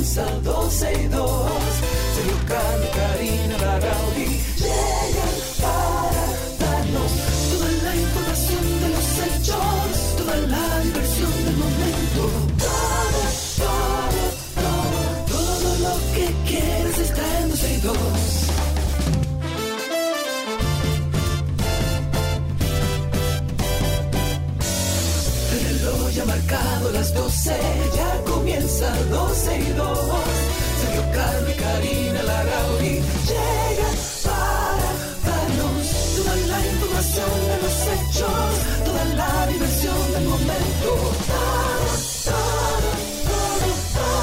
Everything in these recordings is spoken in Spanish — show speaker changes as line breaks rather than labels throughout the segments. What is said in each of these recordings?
comienza 12 y 2. Sergio 12 y 2. Sergio y Karina Larrauri llegan para darnos toda la información de los hechos, toda la diversión del momento. Todo, todo, todo,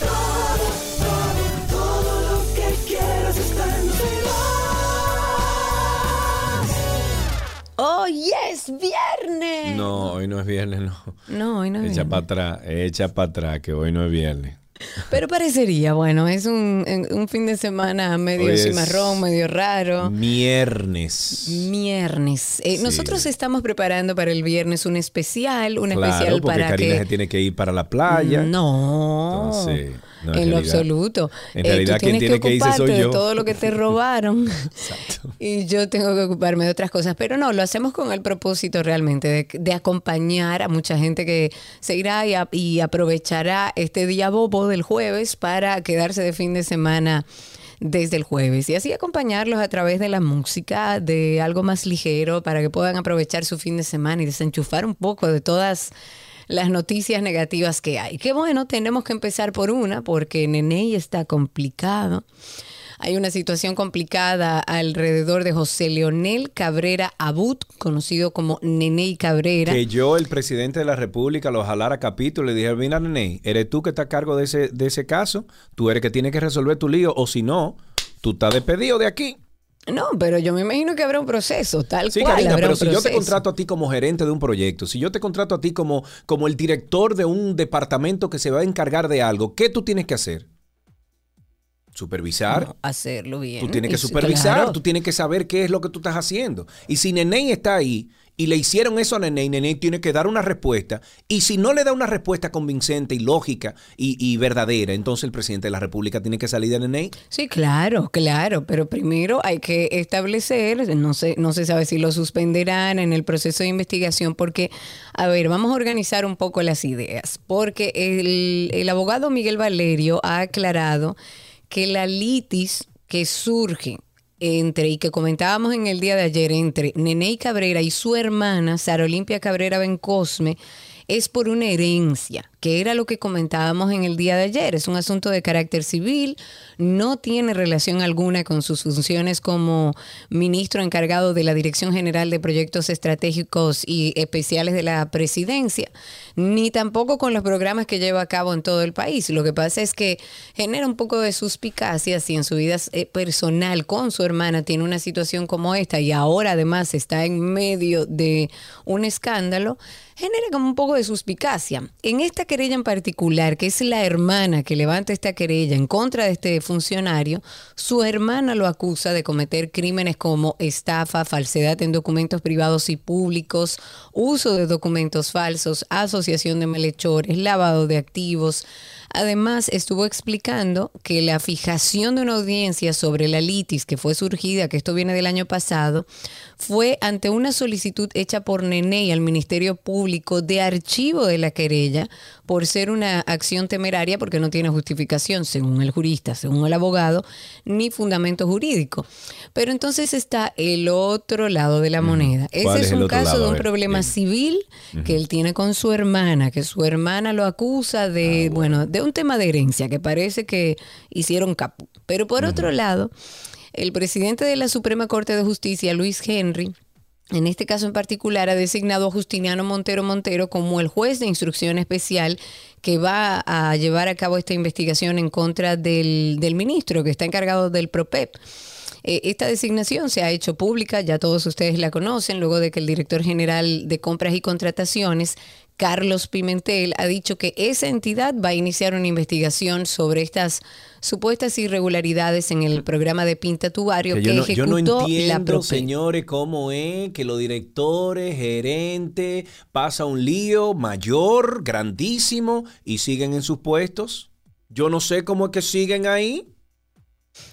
todo, todo, todo, lo que quieras está en 12 y 2.
¡Oh, yes!
No, hoy no es viernes, no.
No, hoy no es
Echa
viernes.
para atrás, echa para atrás, que hoy no es viernes.
Pero parecería, bueno, es un, un fin de semana medio cimarrón, medio raro.
Viernes.
Viernes. Eh,
Sí.
Nosotros estamos preparando para el viernes un especial, un
Claro,
especial
porque
para
Karina
que...
se tiene que ir para la playa.
No,
Entonces, no, en
en lo absoluto.
en
Eh,
realidad
tú
quien
tienes
tiene que irse
ocuparte
soy
de
yo.
todo lo que te robaron
Exacto.
y yo tengo que ocuparme de otras cosas. Pero no, lo hacemos con el propósito realmente de, de acompañar a mucha gente que se irá y, a- y aprovechará este día bobo del jueves para quedarse de fin de semana desde el jueves y así acompañarlos a través de la música, de algo más ligero para que puedan aprovechar su fin de semana y desenchufar un poco de todas las noticias negativas que hay. Qué bueno, tenemos que empezar por una porque Nene está complicado. Hay una situación complicada alrededor de José Leonel Cabrera Abud, conocido como Nene Cabrera.
Que yo, el presidente de la República, lo jalara a capítulo y le dije, mira, nene, eres tú que estás a cargo de ese, de ese caso, tú eres que tienes que resolver tu lío, o si no, tú estás despedido de aquí.
No, pero yo me imagino que habrá un proceso, tal
Sí,
cual.
Karina,
habrá
pero
un
si yo te contrato a ti como gerente de un proyecto, si yo te contrato a ti como, como el director de un departamento que se va a encargar de algo, ¿qué tú tienes que hacer? Supervisar.
No, hacerlo bien.
Tú tienes que supervisar,
claro.
tú tienes que saber qué es lo que tú estás haciendo. Y si Neney está ahí y le hicieron eso a Neney, Neney tiene que dar una respuesta. Y si no le da una respuesta convincente y lógica y, y verdadera, entonces el presidente de la República tiene que salir de Neney.
Sí, claro, claro, pero primero hay que establecer, no sé, no se sabe si lo suspenderán en el proceso de investigación, porque, a ver, vamos a organizar un poco las ideas, porque el, el abogado Miguel Valerio ha aclarado que la litis que surge entre, y que comentábamos en el día de ayer, entre Neney Cabrera y su hermana, Sara Olimpia Cabrera Bencosme, es por una herencia, que era lo que comentábamos en el día de ayer. Es un asunto de carácter civil, no tiene relación alguna con sus funciones como ministro encargado de la Dirección General de Proyectos Estratégicos y Especiales de la Presidencia, ni tampoco con los programas que lleva a cabo en todo el país. Lo que pasa es que genera un poco de suspicacia si en su vida eh, personal con su hermana tiene una situación como esta y ahora además está en medio de un escándalo, genera como un poco de suspicacia. En esta querella en particular, que es la hermana que levanta esta querella en contra de este funcionario, su hermana lo acusa de cometer crímenes como estafa, falsedad en documentos privados y públicos, uso de documentos falsos, asociación de malhechores, lavado de activos. Además, estuvo explicando que la fijación de una audiencia sobre la litis que fue surgida, que esto viene del año pasado, fue ante una solicitud hecha por Nene al Ministerio Público de archivo de la querella por ser una acción temeraria porque no tiene justificación, según el jurista, según el abogado, ni fundamento jurídico. Pero entonces está el otro lado de la moneda.
¿Cuál
Ese
es
un caso
lado?
de un problema civil que él tiene con su hermana, que su hermana lo acusa de,
Ah,
bueno, de un tema de herencia, que parece que hicieron capu. Pero por otro lado, el presidente de la Suprema Corte de Justicia, Luis Henry, en este caso en particular, ha designado a Justiniano Montero Montero como el juez de instrucción especial que va a llevar a cabo esta investigación en contra del, del ministro que está encargado del PROPEP. Eh, esta designación se ha hecho pública, ya todos ustedes la conocen, luego de que el director general de compras y contrataciones, Carlos Pimentel, ha dicho que esa entidad va a iniciar una investigación sobre estas supuestas irregularidades en el programa de Pinta tu Barrio que,
Que yo, no, yo no
ejecutó la
entiendo, señores, cómo es que los directores, gerentes, pasa un lío mayor, grandísimo, y siguen en sus puestos. Yo no sé cómo es que siguen ahí.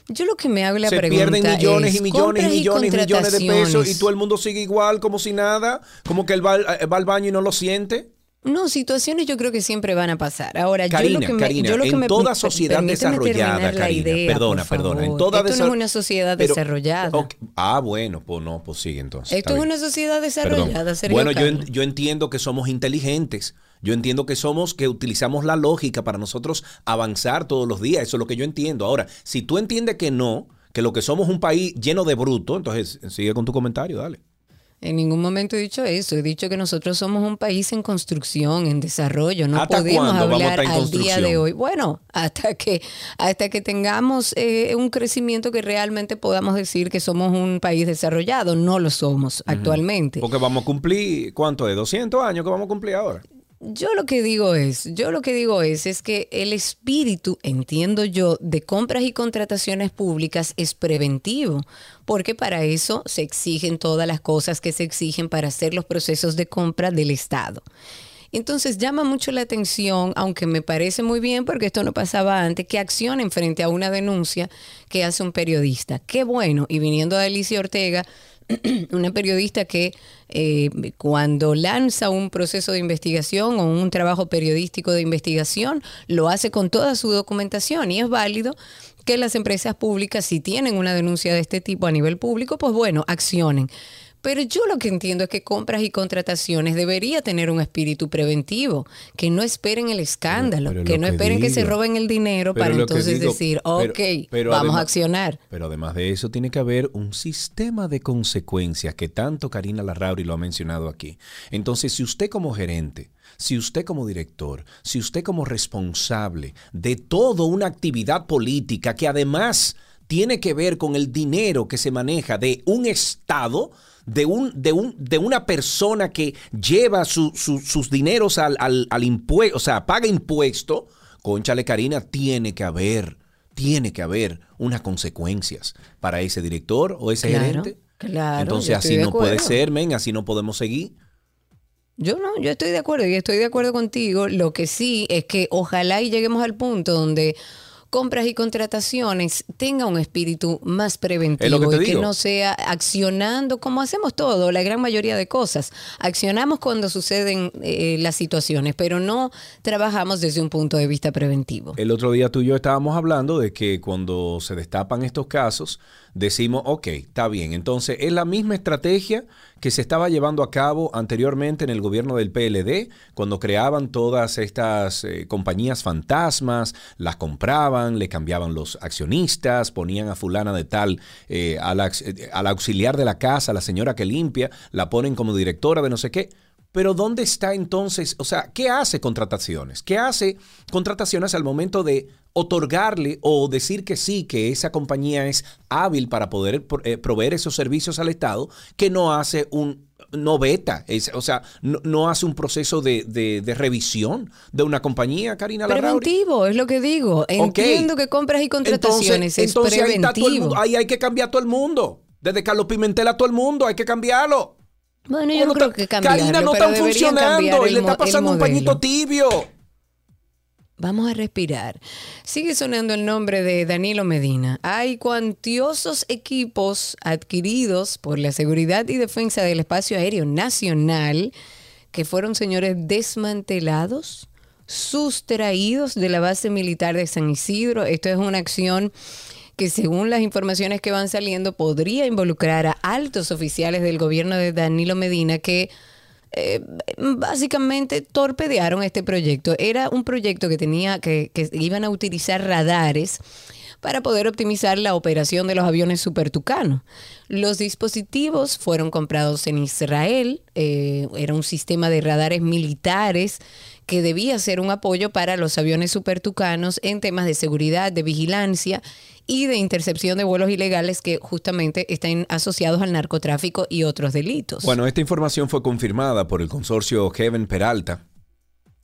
Yo lo que me hago la
Se
pregunta
pierden millones
es,
y millones y millones y millones de pesos y todo el mundo sigue igual, como si nada, como que él va, al- eh, va al baño y no lo siente.
No, situaciones yo creo que siempre van a pasar. Ahora,
Karina,
yo lo que me,
Karina,
yo lo que
en
me-
toda sociedad desarrollada, Karina,
idea,
perdona, perdona, en toda
Esto no es una sociedad
Pero-
desarrollada.
Ah, bueno, pues no, pues sigue entonces.
Esto es
bien.
una sociedad desarrollada, Sergio
Bueno, yo, yo entiendo que somos inteligentes. Yo entiendo que somos, que utilizamos la lógica para nosotros avanzar todos los días. Eso es lo que yo entiendo. Ahora, si tú entiendes que no, que lo que somos un país lleno de bruto, entonces sigue con tu comentario, dale.
En ningún momento he dicho eso. He dicho que nosotros somos un país en construcción, en desarrollo. No
¿Hasta
podemos hablar al día de hoy. Bueno, hasta que hasta que tengamos eh, un crecimiento que realmente podamos decir que somos un país desarrollado. No lo somos actualmente.
Porque vamos a cumplir, ¿cuánto es? 200 años que vamos a cumplir ahora.
Yo lo que digo es, yo lo que digo es, es que el espíritu, entiendo yo, de compras y contrataciones públicas es preventivo, porque para eso se exigen todas las cosas que se exigen para hacer los procesos de compra del Estado. Entonces llama mucho la atención, aunque me parece muy bien, porque esto no pasaba antes, que accionen frente a una denuncia que hace un periodista. Qué bueno, y viniendo de Alicia Ortega, una periodista que eh, cuando lanza un proceso de investigación o un trabajo periodístico de investigación, lo hace con toda su documentación y es válido que las empresas públicas, si tienen una denuncia de este tipo a nivel público, pues bueno, accionen. Pero yo lo que entiendo es que compras y contrataciones debería tener un espíritu preventivo, que no esperen el escándalo,
pero
que no
que
esperen que se roben el dinero para entonces
digo-
decir, ok,
pero
vamos
además-
a accionar.
Pero además de eso, tiene que haber un sistema de consecuencias que tanto Karina Larrauri lo ha mencionado aquí. Entonces, si usted como gerente, si usted como director, si usted como responsable de toda una actividad política que además tiene que ver con el dinero que se maneja de un Estado, de, un, de, un, de una persona que lleva su- su- sus dineros al, al, impuesto, o sea, paga impuesto, conchale Karina, tiene que haber, tiene que haber unas consecuencias para ese director o ese
Claro,
gerente.
claro,
Entonces así no puede ser, men, así no podemos seguir.
Yo no, yo estoy de acuerdo y estoy de acuerdo contigo. Lo que sí es que ojalá y lleguemos al punto donde compras y contrataciones tenga un espíritu más preventivo
que
y que no sea accionando como hacemos todo, la gran mayoría de cosas. Accionamos cuando suceden eh, las situaciones, pero no trabajamos desde un punto de vista preventivo.
El otro día tú y yo estábamos hablando de que cuando se destapan estos casos, decimos, ok, está bien. Entonces, es la misma estrategia que se estaba llevando a cabo anteriormente en el gobierno del PLD, cuando creaban todas estas eh, compañías fantasmas, las compraban, le cambiaban los accionistas, ponían a fulana de tal, eh, eh, al auxiliar de la casa, la señora que limpia, la ponen como directora de no sé qué. Pero ¿dónde está entonces? O sea, ¿qué hace contrataciones? ¿Qué hace contrataciones al momento de otorgarle o decir que sí, que esa compañía es hábil para poder eh, proveer esos servicios al Estado, que no hace un, no veta, es- o sea, no, no hace un proceso de, de- de revisión de una compañía, Karina Larrauri?
Preventivo, es lo que digo. Entiendo que compras y contrataciones
entonces,
es
entonces ahí, está todo el
preventivo.
mundo, ahí hay que cambiar a todo el mundo. Desde Carlos Pimentel a todo el mundo, hay que cambiarlo.
Bueno, yo no
¿Cómo
creo que
Karina no están funcionando y le está pasando un pañito tibio.
Vamos a respirar. Sigue sonando el nombre de Danilo Medina. Hay cuantiosos equipos adquiridos por la seguridad y defensa del espacio aéreo nacional que fueron, señores, desmantelados, sustraídos de la base militar de San Isidro. Esto es una acción que según las informaciones que van saliendo podría involucrar a altos oficiales del gobierno de Danilo Medina que eh, básicamente torpedearon este proyecto. Era un proyecto que tenía que, iban a utilizar radares para poder optimizar la operación de los aviones Super Tucano. Los dispositivos fueron comprados en Israel, eh, era un sistema de radares militares que debía ser un apoyo para los aviones Super Tucanos en temas de seguridad, de vigilancia y de intercepción de vuelos ilegales que justamente están asociados al narcotráfico y otros delitos.
Bueno, esta información fue confirmada por el consorcio Heaven Peralta.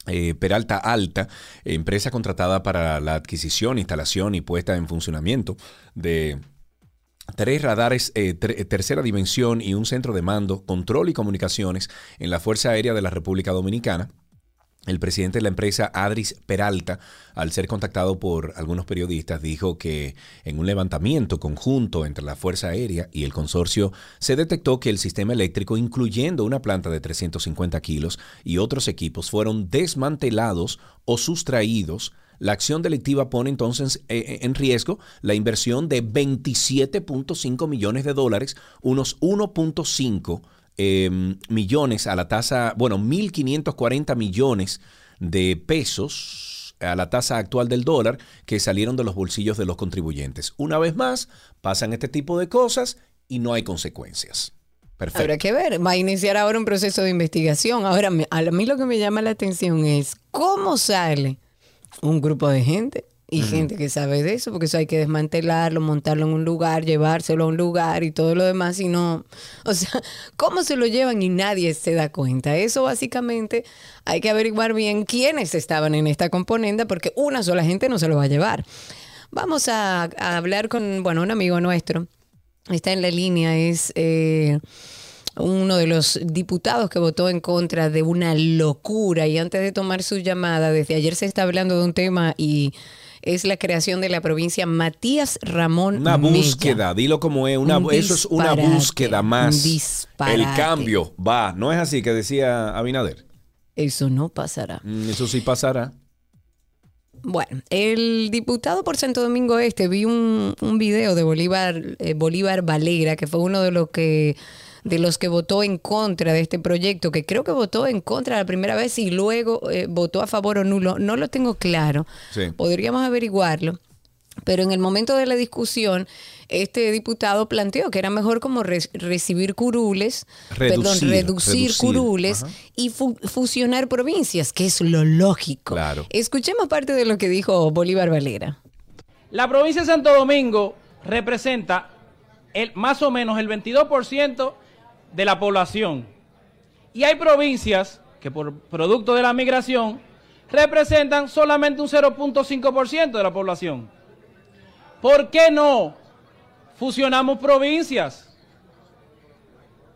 eh, Peralta Alta, empresa contratada para la adquisición, instalación y puesta en funcionamiento de tres radares eh, tre- tercera dimensión y un centro de mando, control y comunicaciones en la Fuerza Aérea de la República Dominicana el presidente de la empresa Adris Peralta, al ser contactado por algunos periodistas, dijo que en un levantamiento conjunto entre la Fuerza Aérea y el consorcio se detectó que el sistema eléctrico, incluyendo una planta de 350 kilos y otros equipos, fueron desmantelados o sustraídos. La acción delictiva pone entonces eh, eh, en riesgo la inversión de 27.5 millones de dólares, unos 1.5 Em, millones a la tasa, bueno, 1.540 millones de pesos a la tasa actual del dólar que salieron de los bolsillos de los contribuyentes. Una vez más, pasan este tipo de cosas y no hay consecuencias. Perfecto.
Habrá que ver, va a iniciar ahora un proceso de investigación. Ahora, a mí lo que me llama la atención es cómo sale un grupo de gente y gente que sabe de eso, porque eso hay que desmantelarlo, montarlo en un lugar, llevárselo a un lugar y todo lo demás, y no, o sea, ¿cómo se lo llevan y nadie se da cuenta? Eso básicamente hay que averiguar bien quiénes estaban en esta componenda, porque una sola gente no se lo va a llevar. Vamos a, hablar con, bueno, un amigo nuestro, está en la línea, es... Eh, uno de los diputados que votó en contra de una locura y antes de tomar su llamada, desde ayer se está hablando de un tema y es la creación de la provincia Matías Ramón.
Una búsqueda, dilo como es, una, eso es una búsqueda más. El cambio va, no es así que decía Abinader.
Eso no pasará.
Mm, eso sí pasará.
Bueno, el diputado por Santo Domingo Este, vi un, un video de Bolívar, eh, Bolívar Valera, que fue uno de los que de los que votó en contra de este proyecto, que creo que votó en contra la primera vez y luego eh, votó a favor o nulo, no lo tengo claro. Podríamos averiguarlo. Pero en el momento de la discusión, este diputado planteó que era mejor como recibir curules, perdón, reducir, curules y fusionar provincias, que es lo lógico.
Claro.
Escuchemos parte de lo que dijo Bolívar Valera.
La provincia de Santo Domingo representa el, más o menos el 22% de la población. Y hay provincias que por producto de la migración representan solamente un 0.5% de la población. ¿Por qué no fusionamos provincias?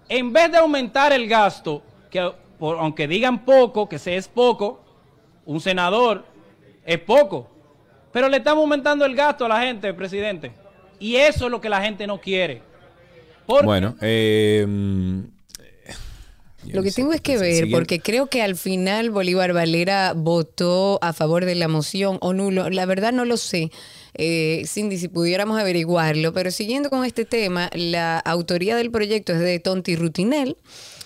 En vez de aumentar el gasto, que aunque digan poco, que se es poco, un senador es poco, pero le estamos aumentando el gasto a la gente, presidente. Y eso es lo que la gente no quiere.
Bueno, eh,
lo que tengo es que ver, porque creo que al final Bolívar Valera votó a favor de la moción o nulo. La verdad no lo sé. Eh, Cindy, si pudiéramos averiguarlo. Pero siguiendo con este tema, la autoría del proyecto es de Tonti Rutinel.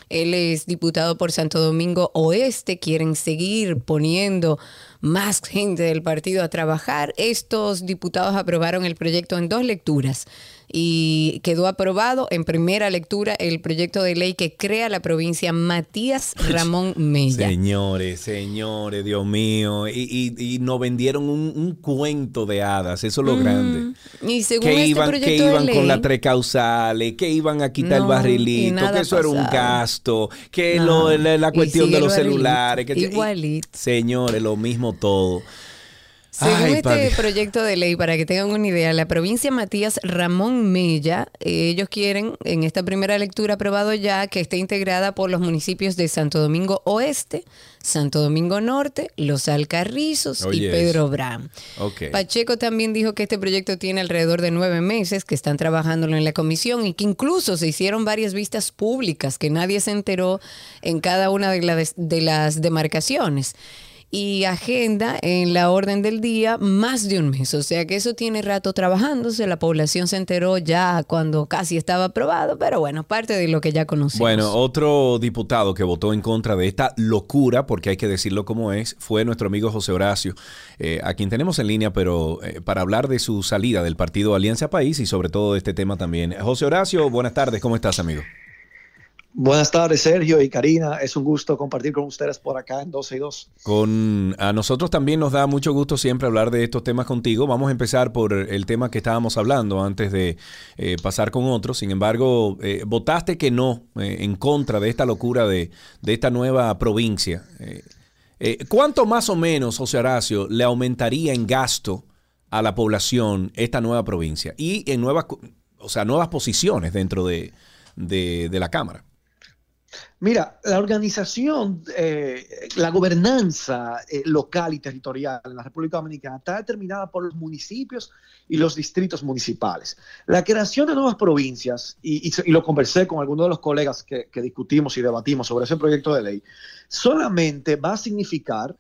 Él es diputado por Santo Domingo Oeste. Quieren seguir poniendo más gente del partido a trabajar. Estos diputados aprobaron el proyecto en dos lecturas y quedó aprobado en primera lectura el proyecto de ley que crea la provincia Matías Ramón Mella.
Señores, señores, Dios mío, y, y, nos vendieron un, cuento de hadas, eso es lo grande.
Y según
que
este
iban,
proyecto
que iban
de
con
ley,
las tres causales, que iban a quitar el barrilito, que eso era un gasto, que lo, la, cuestión de los celulares. Que,
Igualito.
señores, lo mismo todo.
Según este proyecto de ley, para que tengan una idea, la provincia Matías Ramón Mella, eh, ellos quieren en esta primera lectura aprobado ya que esté integrada por los municipios de Santo Domingo Oeste, Santo Domingo Norte, Los Alcarrizos y Pedro Bram. Pacheco también dijo que este proyecto tiene alrededor de nueve meses que están trabajándolo en la comisión y que incluso se hicieron varias vistas públicas que nadie se enteró en cada una de, de las demarcaciones y agenda en la orden del día más de un mes. O sea que eso tiene rato trabajándose. La población se enteró ya cuando casi estaba aprobado, pero bueno, parte de lo que ya conocemos.
Bueno, otro diputado que votó en contra de esta locura, porque hay que decirlo como es, fue nuestro amigo José Horacio, eh, a quien tenemos en línea, pero eh, para hablar de su salida del partido Alianza País y sobre todo de este tema también. José Horacio, buenas tardes, ¿cómo estás, amigo?
Buenas tardes, Sergio y Karina. Es un gusto compartir con ustedes por acá en 12 y 2.
Con, a nosotros también nos da mucho gusto siempre hablar de estos temas contigo. Vamos a empezar por el tema que estábamos hablando antes de eh, pasar con otros. Sin embargo, eh, votaste que no eh, en contra de esta locura de, de esta nueva provincia. ¿Cuánto más o menos, José Horacio, le aumentaría en gasto a la población esta nueva provincia y en nuevas, o sea, nuevas posiciones dentro de, de la Cámara?
Mira, la organización, eh, la gobernanza eh, local y territorial en la República Dominicana está determinada por los municipios y los distritos municipales. La creación de nuevas provincias, y, lo conversé con algunos de los colegas que discutimos y debatimos sobre ese proyecto de ley, solamente va a significar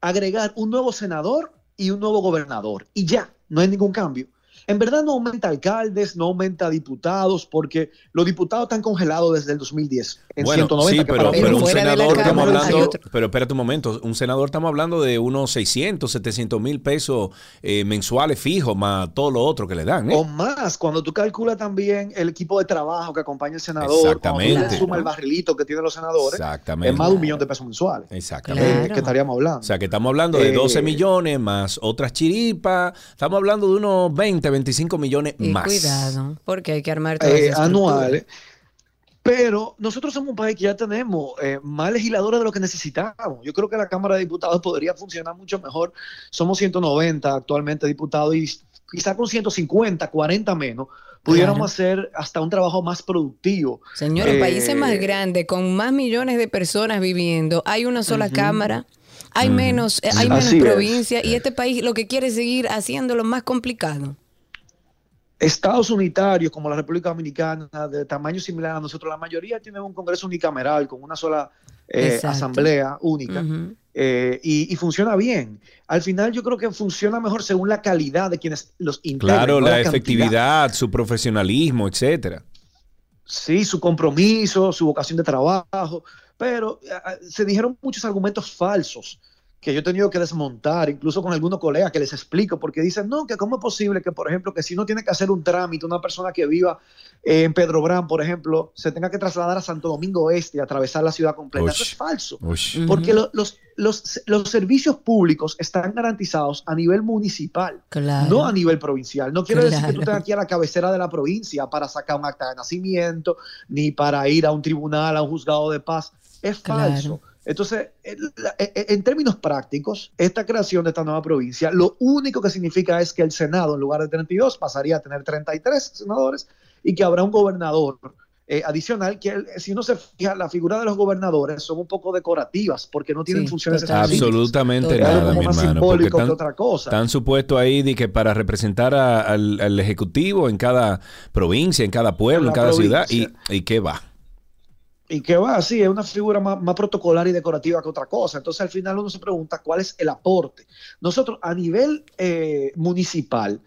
agregar un nuevo senador y un nuevo gobernador. Y ya, no hay ningún cambio. En verdad no aumenta alcaldes, no aumenta diputados, porque los diputados están congelados desde el 2010 en
Bueno,
190.
sí, pero, pero un senador estamos hablando, pero espérate un momento, un senador estamos hablando de unos 600, 700 mil pesos eh, mensuales fijos, más todo lo otro que le dan. ¿eh?
O más, cuando tú calculas también el equipo de trabajo que acompaña al senador,
Exactamente.
cuando tú le sumas el barrilito que tienen los senadores,
Exactamente.
es más de un millón de pesos mensuales.
Exactamente.
Claro.
eh, que estaríamos hablando.
O sea, que estamos hablando de
Eh,
12 millones más otras chiripas. Estamos hablando de unos 20, 25 millones
Y
más.
cuidado, porque hay que armar todas
eh, anuales. Pero nosotros somos un país que ya tenemos eh, más legisladores de lo que necesitamos. Yo creo que la Cámara de Diputados podría funcionar mucho mejor. Somos 190 actualmente diputados y quizá con 150, 40 menos, pudiéramos
Claro.
hacer hasta un trabajo más productivo.
Señores,
Eh,
países más grandes, con más millones de personas viviendo, hay una sola cámara, hay menos, eh, hay menos
Así es.
provincias y este país lo que quiere es seguir haciéndolo más complicado.
Estados unitarios como la República Dominicana, de tamaño similar a nosotros, la mayoría tienen un Congreso unicameral con una sola eh, asamblea única. Eh, y, y funciona bien. Al final yo creo que funciona mejor según la calidad de quienes los integran.
Claro, la efectividad, su profesionalismo, etcétera.
Sí, su compromiso, su vocación de trabajo, pero ah, se dijeron muchos argumentos falsos que yo he tenido que desmontar, incluso con algunos colegas que les explico, porque dicen, no, que cómo es posible que, por ejemplo, que si uno tiene que hacer un trámite, una persona que viva en Pedro Brán, por ejemplo, se tenga que trasladar a Santo Domingo Este y atravesar la ciudad completa. Eso es falso. Porque lo- los, los, los servicios públicos están garantizados a nivel municipal,
Claro.
no a nivel provincial. No quiero decir que tú tengas que ir a la cabecera de la provincia para sacar un acta de nacimiento, ni para ir a un tribunal, a un juzgado de paz. Es
Claro.
falso. Entonces, en la- en términos prácticos, esta creación de esta nueva provincia, lo único que significa es que el Senado, en lugar de 32, pasaría a tener 33 senadores y que habrá un gobernador eh, adicional, que si uno se fija, la figura de los gobernadores son un poco decorativas porque no tienen
Sí,
funciones
total.
Absolutamente
Total.
Nada, mi
más
hermano. Porque están,
otra cosa.
están supuestos ahí de que para representar a- al, al Ejecutivo en cada provincia, en cada pueblo, en, cada ciudad, y, y qué va.
Y que va así, es una figura más, más protocolar y decorativa que otra cosa. Entonces al final uno se pregunta cuál es el aporte. Nosotros a nivel eh, municipal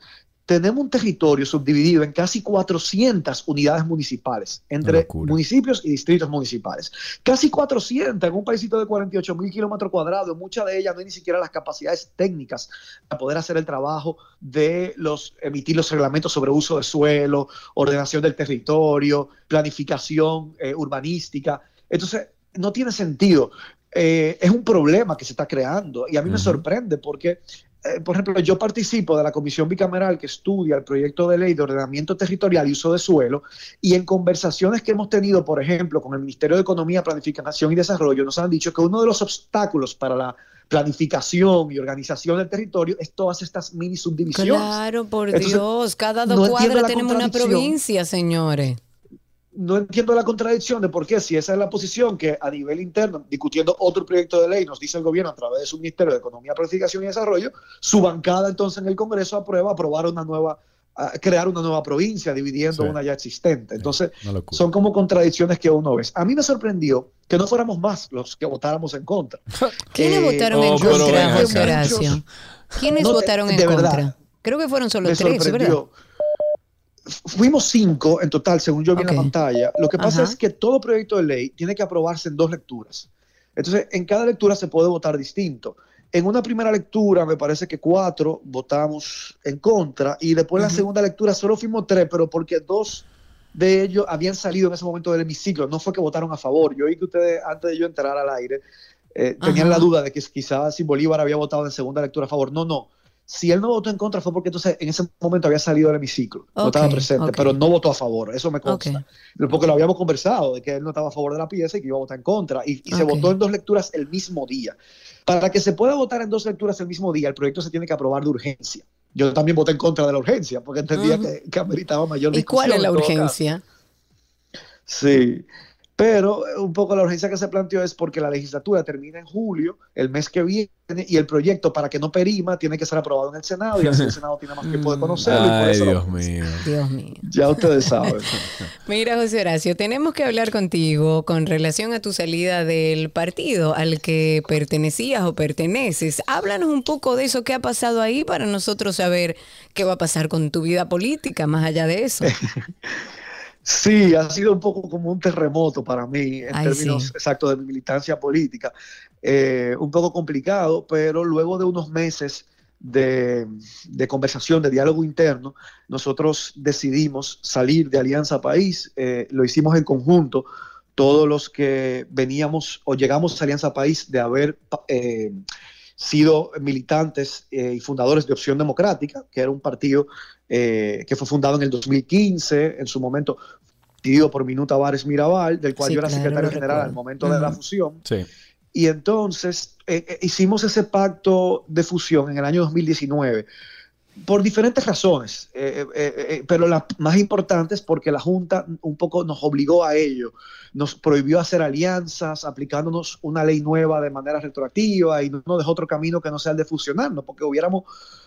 tenemos un territorio subdividido en casi 400 unidades municipales entre municipios y distritos municipales. Casi 400 en un paísito de 48 mil kilómetros cuadrados. Muchas de ellas no hay ni siquiera las capacidades técnicas para poder hacer el trabajo de los emitir los reglamentos sobre uso de suelo, ordenación del territorio, planificación eh, urbanística. Entonces, no tiene sentido. Eh, es un problema que se está creando y a mí me sorprende porque, eh, por ejemplo, yo participo de la comisión bicameral que estudia el proyecto de ley de ordenamiento territorial y uso de suelo y en conversaciones que hemos tenido, por ejemplo, con el Ministerio de Economía, Planificación y Desarrollo, nos han dicho que uno de los obstáculos para la planificación y organización del territorio es todas estas mini subdivisiones.
Claro, por
Entonces,
Dios, cada dos cuadras tenemos una provincia, señores.
No entiendo la contradicción de por qué, si esa es la posición que a nivel interno, discutiendo otro proyecto de ley, nos dice el gobierno a través de su Ministerio de Economía, Planificación y Desarrollo, su bancada entonces en el Congreso aprueba aprobar una nueva, a crear una nueva provincia, dividiendo
Sí.
una ya existente. Entonces, son como contradicciones que uno ve. A mí me sorprendió que no fuéramos más los que votáramos en contra.
¿Quiénes
Eh,
votaron
oh,
en contra. Horacio? ¿Quiénes
No, de-
votaron en
de verdad.
contra? Creo que fueron solo tres, ¿verdad?
Fuimos cinco en total, según yo vi en la pantalla. Lo que pasa
Ajá.
es que todo proyecto de ley tiene que aprobarse en dos lecturas. Entonces, en cada lectura se puede votar distinto. En una primera lectura, me parece que cuatro votamos en contra, y después en la segunda lectura solo fuimos tres, pero porque dos de ellos habían salido en ese momento del hemiciclo. No fue que votaron a favor. Yo vi que ustedes, antes de yo entrar al aire, eh, tenían la duda de que quizás si Bolívar había votado en segunda lectura a favor. No, no. Si él no votó en contra fue porque entonces en ese momento había salido del hemiciclo, no
Ok,
estaba presente, pero no votó a favor, eso me consta. Porque lo habíamos conversado, de que él no estaba a favor de la pieza y que iba a votar en contra, y, y se votó en dos lecturas el mismo día. Para que se pueda votar en dos lecturas el mismo día, el proyecto se tiene que aprobar de urgencia. Yo también voté en contra de la urgencia, porque entendía que, que ameritaba mayor
¿Y cuál
discusión
es la urgencia?
Sí. Pero eh, un poco la urgencia que se planteó es porque la legislatura termina en julio, el mes que viene, y el proyecto para que no perima tiene que ser aprobado en el Senado y así el Senado tiene más tiempo de conocerlo. y por
Ay, Dios mío.
Dios mío.
Ya ustedes saben.
Mira, José Horacio, tenemos que hablar contigo con relación a tu salida del partido al que pertenecías o perteneces. Háblanos un poco de eso que ha pasado ahí para nosotros saber qué va a pasar con tu vida política más allá de eso.
Sí, ha sido un poco como un terremoto para mí en
Ay,
términos
sí.
exactos de mi militancia política. Eh, un poco complicado, pero luego de unos meses de, de conversación, de diálogo interno, nosotros decidimos salir de Alianza País. Eh, lo hicimos en conjunto, todos los que veníamos o llegamos a Alianza País de haber eh, sido militantes eh, y fundadores de Opción Democrática, que era un partido eh, que fue fundado en el 2015, en su momento dirigido por Minuta Vares Mirabal, del cual
Sí,
yo era
claro,
secretario general al momento de la fusión.
Sí.
Y entonces eh, eh, hicimos ese pacto de fusión en el año 2019 por diferentes razones, eh, eh, eh, pero la más importante es porque la Junta un poco nos obligó a ello, nos prohibió hacer alianzas, aplicándonos una ley nueva de manera retroactiva y no nos dejó otro camino que no sea el de fusionarnos, porque hubiéramos,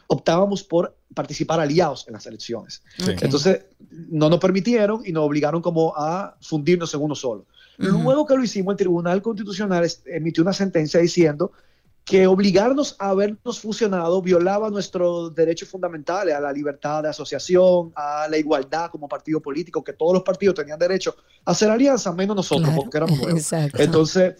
optábamos por participar aliados en las elecciones. Entonces no nos permitieron y nos obligaron como a fundirnos en uno solo. Luego que lo hicimos, el Tribunal Constitucional emitió una sentencia diciendo que obligarnos a habernos fusionado violaba nuestros derechos fundamentales a la libertad de asociación, a la igualdad como partido político, que todos los partidos tenían derecho a hacer alianza, menos nosotros,
Claro.
porque éramos nuevos.
Exacto.
Entonces,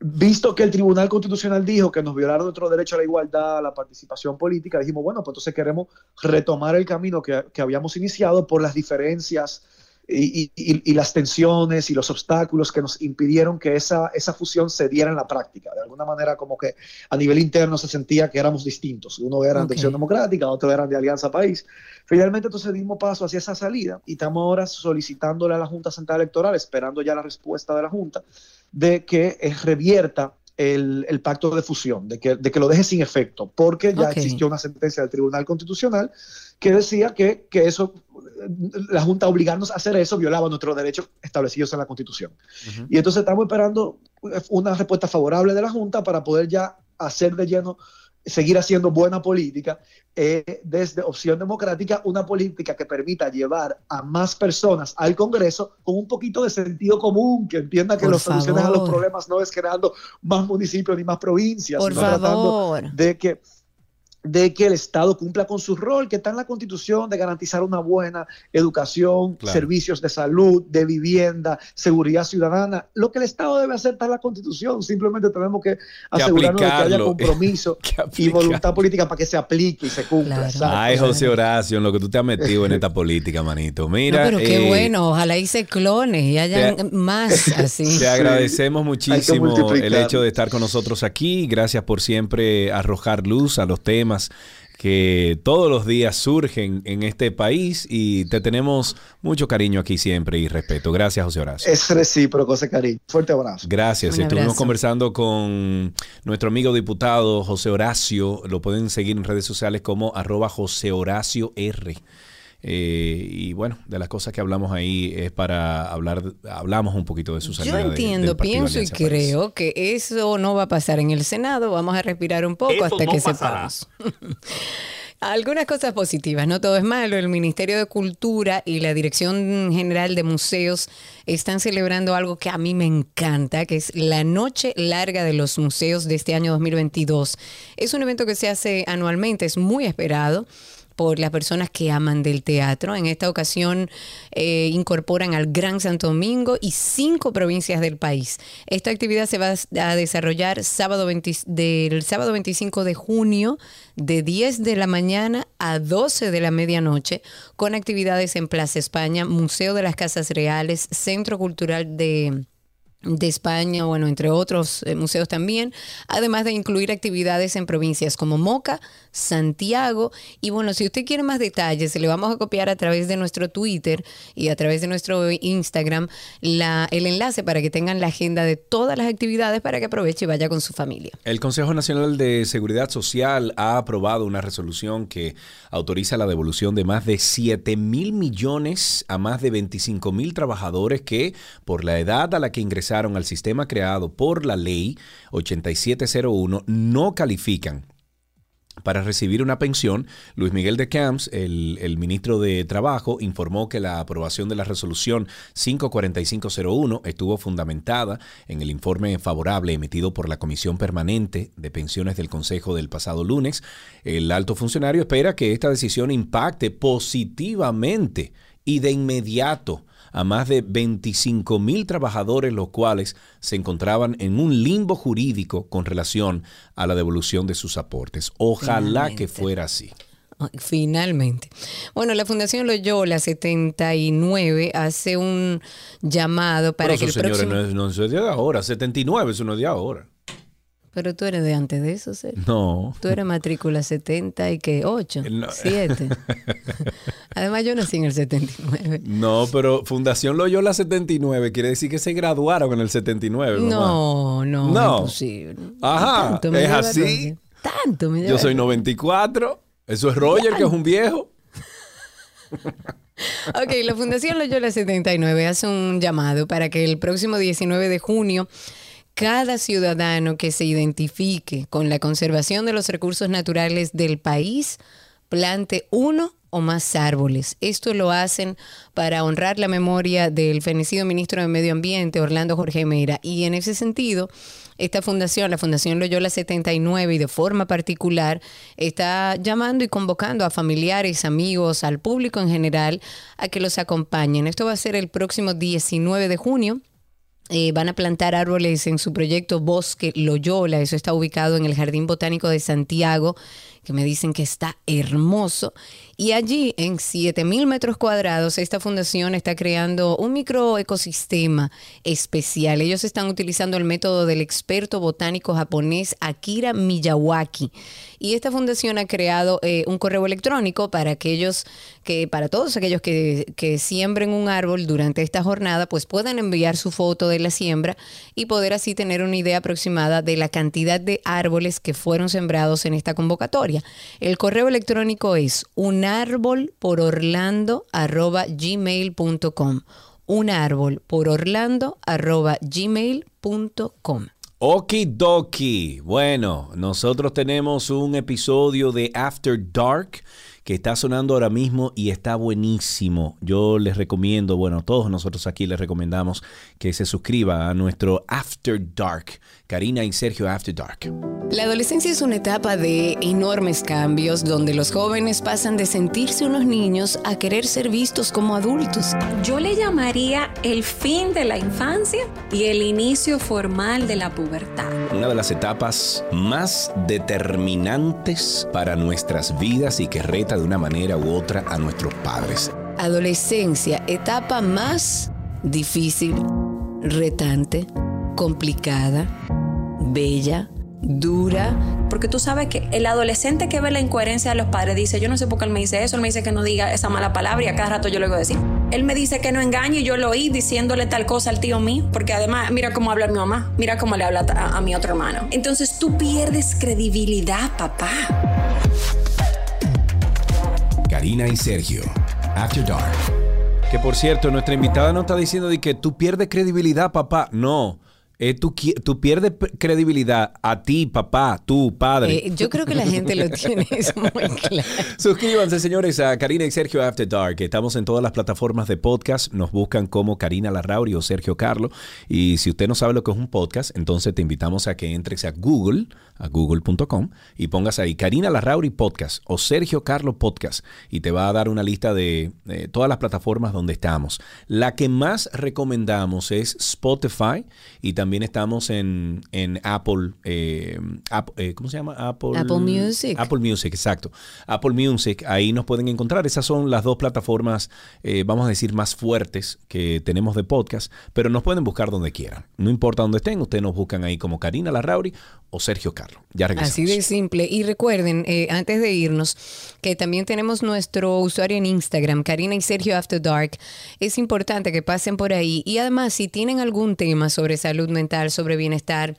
visto que el Tribunal Constitucional dijo que nos violaron nuestro derecho a la igualdad, a la participación política, dijimos, bueno, pues entonces queremos retomar el camino que, que habíamos iniciado por las diferencias y, y- y- y las tensiones y los obstáculos que nos impidieron que esa, esa fusión se diera en la práctica. De alguna manera, como que a nivel interno se sentía que éramos distintos. Uno era
Ok.
de Acción Democrática, otro eran de Alianza País. Finalmente, entonces dimos paso hacia esa salida y estamos ahora solicitándole a la Junta Central Electoral, esperando ya la respuesta de la Junta, de que eh, revierta el, el pacto de fusión, de que, de que lo deje sin efecto, porque ya existió una sentencia del Tribunal Constitucional que decía que, que eso, la Junta obligarnos a hacer eso violaba nuestros derechos establecidos en la Constitución. Y entonces estamos esperando una respuesta favorable de la Junta para poder ya hacer de lleno, seguir haciendo buena política eh, desde Opción Democrática, una política que permita llevar a más personas al Congreso con un poquito de sentido común, que entienda que las soluciones a los problemas no es creando más municipios ni más provincias,
Por
sino tratando
favor.
de que de que el Estado cumpla con su rol que está en la Constitución de garantizar una buena educación,
Claro.
servicios de salud, de vivienda, seguridad ciudadana. Lo que el Estado debe hacer está en la Constitución. Simplemente tenemos que asegurarnos de que haya compromiso
Que
y voluntad política para que se aplique y se cumpla.
Claro.
Ay, José Horacio, en lo que tú te has metido en esta política, manito. Mira,
no, pero qué
eh,
bueno, ojalá y se clones y hayan
te-
más así.
Te agradecemos muchísimo el hecho de estar con nosotros aquí. Gracias por siempre arrojar luz a los temas que todos los días surgen en este país y te tenemos mucho cariño aquí siempre y respeto. Gracias, José Horacio.
Es recíproco ese cariño. Fuerte abrazo.
Gracias.
Un
Estuvimos
abrazo.
conversando con nuestro amigo diputado José Horacio. Lo pueden seguir en redes sociales como arroba José Horacio R. Eh, y bueno, de las cosas que hablamos ahí es para hablar, hablamos un poquito de su
Yo
salida. de-
entiendo, pienso y creo que eso no va a pasar en el Senado. Vamos a respirar un poco
Eso
hasta
no
que
pasará.
sepamos. Algunas cosas positivas, no todo es malo. El Ministerio de Cultura y la Dirección General de Museos están celebrando algo que a mí me encanta, que es la Noche Larga de los Museos de este año 2022. Es un evento que se hace anualmente, es muy esperado por las personas que aman del teatro. En esta ocasión eh, incorporan al Gran Santo Domingo y cinco provincias del país. Esta actividad se va a desarrollar sábado 20 del sábado 25 de junio de 10 de la mañana a 12 de la medianoche con actividades en Plaza España, Museo de las Casas Reales, Centro Cultural de de España, bueno, entre otros eh, museos también, además de incluir actividades en provincias como Moca, Santiago, y bueno, si usted quiere más detalles, le vamos a copiar a través de nuestro Twitter y a través de nuestro Instagram la, el enlace para que tengan la agenda de todas las actividades para que aproveche y vaya con su familia.
El Consejo Nacional de Seguridad Social ha aprobado una resolución que autoriza la devolución de más de 7 mil millones a más de 25 mil trabajadores que, por la edad a la que ingresaron al sistema creado por la ley 8701, no califican para recibir una pensión, Luis Miguel de Camps, el, el, ministro de Trabajo, informó que la aprobación de la resolución 54501 estuvo fundamentada en el informe favorable emitido por la Comisión Permanente de Pensiones del Consejo del pasado lunes. El alto funcionario espera que esta decisión impacte positivamente y de inmediato a más de 25 mil trabajadores, los cuales se encontraban en un limbo jurídico con relación a la devolución de sus aportes. Ojalá
Finalmente.
que fuera así.
Finalmente. Bueno, la Fundación Loyola 79 hace un llamado para
Pero
que el
señores,
próximo...
no es, no es de ahora. 79, eso no es de ahora.
Pero tú eres de antes de eso, Sergio.
No.
Tú eres matrícula 70 y que 8,
No.
7. Además, yo nací en el 79.
No, pero Fundación Loyola 79 quiere decir que se graduaron en el 79. mamá.
No, no,
No.
imposible.
Ajá,
Tanto
¿es así?
Tanto me
Yo soy 94. Eso es Roger, que es un viejo.
Ok, la Fundación Loyola 79 hace un llamado para que el próximo 19 de junio cada ciudadano que se identifique con la conservación de los recursos naturales del país plante uno o más árboles. Esto lo hacen para honrar la memoria del fenecido ministro de Medio Ambiente, Orlando Jorge Mera. Y en ese sentido, esta fundación, la Fundación Loyola 79, y de forma particular, está llamando y convocando a familiares, amigos, al público en general, a que los acompañen. Esto va a ser el próximo 19 de junio. Eh, van a plantar árboles en su proyecto Bosque Loyola. Eso está ubicado en el Jardín Botánico de Santiago, que me dicen que está hermoso. Y allí, en 7000 metros cuadrados, esta fundación está creando un microecosistema especial. Ellos están utilizando el método del experto botánico japonés Akira Miyawaki. Y esta fundación ha creado eh, un correo electrónico para aquellos que, para todos aquellos que, que siembren un árbol durante esta jornada, pues puedan enviar su foto de la siembra y poder así tener una idea aproximada de la cantidad de árboles que fueron sembrados en esta convocatoria. El correo electrónico es un árbol por orlando arroba gmail.com. Un árbol por orlando arroba gmail.com.
Okidoki. Bueno, nosotros tenemos un episodio de After Dark que está sonando ahora mismo y está buenísimo. Yo les recomiendo, bueno, todos nosotros aquí les recomendamos que se suscriba a nuestro After Dark. Karina y Sergio After Dark.
La adolescencia es una etapa de enormes cambios donde los jóvenes pasan de sentirse unos niños a querer ser vistos como adultos.
Yo le llamaría el fin de la infancia y el inicio formal de la pubertad.
Una de las etapas más determinantes para nuestras vidas y que reta de una manera u otra a nuestros padres.
Adolescencia, etapa más difícil, retante, complicada, bella, dura.
Porque tú sabes que el adolescente que ve la incoherencia de los padres dice, yo no sé por qué él me dice eso, él me dice que no diga esa mala palabra y a cada rato yo le digo decir. Él me dice que no engañe y yo lo oí diciéndole tal cosa al tío mío, porque además mira cómo habla mi mamá, mira cómo le habla a, a mi otro hermano. Entonces tú pierdes credibilidad, papá.
Karina y Sergio, After Dark. Que por cierto, nuestra invitada no está diciendo de que tú pierdes credibilidad, papá. No. Eh, tú, pierdes credibilidad a ti, papá, tú, padre.
Eh, yo creo que la gente lo tiene eso muy claro.
Suscríbanse, señores, a Karina y Sergio After Dark. Estamos en todas las plataformas de podcast. Nos buscan como Karina Larrauri o Sergio Carlo. Y si usted no sabe lo que es un podcast, entonces te invitamos a que entres a Google, a google.com, y pongas ahí Karina Larrauri Podcast o Sergio Carlo Podcast. Y te va a dar una lista de eh, todas las plataformas donde estamos. La que más recomendamos es Spotify y también también estamos en, en Apple, eh, App- eh, ¿cómo se llama? Apple,
Apple Music.
Apple Music, exacto. Apple Music, ahí nos pueden encontrar. Esas son las dos plataformas, eh, vamos a decir, más fuertes que tenemos de podcast, pero nos pueden buscar donde quieran. No importa dónde estén, ustedes nos buscan ahí como Karina Larrauri o Sergio Carlos. Ya regresamos.
Así de simple. Y recuerden, eh, antes de irnos, que también tenemos nuestro usuario en Instagram, Karina y Sergio After Dark. Es importante que pasen por ahí. Y además, si tienen algún tema sobre salud mental, sobre bienestar,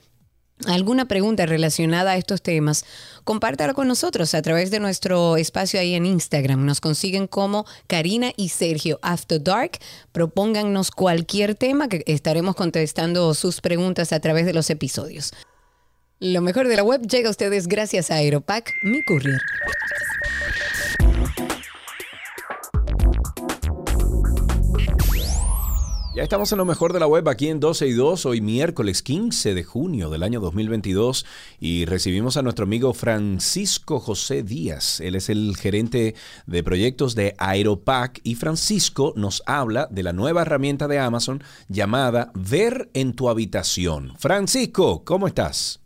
alguna pregunta relacionada a estos temas, compártala con nosotros a través de nuestro espacio ahí en Instagram. Nos consiguen como Karina y Sergio After Dark. Propóngannos cualquier tema que estaremos contestando sus preguntas a través de los episodios. Lo mejor de la web llega a ustedes gracias a Aeropack, mi courier.
Ya estamos en lo mejor de la web aquí en 12 y 2, hoy miércoles 15 de junio del año 2022 y recibimos a nuestro amigo Francisco José Díaz. Él es el gerente de proyectos de Aeropack y Francisco nos habla de la nueva herramienta de Amazon llamada Ver en tu habitación. Francisco, ¿cómo estás?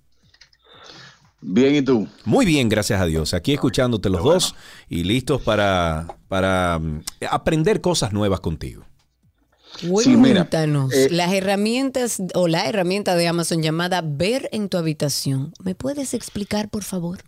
Bien, ¿y tú?
Muy bien, gracias a Dios. Aquí escuchándote los dos y listos para, para mm, aprender cosas nuevas contigo.
Sí, mira,
Cuéntanos,
eh,
las herramientas o la herramienta de Amazon llamada Ver en tu habitación. ¿Me puedes explicar, por favor?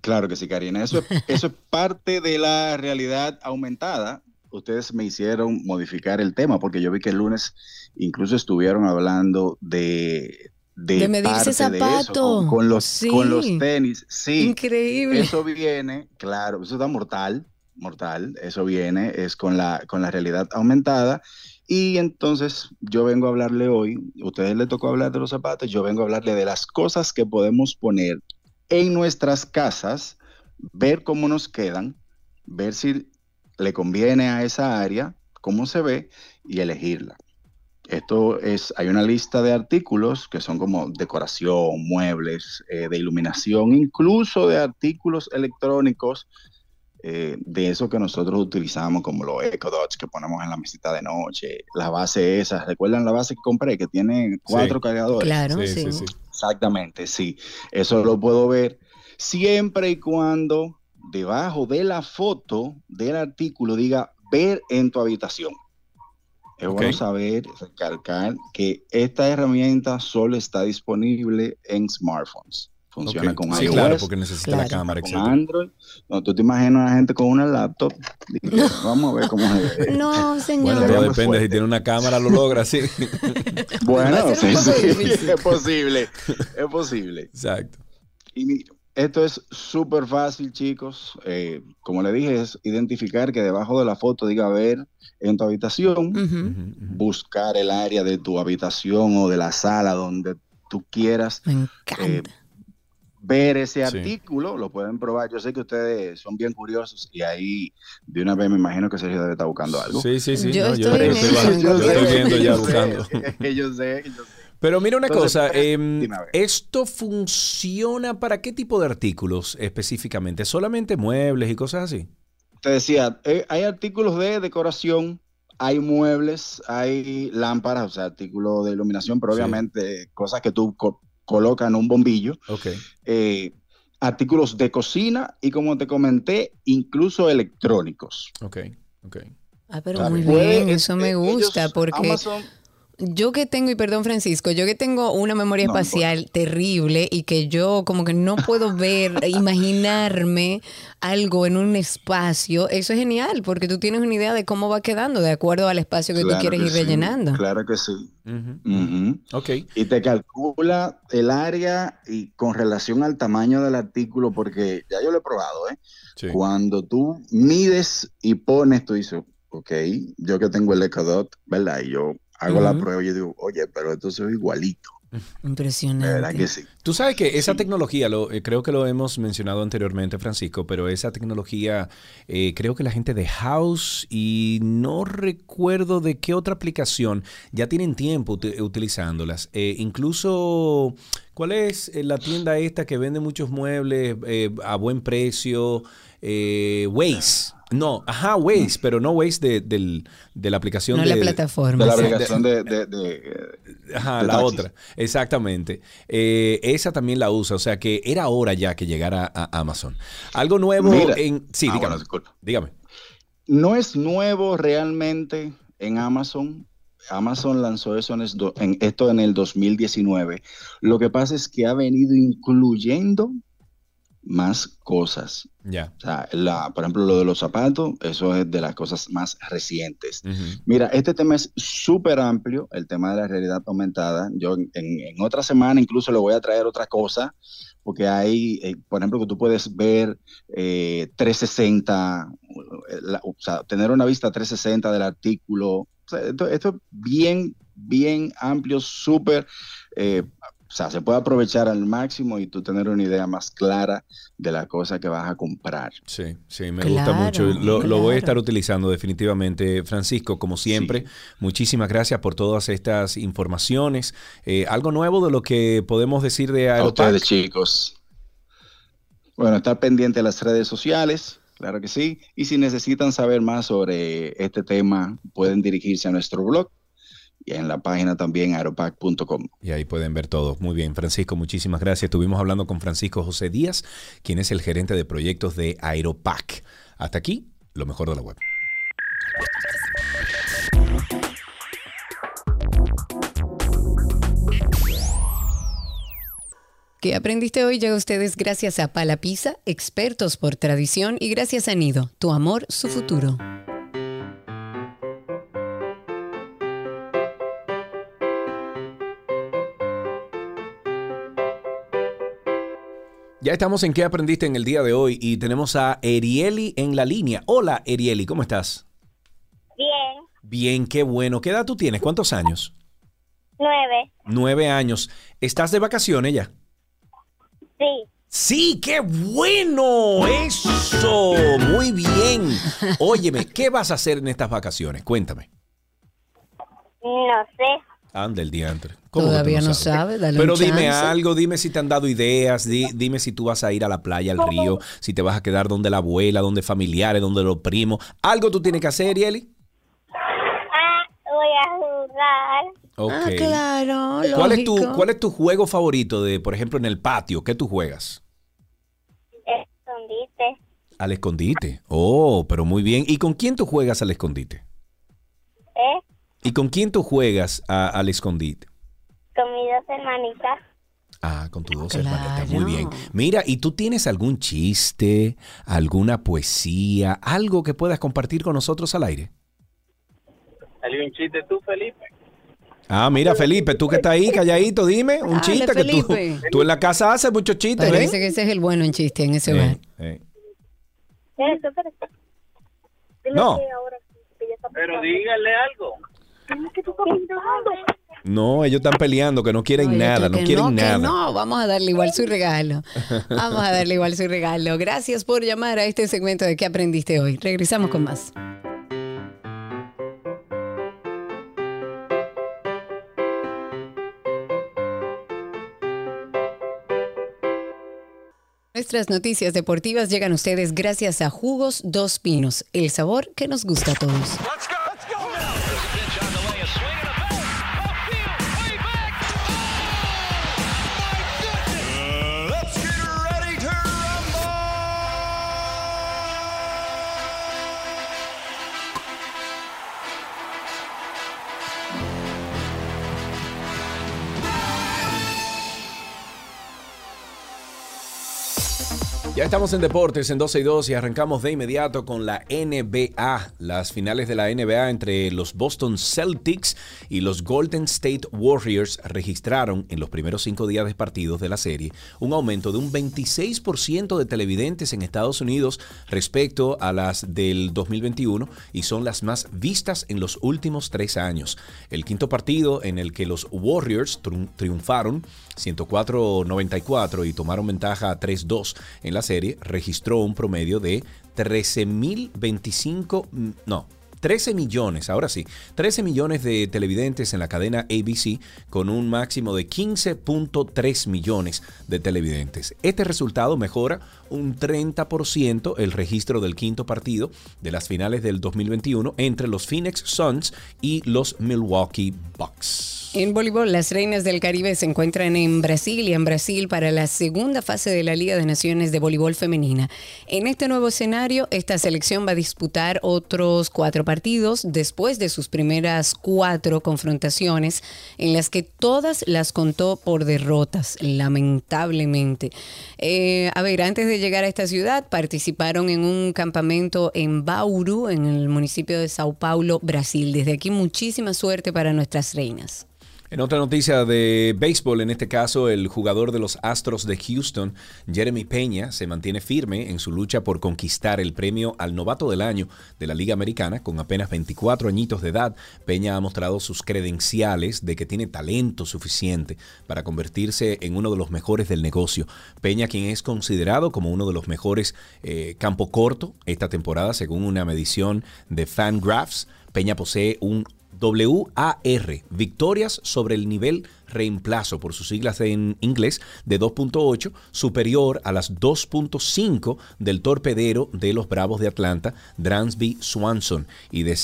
Claro que sí, Karina. Eso, es- eso es parte de la realidad aumentada. Ustedes me hicieron modificar el tema porque yo vi que el lunes incluso estuvieron hablando de...
De medirse
de eso,
zapato.
con, con los,
Sí.
con los tenis. Sí,
Increíble.
eso viene, claro, eso está mortal, mortal. Eso viene, es con la, con la realidad aumentada. Y entonces yo vengo a hablarle hoy, ustedes le tocó hablar de los zapatos, yo vengo a hablarle de las cosas que podemos poner en nuestras casas, ver cómo nos quedan, ver si le conviene a esa área, cómo se ve y elegirla. Esto es, hay una lista de artículos que son como decoración, muebles, eh, de iluminación, incluso de artículos electrónicos, eh, de eso que nosotros utilizamos, como los Echo Dots que ponemos en la mesita de noche, la base esa, ¿recuerdan la base que compré que tiene cuatro cargadores?
Claro, sí.
Exactamente, sí. Eso lo puedo ver siempre y cuando debajo de la foto del artículo diga ver en tu habitación. Es bueno saber, recalcar que esta herramienta solo está disponible en smartphones. Funciona
Ok.
con
Sí,
iOS,
claro, porque necesita la cámara,
con. Android. No, tú te imaginas a una gente con una laptop. Vamos a ver cómo se ve.
No, señor.
Bueno, todo depende. Si tiene una cámara, lo logra, sí.
Bueno, sí, es posible, es posible.
Exacto.
Y mira, esto es súper fácil, chicos. Eh, como le dije, es identificar que debajo de la foto diga ver en tu habitación, buscar el área de tu habitación o de la sala donde tú quieras
Me encanta.
Ver ese
Sí.
artículo, lo pueden probar. Yo sé que ustedes son bien curiosos y ahí de una vez me imagino que Sergio debe estar buscando algo.
Sí, sí, sí.
Yo
no,
estoy en
estoy,
eso,
yo
yo
estoy
sé,
viendo ya
sé,
buscando.
yo sé, yo sé.
Pero mira una
Entonces,
cosa, em. ¿esto funciona para qué tipo de artículos específicamente? ¿Solamente muebles y cosas así?
Te decía, eh, hay artículos de decoración, hay muebles, hay lámparas, o sea, artículos de iluminación, pero
Sí.
obviamente cosas que tú co- colocas en un bombillo,
Ok.
eh, artículos de cocina y como te comenté, incluso electrónicos.
Ok, ok.
Ah, pero
Claro.
muy
Puede-
bien, eso me
eh,
gusta
ellos,
porque
Amazon,
yo que tengo, y perdón Francisco, yo que tengo una memoria
No, no
espacial terrible y que yo como que no puedo ver, imaginarme algo en un espacio, eso es genial porque tú tienes una idea de cómo va quedando de acuerdo al espacio que
claro
tú quieres
que
ir
sí,
rellenando.
Claro que sí.
Ujú,
Ujú.
Ok.
Y te calcula el área y con relación al tamaño del artículo, porque ya yo lo he probado, ¿eh?
Sí.
Cuando tú mides y pones, tú dices, ok, yo que tengo el Ecodot, ¿verdad? Y yo hago la prueba y yo digo, oye, pero esto se ve igualito. De
Impresionante.
verdad que sí.
Tú sabes que esa tecnología, lo, eh, creo que lo hemos mencionado anteriormente, Francisco, pero esa tecnología, eh, creo que la gente de House y no recuerdo de qué otra aplicación ya tienen tiempo uti- utilizándolas. Eh, incluso, ¿cuál es la tienda esta que vende muchos muebles eh, a buen precio? Eh, Waze. No, ajá, Waze, pero no Waze de, del- de la aplicación
No
de,
la plataforma.
De la aplicación de, de- de-
Ajá,
de
la
taxis.
otra, exactamente. Eh, esa también la usa, o sea que era hora ya que llegara a Amazon. Algo nuevo
Mira.
en... Sí,
Ah,
dígame.
bueno, disculpa.
dígame.
No es nuevo realmente en Amazon. Amazon lanzó eso en- esto en el 2019. Lo que pasa es que ha venido incluyendo más cosas.
Ya.
O sea, la, por ejemplo, lo de los zapatos, eso es de las cosas más recientes. Mira, este tema es súper amplio, el tema de la realidad aumentada. Yo en, en otra semana incluso le voy a traer otra cosa, porque hay, eh, por ejemplo, que tú puedes ver eh, 360, eh, la- o sea, tener una vista 360 del artículo. O sea, esto, esto es bien, bien amplio, súper, eh, o sea, se puede aprovechar al máximo y tú tener una idea más clara de la cosa que vas a comprar.
Sí, sí, me
Claro,
gusta mucho. Lo, lo voy a estar utilizando definitivamente. Francisco, como siempre, muchísimas gracias por todas estas informaciones. Eh, algo nuevo de lo que podemos decir de
A
Aeropack.
ustedes, chicos. Bueno, estar pendiente de las redes sociales, claro que sí. Y si necesitan saber más sobre este tema, pueden dirigirse a nuestro blog y en la página también aeropack.com.
Y ahí pueden ver todo. Muy bien, Francisco, muchísimas gracias. Estuvimos hablando con Francisco José Díaz, quien es el gerente de proyectos de Aeropack. Hasta aquí, lo mejor de la web.
¿Qué aprendiste hoy? Llega a ustedes gracias a Palapisa, expertos por tradición, y gracias a Nido, tu amor, su futuro.
Ya estamos en qué aprendiste en el día de hoy y tenemos a Erieli en la línea. Hola, Erieli, ¿cómo estás?
Bien,
Bien, qué bueno. ¿Qué edad tú tienes? ¿Cuántos años?
nueve,
Nueve años. ¿Estás de vacaciones ya?
sí.
Sí, qué bueno. Eso. Muy bien. Óyeme, ¿qué vas a hacer en estas vacaciones? Cuéntame.
No sé.
Anda el diantre. ¿Cómo que tú
Todavía no
sabes?
sabe, dale
Pero
un
dime
chance.
algo, dime si te han dado ideas, di- dime si tú vas a ir a la playa, al río, si te vas a quedar donde la abuela, donde familiares, donde los primos. Algo tú tienes que hacer, Eli.
Ah, voy a jugar.
Ok.
Ah, claro.
¿Cuál es, tu. ¿Cuál es tu juego favorito de, por ejemplo, en el patio? ¿Qué tú juegas?
Escondite.
Al escondite. Oh, pero muy bien. ¿Y con quién tú juegas al escondite?
¿Eh?
¿Y con quién tú juegas a- al escondite?
Con mis dos hermanitas.
Ah, con tus dos
Claro.
hermanitas. Muy bien. Mira, ¿y tú tienes algún chiste, alguna poesía, algo que puedas compartir con nosotros al aire?
Salió un chiste tú, Felipe.
Ah, mira, Felipe, tú que estás ahí calladito, dime un
Dale,
chiste que tú, tú en la casa haces muchos chistes, ¿ves?
Parece que ese es el bueno en chiste en ese
Eh,
hogar.
eh.
Dile
No.
Pero dígale algo.
No, ellos están peleando, que no quieren
Oye,
nada, no quieren
que
nada.
no, vamos a darle igual su regalo. Vamos a darle igual su regalo. Gracias por llamar a este segmento de ¿Qué aprendiste hoy? Regresamos con más. Nuestras noticias deportivas llegan a ustedes gracias a Jugos Dos Pinos, el sabor que nos gusta a todos.
Ya estamos en deportes en 12 y 2 y arrancamos de inmediato con la NBA, las finales de la NBA entre los Boston Celtics y los Golden State Warriors registraron en los primeros cinco días de partidos de la serie un aumento de un 26% de televidentes en Estados Unidos respecto a las del 2021 y son las más vistas en los últimos tres años. El quinto partido en el que los Warriors triun- triunfaron 104-94 y tomaron ventaja 3-2 en la serie, registró un promedio de 13.025, mm, no, 13 millones, ahora sí, 13 millones de televidentes en la cadena ABC con un máximo de 15.3 millones de televidentes. Este resultado mejora un 30% el registro del quinto partido de las finales del 2021 entre los Phoenix Suns y los Milwaukee Bucks.
En voleibol, las reinas del Caribe se encuentran en Brasil y en Brasil para la segunda fase de la Liga de Naciones de Voleibol Femenina. En este nuevo escenario, esta selección va a disputar otros cuatro partidos después de sus primeras cuatro confrontaciones, en las que todas las contó por derrotas, lamentablemente. Eh, a ver, antes de llegar a esta ciudad, participaron en un campamento en Bauru, en el municipio de Sao Paulo, Brasil. Desde aquí, muchísima suerte para nuestras reinas.
En otra noticia de béisbol, en este caso el jugador de los Astros de Houston, Jeremy Peña, se mantiene firme en su lucha por conquistar el premio al novato del año de la Liga Americana. Con apenas 24 añitos de edad, Peña ha mostrado sus credenciales de que tiene talento suficiente para convertirse en uno de los mejores del negocio. Peña, quien es considerado como uno de los mejores eh, campo corto esta temporada, según una medición de Fangraphs, Peña posee un WAR, victorias sobre el nivel reemplazo, por sus siglas en inglés, de 2.8, superior a las 2.5 del torpedero de los Bravos de Atlanta, Dransby Swanson, y de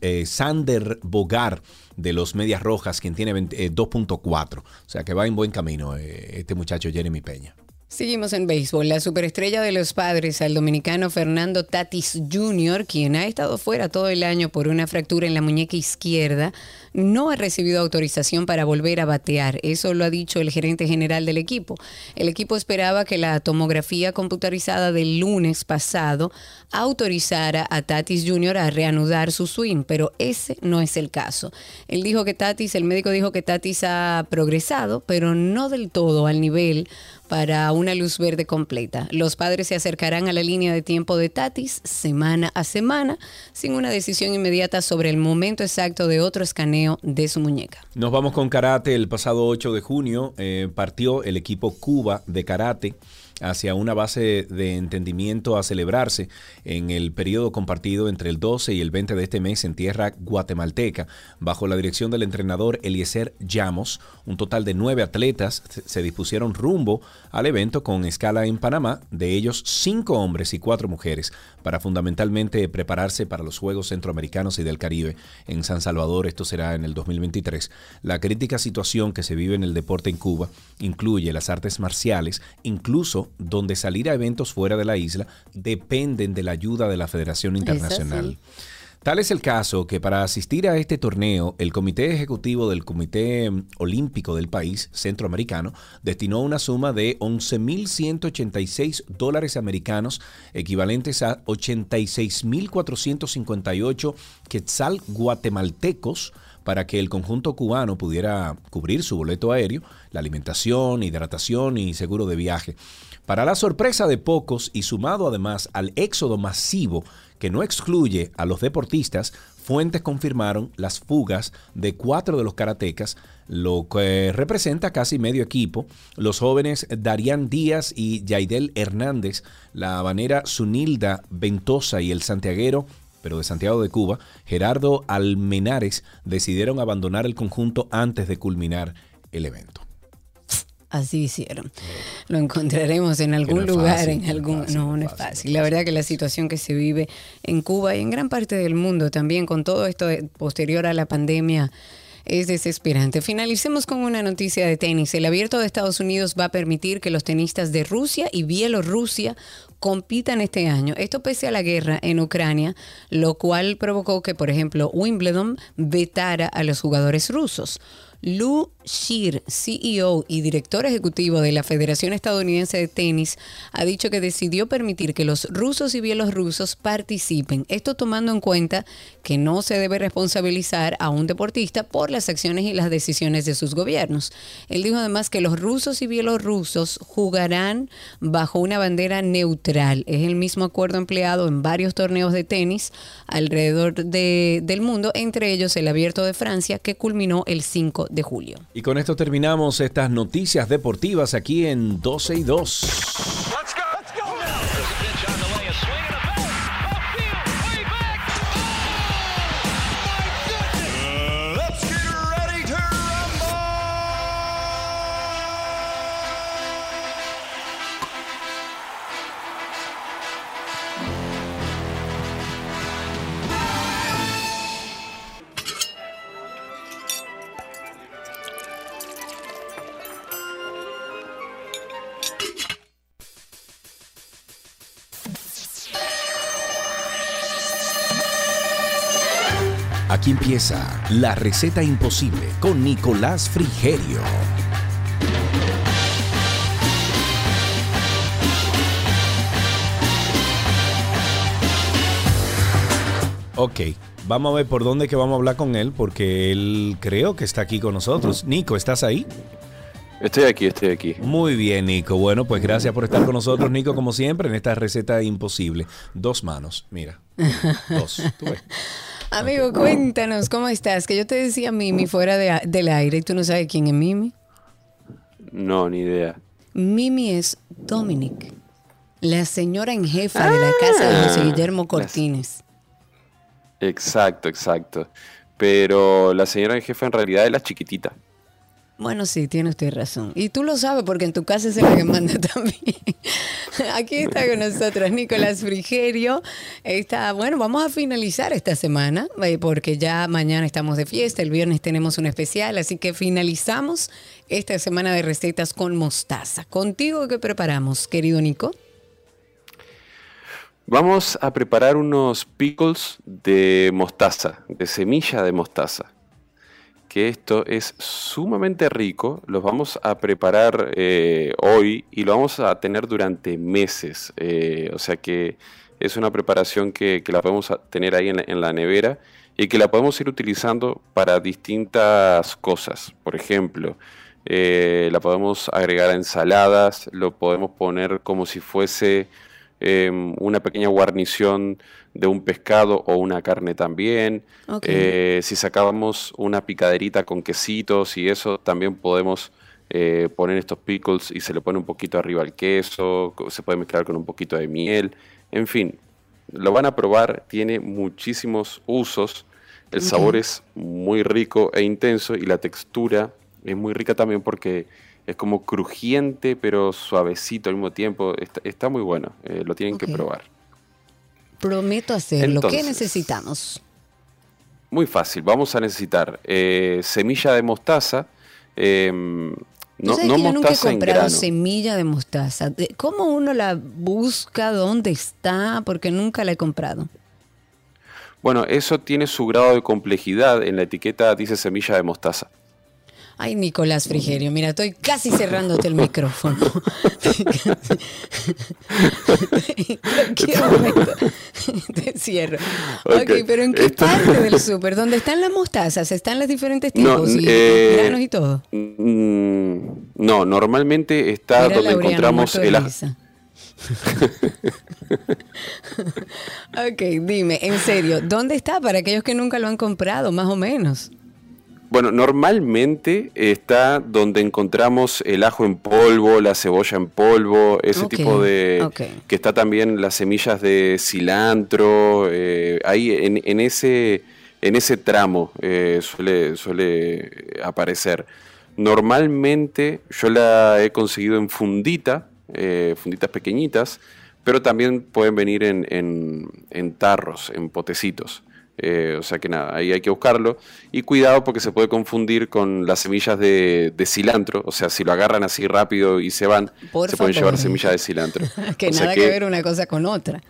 eh, Sander Bogar de los Medias Rojas, quien tiene 2.4. O sea que va en buen camino eh, este muchacho Jeremy Peña.
Seguimos en béisbol. La superestrella de los padres, el dominicano Fernando Tatis Jr., quien ha estado fuera todo el año por una fractura en la muñeca izquierda, no ha recibido autorización para volver a batear. Eso lo ha dicho el gerente general del equipo. El equipo esperaba que la tomografía computarizada del lunes pasado autorizara a Tatis Jr. a reanudar su swing, pero ese no es el caso. Él dijo que Tatis, el médico dijo que Tatis ha progresado, pero no del todo al nivel para una luz verde completa. Los padres se acercarán a la línea de tiempo de Tatis semana a semana sin una decisión inmediata sobre el momento exacto de otro escaneo de su muñeca.
Nos vamos con karate. El pasado 8 de junio eh, partió el equipo Cuba de karate hacia una base de entendimiento a celebrarse en el periodo compartido entre el 12 y el 20 de este mes en tierra guatemalteca, bajo la dirección del entrenador Eliezer Llamos. Un total de nueve atletas se dispusieron rumbo al evento con escala en Panamá, de ellos cinco hombres y cuatro mujeres, para fundamentalmente prepararse para los Juegos Centroamericanos y del Caribe en San Salvador. Esto será en el 2023. La crítica situación que se vive en el deporte en Cuba incluye las artes marciales, incluso donde salir a eventos fuera de la isla dependen de la ayuda de la Federación Internacional. Tal es el caso que para asistir a este torneo, el Comité Ejecutivo del Comité Olímpico del país centroamericano destinó una suma de 11.186 dólares americanos, equivalentes a 86.458 quetzal guatemaltecos, para que el conjunto cubano pudiera cubrir su boleto aéreo, la alimentación, hidratación y seguro de viaje. Para la sorpresa de pocos y sumado además al éxodo masivo que no excluye a los deportistas, fuentes confirmaron las fugas de cuatro de los karatecas, lo que representa casi medio equipo. Los jóvenes Darían Díaz y Yaidel Hernández, la habanera Sunilda Ventosa y el santiaguero pero de Santiago de Cuba, Gerardo Almenares decidieron abandonar el conjunto antes de culminar el evento.
Así hicieron. Lo encontraremos en algún lugar, en algún... No, no, es fácil. La verdad que la situación que se vive en Cuba y en gran parte del mundo también con todo esto posterior a la pandemia es desesperante. Finalicemos con una noticia de tenis. El abierto de Estados Unidos va a permitir que los tenistas de Rusia y Bielorrusia compitan este año. Esto pese a la guerra en Ucrania, lo cual provocó que, por ejemplo, Wimbledon vetara a los jugadores rusos. Lou Shir, CEO y director ejecutivo de la Federación Estadounidense de Tenis, ha dicho que decidió permitir que los rusos y bielorrusos participen. Esto tomando en cuenta que no se debe responsabilizar a un deportista por las acciones y las decisiones de sus gobiernos. Él dijo además que los rusos y bielorrusos jugarán bajo una bandera neutral. Es el mismo acuerdo empleado en varios torneos de tenis alrededor del mundo, entre ellos el Abierto de Francia, que culminó el 5 de julio.
Y con esto terminamos estas noticias deportivas aquí en 12 y 2. Aquí empieza la receta imposible con Nicolás Frigerio. Ok, vamos a ver por dónde que vamos a hablar con él, porque él creo que está aquí con nosotros. Nico, ¿estás ahí?
Estoy aquí, estoy aquí.
Muy bien, Nico. Bueno, pues gracias por estar con nosotros, Nico, como siempre, en esta receta imposible. Dos manos, mira. Dos. Tú ves.
Amigo, cuéntanos, ¿cómo estás? Que yo te decía Mimi fuera de- del aire y tú no sabes quién es Mimi.
No, ni idea.
Mimi es Dominic, la señora en jefa de la casa de José Guillermo Cortines.
Exacto, exacto. Pero la señora en jefe en realidad es la chiquitita.
Bueno, sí, tiene usted razón. Y tú lo sabes porque en tu casa es la que manda también. Aquí está con nosotros Nicolás Frigerio. Está, bueno, vamos a finalizar esta semana eh, porque ya mañana estamos de fiesta, el viernes tenemos un especial, así que finalizamos esta semana de recetas con mostaza. ¿Contigo qué preparamos, querido Nico?
Vamos a preparar unos pickles de mostaza, de semilla de mostaza. Que esto es sumamente rico. Los vamos a preparar eh, hoy y lo vamos a tener durante meses. Eh, o sea que es una preparación que, la podemos tener ahí en la, en la nevera y que la podemos ir utilizando para distintas cosas. Por ejemplo, eh, la podemos agregar a ensaladas, lo podemos poner como si fuese em, una pequeña guarnición de un pescado o una carne también. Eh, si sacábamos una picaderita con quesitos y eso, también podemos eh, poner estos pickles y se le pone un poquito arriba al queso, se puede mezclar con un poquito de miel, en fin, lo van a probar, tiene muchísimos usos, el sabor es muy rico e intenso y la textura es muy rica también porque es como crujiente pero suavecito al mismo tiempo, está, está muy bueno, eh, lo tienen que probar.
Prometo hacerlo. ¿Qué necesitamos?
Muy fácil, vamos a necesitar eh, semilla de mostaza, em, no, no
que yo nunca he
mostaza
comprado semilla de mostaza. ¿Cómo uno la busca? ¿Dónde está? Porque nunca la he comprado.
Bueno, eso tiene su grado de complejidad, en la etiqueta dice semilla de mostaza.
Ay, Nicolás Frigerio, mira, estoy casi cerrándote el micrófono. Te cierro. Ok,
Ok,
pero ¿en qué
esto-
parte del súper? ¿Dónde están las mostazas? ¿Están los diferentes
No,
tipos? y
eh,
granos y todo.
Mm, No, normalmente está
Mira,
donde
Laureano,
encontramos el
ok, dime, en serio, ¿dónde está para aquellos que nunca lo han comprado, más o menos?
Bueno, normalmente está donde encontramos el ajo en polvo, la cebolla en polvo, ese tipo de... que está también las semillas de cilantro, eh, ahí en, en ese, en ese tramo eh, suele, suele aparecer. Normalmente yo la he conseguido en fundita, eh, funditas pequeñitas, pero también pueden venir en, en- en tarros, en potecitos. Eh, o sea que nada, ahí hay que buscarlo. Y cuidado porque se puede confundir con las semillas de, de cilantro. O sea, si lo agarran así rápido y se van,
Por
se pueden llevar semillas de cilantro.
que
O sea
nada que... ver una cosa con otra.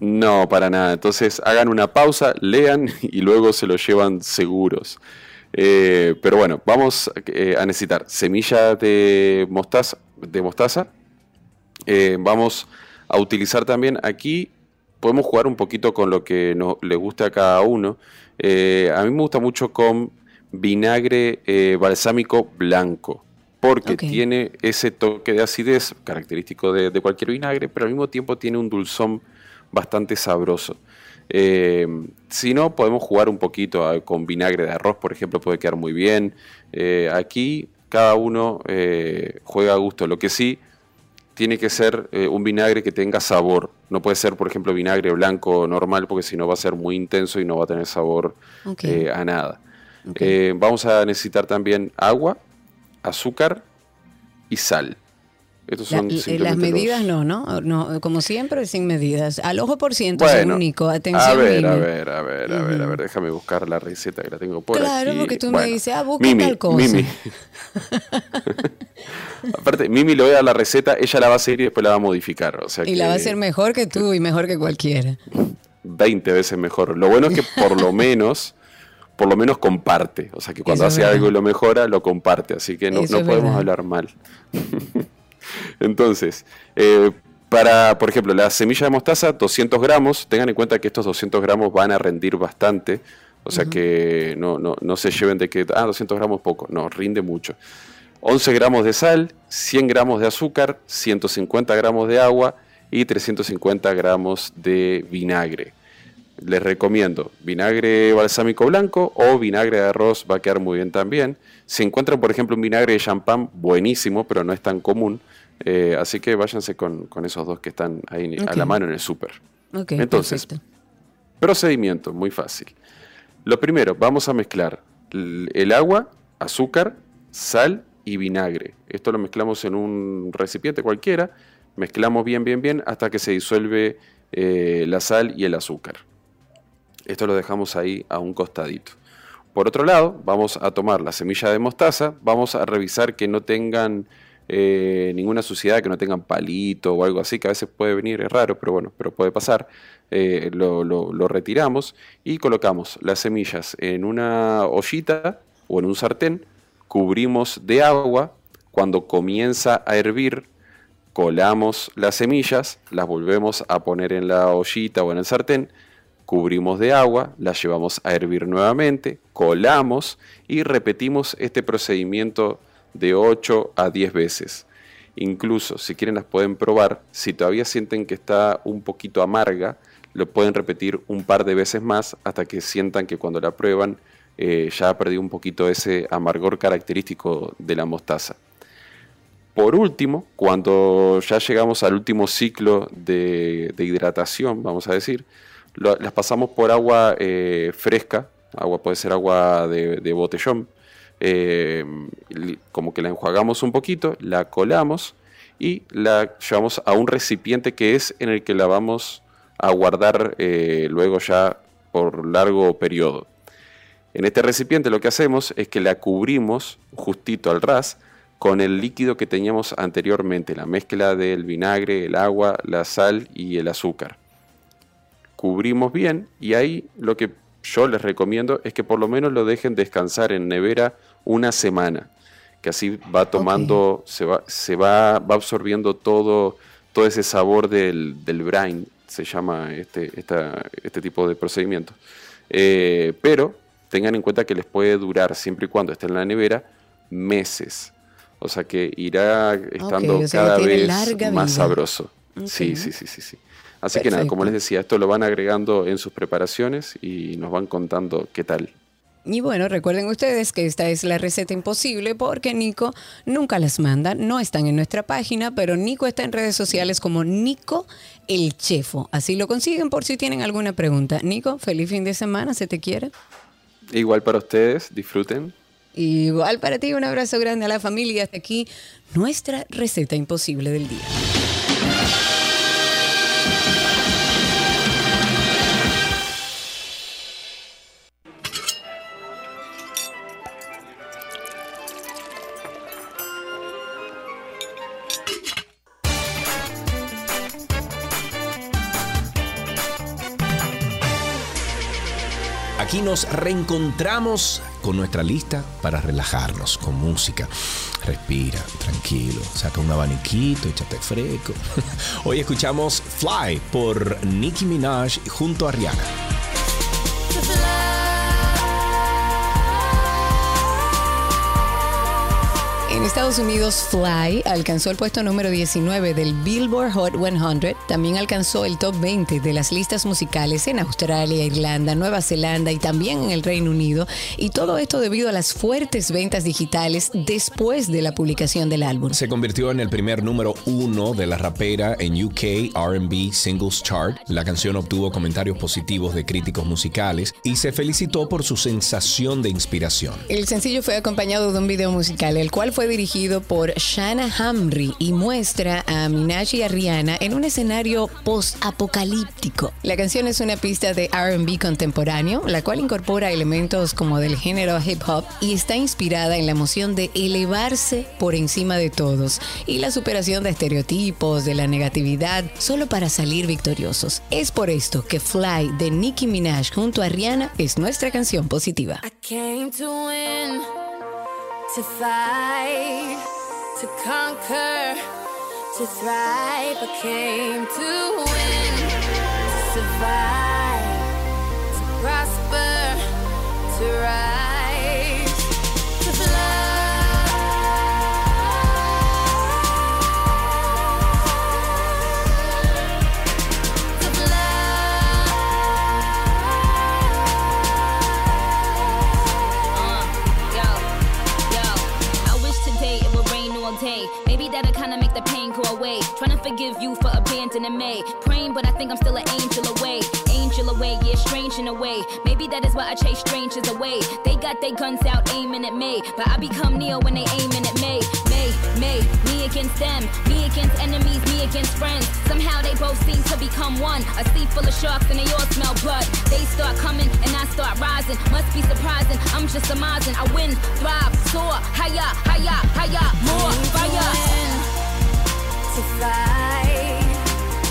No, para nada. Entonces hagan una pausa, lean y luego se lo llevan seguros. Eh, pero bueno, vamos eh, a necesitar semilla de mostaza, de mostaza. Eh, vamos a utilizar también aquí, podemos jugar un poquito con lo que nos, le guste a cada uno. Eh, a mí me gusta mucho con vinagre eh, balsámico blanco, porque tiene ese toque de acidez característico de, de cualquier vinagre, pero al mismo tiempo tiene un dulzón bastante sabroso. Eh, si no, podemos jugar un poquito a- con vinagre de arroz, por ejemplo, puede quedar muy bien. Aquí cada uno juega a gusto. Lo que sí, tiene que ser eh, un vinagre que tenga sabor. No puede ser, por ejemplo, vinagre blanco normal, porque si no va a ser muy intenso y no va a tener sabor eh, a nada. Eh, vamos a necesitar también agua, azúcar y sal. Estos
La-
son
l-
simplemente
las medidas no, no, no, como siempre sin medidas. Al ojo por ciento,
Bueno,
según Nico. Atención,
a ver,
Mimi.
a ver, a ver, a ver, a
Ujú.
ver, déjame buscar la receta que la tengo por
Claro,
aquí.
porque tú me
Bueno,
dices, ah, busca
Mimi,
tal cosa.
Mimi. Aparte, Mimi le voy a dar la receta, ella la va a seguir y después la va a modificar. O sea
Y la va a
que
hacer mejor que tú y mejor que cualquiera.
20 veces mejor. Lo bueno es que por lo menos por lo menos comparte. O sea, que cuando
Eso es
hace algo y lo mejora, lo comparte. Así que no, no
es
podemos hablar mal. Entonces, eh, para, por ejemplo, la semilla de mostaza, 200 gramos. Tengan en cuenta que estos 200 gramos van a rendir bastante. O sea que no, no, no se lleven de que, ah, 200 gramos poco. No, rinde mucho. 11 gramos de sal, 100 gramos de azúcar, 150 gramos de agua y 350 gramos de vinagre. Les recomiendo vinagre balsámico blanco o vinagre de arroz, va a quedar muy bien también. Si encuentran, por ejemplo, un vinagre de champán, buenísimo, pero no es tan común. Eh, así que váyanse con, con esos dos que están ahí a la mano en el súper.
Ok,
Entonces,
perfecto.
Procedimiento, muy fácil. Lo primero, vamos a mezclar el agua, azúcar, sal y vinagre. Esto lo mezclamos en un recipiente cualquiera, mezclamos bien, bien, bien hasta que se disuelve eh, la sal y el azúcar. Esto lo dejamos ahí a un costadito. Por otro lado, vamos a tomar la semilla de mostaza, vamos a revisar que no tengan eh, ninguna suciedad, que no tengan palito o algo así, que a veces puede venir, es raro, pero bueno, pero puede pasar. Eh, lo, lo- lo retiramos y colocamos las semillas en una ollita o en un sartén, cubrimos de agua, cuando comienza a hervir, colamos las semillas, las volvemos a poner en la ollita o en el sartén, cubrimos de agua, las llevamos a hervir nuevamente, colamos y repetimos este procedimiento de 8 a 10 veces. Incluso si quieren las pueden probar, si todavía sienten que está un poquito amarga, lo pueden repetir un par de veces más hasta que sientan que cuando la prueban eh, ya ha perdido un poquito ese amargor característico de la mostaza. Por último, cuando ya llegamos al último ciclo de hidratación, vamos a decir, las pasamos por agua eh, fresca, agua puede ser agua de, botellón, eh, como que la enjuagamos un poquito, la colamos y la llevamos a un recipiente que es en el que la vamos a guardar eh, luego ya por largo periodo. En este recipiente lo que hacemos es que la cubrimos justito al ras con el líquido que teníamos anteriormente, la mezcla del vinagre, el agua, la sal y el azúcar. Cubrimos bien y ahí lo que yo les recomiendo es que por lo menos lo dejen descansar en nevera una semana, que así va tomando, se, va, se va, va absorbiendo todo, todo ese sabor del, del brine, se llama este, esta- este tipo de procedimiento. Eh, pero tengan en cuenta que les puede durar, siempre y cuando esté en la nevera, meses. O sea que irá estando
o sea,
cada vez más
vida.
sabroso. Sí,
Ok.
sí, sí, sí, sí. Así que nada, como les decía, esto lo van agregando en sus preparaciones y nos van contando qué tal.
Y bueno, recuerden ustedes que esta es la receta imposible porque Nico nunca las manda, no están en nuestra página, pero Nico está en redes sociales como Nico el Chefo. Así lo consiguen por si tienen alguna pregunta. Nico, feliz fin de semana, se te quiere.
Igual para ustedes, disfruten.
Igual para ti, un abrazo grande a la familia. Hasta aquí nuestra receta imposible del día.
Reencontramos con nuestra lista para relajarnos con música. Respira, tranquilo, saca un abaniquito, échate fresco. Hoy escuchamos Fly por Nicki Minaj junto a Rihanna.
En Estados Unidos, Fly alcanzó el puesto número 19 del Billboard Hot 100. También alcanzó el top 20 de las listas musicales en Australia, Irlanda, Nueva Zelanda y también en el Reino Unido. Y todo esto debido a las fuertes ventas digitales después de la publicación del álbum.
Se convirtió en el primer número uno de la rapera en UK RB Singles Chart. La canción obtuvo comentarios positivos de críticos musicales y se felicitó por su sensación de inspiración.
El sencillo fue acompañado de un video musical, el cual fue dirigido por Shanna Hamri y muestra a Minaj y a Rihanna en un escenario post-apocalíptico. La canción es una pista de RB contemporáneo, la cual incorpora elementos como del género hip hop y está inspirada en la emoción de elevarse por encima de todos y la superación de estereotipos, de la negatividad, solo para salir victoriosos. Es por esto que Fly de Nicki Minaj junto a Rihanna es nuestra canción positiva.
To fight, to conquer, to thrive. I came to win, to survive,
day. Maybe that'll kinda make the pain go away. Trying to forgive you for abandoning me. Praying, but I think I'm still an angel away. Angel away, yeah, strange in a way. Maybe that is why I chase strangers away. They got their guns out aiming at me. But I become Neo when they aiming at me. Me, me, against them. Me against enemies, me against friends. Somehow they both seem to become one. A sea full of sharks and they all smell blood. They start coming and I start rising. Must be surprising. I'm just surmising. I win, thrive, soar, higher, higher, higher, more fire.
to fight,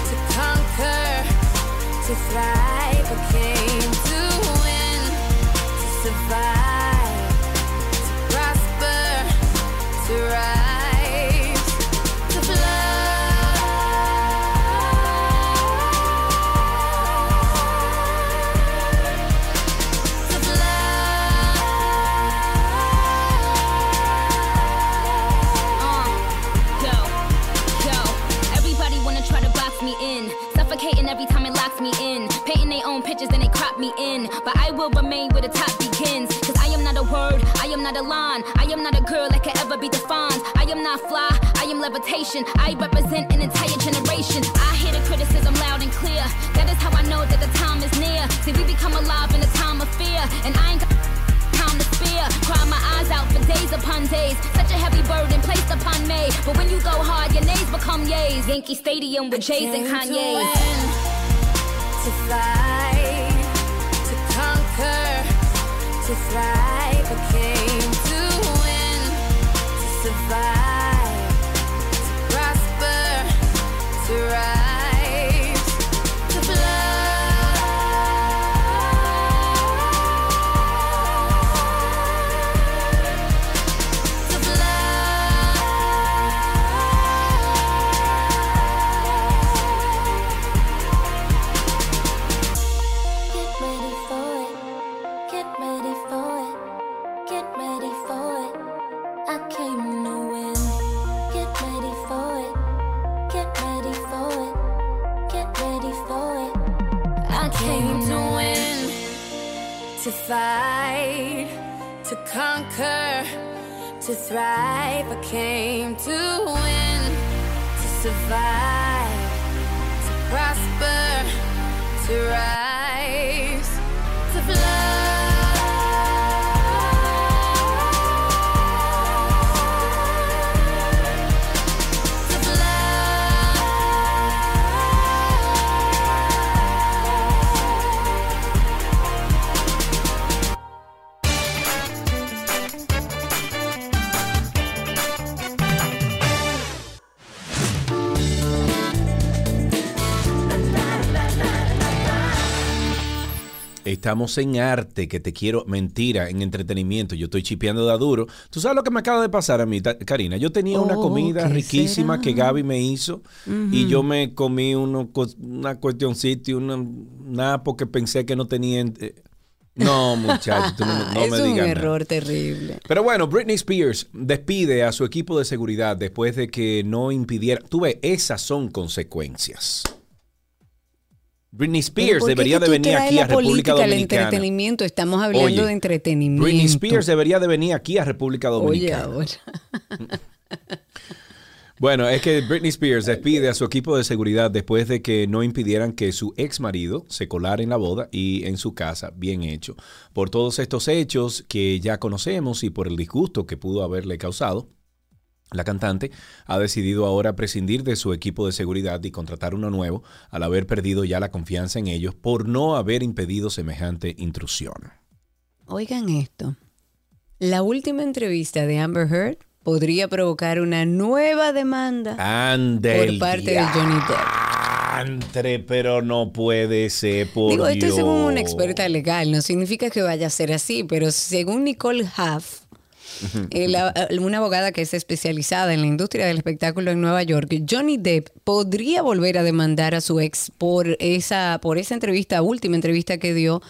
to conquer, to thrive. I came to win, to survive,
I where the top begins. Cause I am not a word, I am not a line. I am not a girl that can ever be defined. I am not fly, I am levitation. I represent an entire generation. I hear the criticism loud and clear. That is how I know that the time is near. See, we become alive in a time of fear. And I ain't got time to spare. Cry my eyes out for days upon days. Such a heavy burden placed upon me. But when you go hard, your nays become yays. Yankee Stadium with Jays and
came to win, to fight, to thrive. I came to win, to survive, fight. To conquer. To thrive. I came to win. To survive. To prosper to rise, to fly.
Estamos en arte, que te quiero, mentira, en entretenimiento. Yo estoy chipeando de duro. ¿Tú sabes lo que me acaba de pasar a mí, Karina? Yo tenía una
Oh,
comida
¿qué
riquísima
será?
que Gaby me hizo y yo me comí uno, una cuestioncita, y una napo que pensé que no tenía... en- eh, No, muchachos, tú no, me- no
es un
digas nada.
error terrible.
Pero bueno, Britney Spears despide a su equipo de seguridad después de que no impidiera. Tú ves, esas son consecuencias. Britney Spears
¿por qué
debería de venir aquí a República
política
Dominicana.
entretenimiento? Estamos hablando
Oye,
de entretenimiento.
Britney Spears debería de venir aquí a República
Oye,
Dominicana.
ahora.
Bueno, es que Britney Spears despide a su equipo de seguridad después de que no impidieran que su ex marido se colara en la boda y en su casa, bien hecho. Por todos estos hechos que ya conocemos y por el disgusto que pudo haberle causado, La cantante ha decidido ahora prescindir de su equipo de seguridad y contratar uno nuevo al haber perdido ya la confianza en ellos por no haber impedido semejante intrusión.
Oigan esto. La última entrevista de Amber Heard podría provocar una nueva demanda
Ande
por parte de Johnny Depp.
Diantre, pero no puede ser por
Digo, esto es según
Dios.
una experta legal, no significa que vaya a ser así, pero según Nicole Huff, eh, la- una abogada que es especializada en la industria del espectáculo en Nueva York, Johnny Depp podría volver a demandar a su ex por esa, por esa entrevista, última entrevista que dio.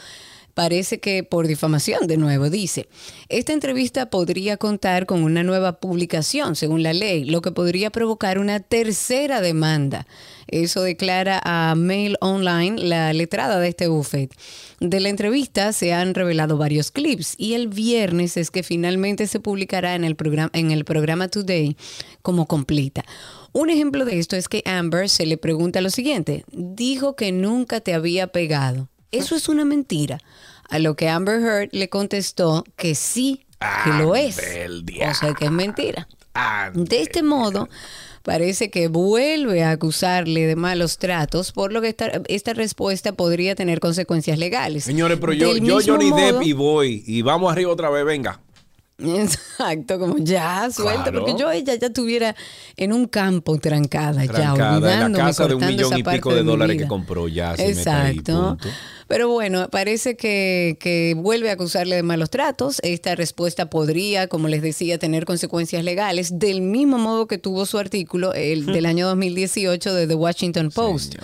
Parece que por difamación, de nuevo, dice. Esta entrevista podría contar con una nueva publicación, según la ley, lo que podría provocar una tercera demanda. Eso declara a Mail Online, la letrada de este buffet. De la entrevista se han revelado varios clips y el viernes es que finalmente se publicará en el programa, en el programa Today como completa. Un ejemplo de esto es que Amber se le pregunta lo siguiente, dijo que nunca te había pegado. Eso es una mentira. A lo que Amber Heard le contestó que sí, que lo es. O sea que es mentira. De este modo, parece que vuelve a acusarle de malos tratos, por lo que esta, esta respuesta podría tener consecuencias legales.
Señores, pero yo,
Del
yo Johnny Depp
modo-
y voy y vamos arriba otra vez, venga.
Exacto, como ya suelta,
Claro.
porque yo ella ya estuviera en un campo trancada, ya
Trancada en la
olvidándome,
casa de un millón y pico de dólares que compró ya.
Exacto.
punto.
Pero bueno, parece que, que vuelve a acusarle de malos tratos. Esta respuesta podría, como les decía, tener consecuencias legales, del mismo modo que tuvo su artículo el del año 2018 de The Washington Post.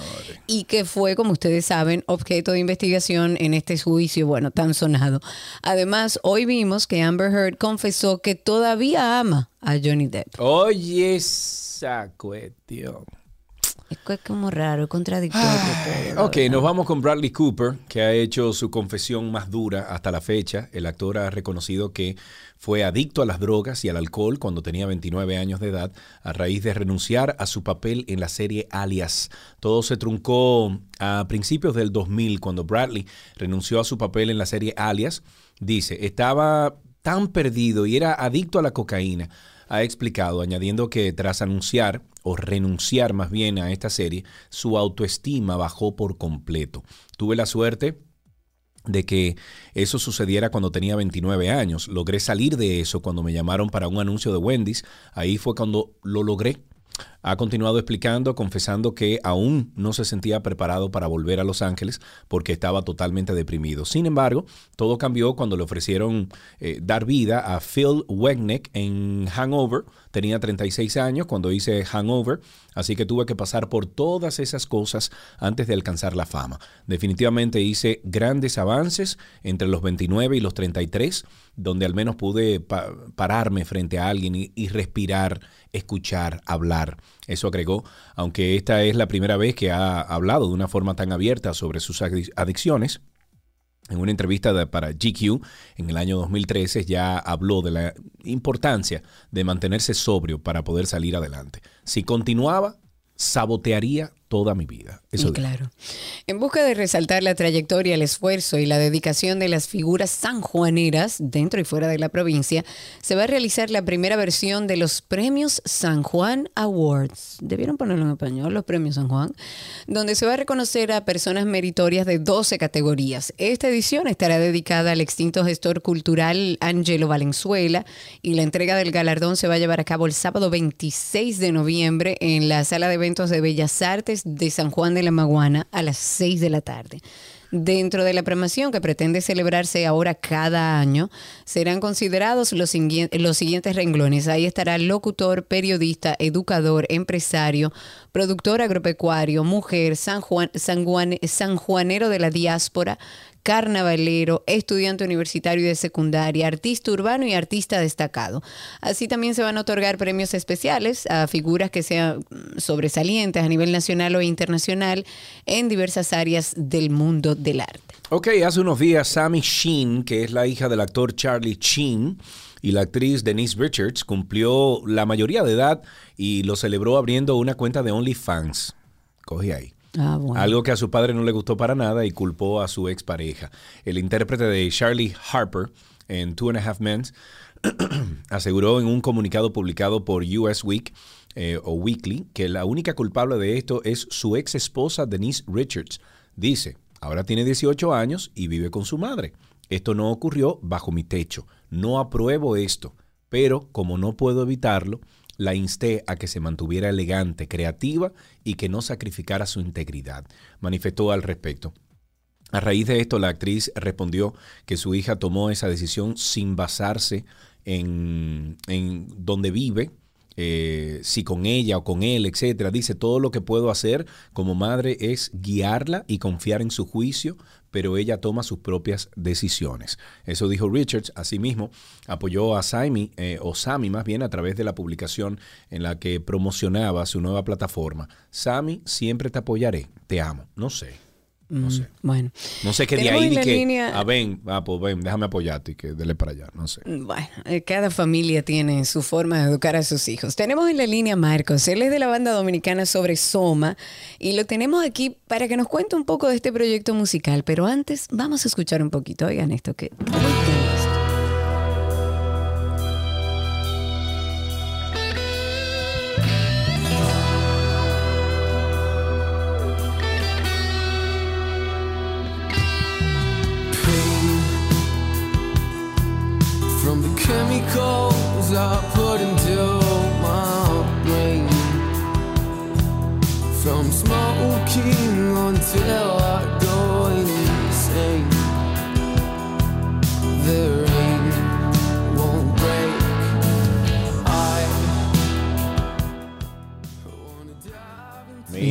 Y que fue, como ustedes saben, objeto de investigación en este juicio, bueno, tan sonado. Además, hoy vimos que Amber Heard confesó que todavía ama a Johnny Depp.
Oye, esa cuestión.
Es como raro, contradictorio.
Ok, nos vamos con Bradley Cooper, que ha hecho su confesión más dura hasta la fecha. El actor ha reconocido que fue adicto a las drogas y al alcohol cuando tenía 29 años de edad, a raíz de renunciar a su papel en la serie Alias. Todo se truncó a principios del 2000, cuando Bradley renunció a su papel en la serie Alias. Dice, estaba tan perdido y era adicto a la cocaína ha explicado, añadiendo que tras anunciar o renunciar más bien a esta serie, su autoestima bajó por completo. Tuve la suerte de que eso sucediera cuando tenía 29 años. Logré salir de eso cuando me llamaron para un anuncio de Wendy's. Ahí fue cuando lo logré. Ha continuado explicando, confesando que aún no se sentía preparado para volver a Los Ángeles porque estaba totalmente deprimido. Sin embargo, todo cambió cuando le ofrecieron eh, dar vida a Phil Wegneck en Hangover. Tenía 36 años cuando hice Hangover, así que tuve que pasar por todas esas cosas antes de alcanzar la fama. Definitivamente hice grandes avances entre los 29 y los 33, donde al menos pude pa- pararme frente a alguien y respirar, escuchar, hablar. Eso agregó, aunque esta es la primera vez que ha hablado de una forma tan abierta sobre sus adic- adicciones. En una entrevista para GQ en el año 2013 ya habló de la importancia de mantenerse sobrio para poder salir adelante. Si continuaba, sabotearía toda mi vida. Eso dijo.
claro. En busca de resaltar la trayectoria, el esfuerzo y la dedicación de las figuras sanjuaneras dentro y fuera de la provincia, se va a realizar la primera versión de los premios San Juan Awards. Debieron ponerlo en español, los premios San Juan, donde se va a reconocer a personas meritorias de 12 categorías. Esta edición estará dedicada al extinto gestor cultural Angelo Valenzuela y la entrega del galardón se va a llevar a cabo el sábado 26 de noviembre en la sala de eventos de Bellas Artes de San Juan de la Maguana a las 6 de la tarde. Dentro de la programación que pretende celebrarse ahora cada año, serán considerados los, los siguientes renglones. Ahí estará locutor, periodista, educador, empresario, productor agropecuario, mujer, San Juan, sanjuanero de la diáspora, carnavalero, estudiante universitario y de secundaria, artista urbano y artista destacado. Así también se van a otorgar premios especiales a figuras que sean sobresalientes a nivel nacional o internacional en diversas áreas del mundo del arte.
Ok, hace unos días Sammy Sheen, que es la hija del actor Charlie Sheen, y la actriz Denise Richards cumplió la mayoría de edad y lo celebró abriendo una cuenta de OnlyFans. Coge ahí.
Ah.
Algo que a su padre no le gustó para nada y culpó a su expareja. El intérprete de Charlie Harper en Two and a Half Men aseguró en un comunicado publicado por US Week eh, o Weekly que la única culpable de esto es su ex esposa Denise Richards. Dice, ahora tiene 18 años y vive con su madre. Esto no ocurrió bajo mi techo. No apruebo esto, pero como no puedo evitarlo, la insté a que se mantuviera elegante, creativa y que no sacrificara su integridad. Manifestó al respecto. A raíz de esto, la actriz respondió que su hija tomó esa decisión sin basarse en, en donde vive, eh, si con ella o con él, etcétera. Dice, todo lo que puedo hacer como madre es guiarla y confiar en su juicio, pero ella toma sus propias decisiones. Eso dijo Richards. Asimismo, apoyó a Sammy, eh, o Sammy más bien, a través de la publicación en la que promocionaba su nueva plataforma. Sammy, siempre te apoyaré. Te amo. No sé. No
Mm,
sé.
Bueno.
No sé qué de ahí ni que.
línea-
Ah, ven, ah, pues ven, déjame apoyarte y que dele para allá. No sé.
Bueno, eh, cada familia tiene su forma de educar a sus hijos. Tenemos en la línea a Marcos, él es de la banda dominicana sobre Soma y lo tenemos aquí para que nos cuente un poco de este proyecto musical, pero antes vamos a escuchar un poquito, oigan esto que...
I put into my brain. From smoking until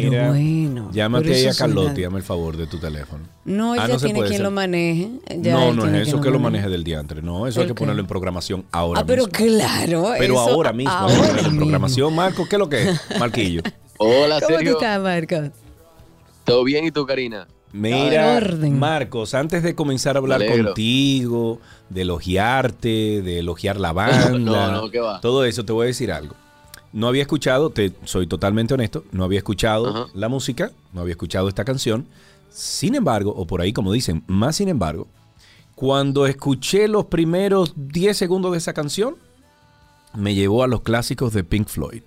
Mira,
bueno,
llámate ahí a Carlotti, dame el favor de tu teléfono.
No,
Ah, no se
tiene quien lo maneje. ya
no, no es eso que lo
maneje.
del diantre. No, eso hay
¿El
que
qué?
ponerlo en programación ahora
Ah, pero
mismo.
claro.
Pero
eso
ahora mismo hay que
ahora
ponerlo en programación. Marco, ¿qué es lo que es? Marquillo.
Hola,
¿Cómo estás, Marcos?
¿Todo bien y tú, Karina?
Mira. Marcos, antes de comenzar a hablar contigo, de elogiarte, de elogiar la banda,
No, no, ¿qué va?
todo eso, te voy a decir algo. No había escuchado, te soy totalmente honesto, no había escuchado
Ajá.
la música, no había escuchado esta canción. Sin embargo, o por ahí como dicen, más sin embargo, cuando escuché los primeros 10 segundos de esa canción, me llevó a los clásicos de Pink Floyd.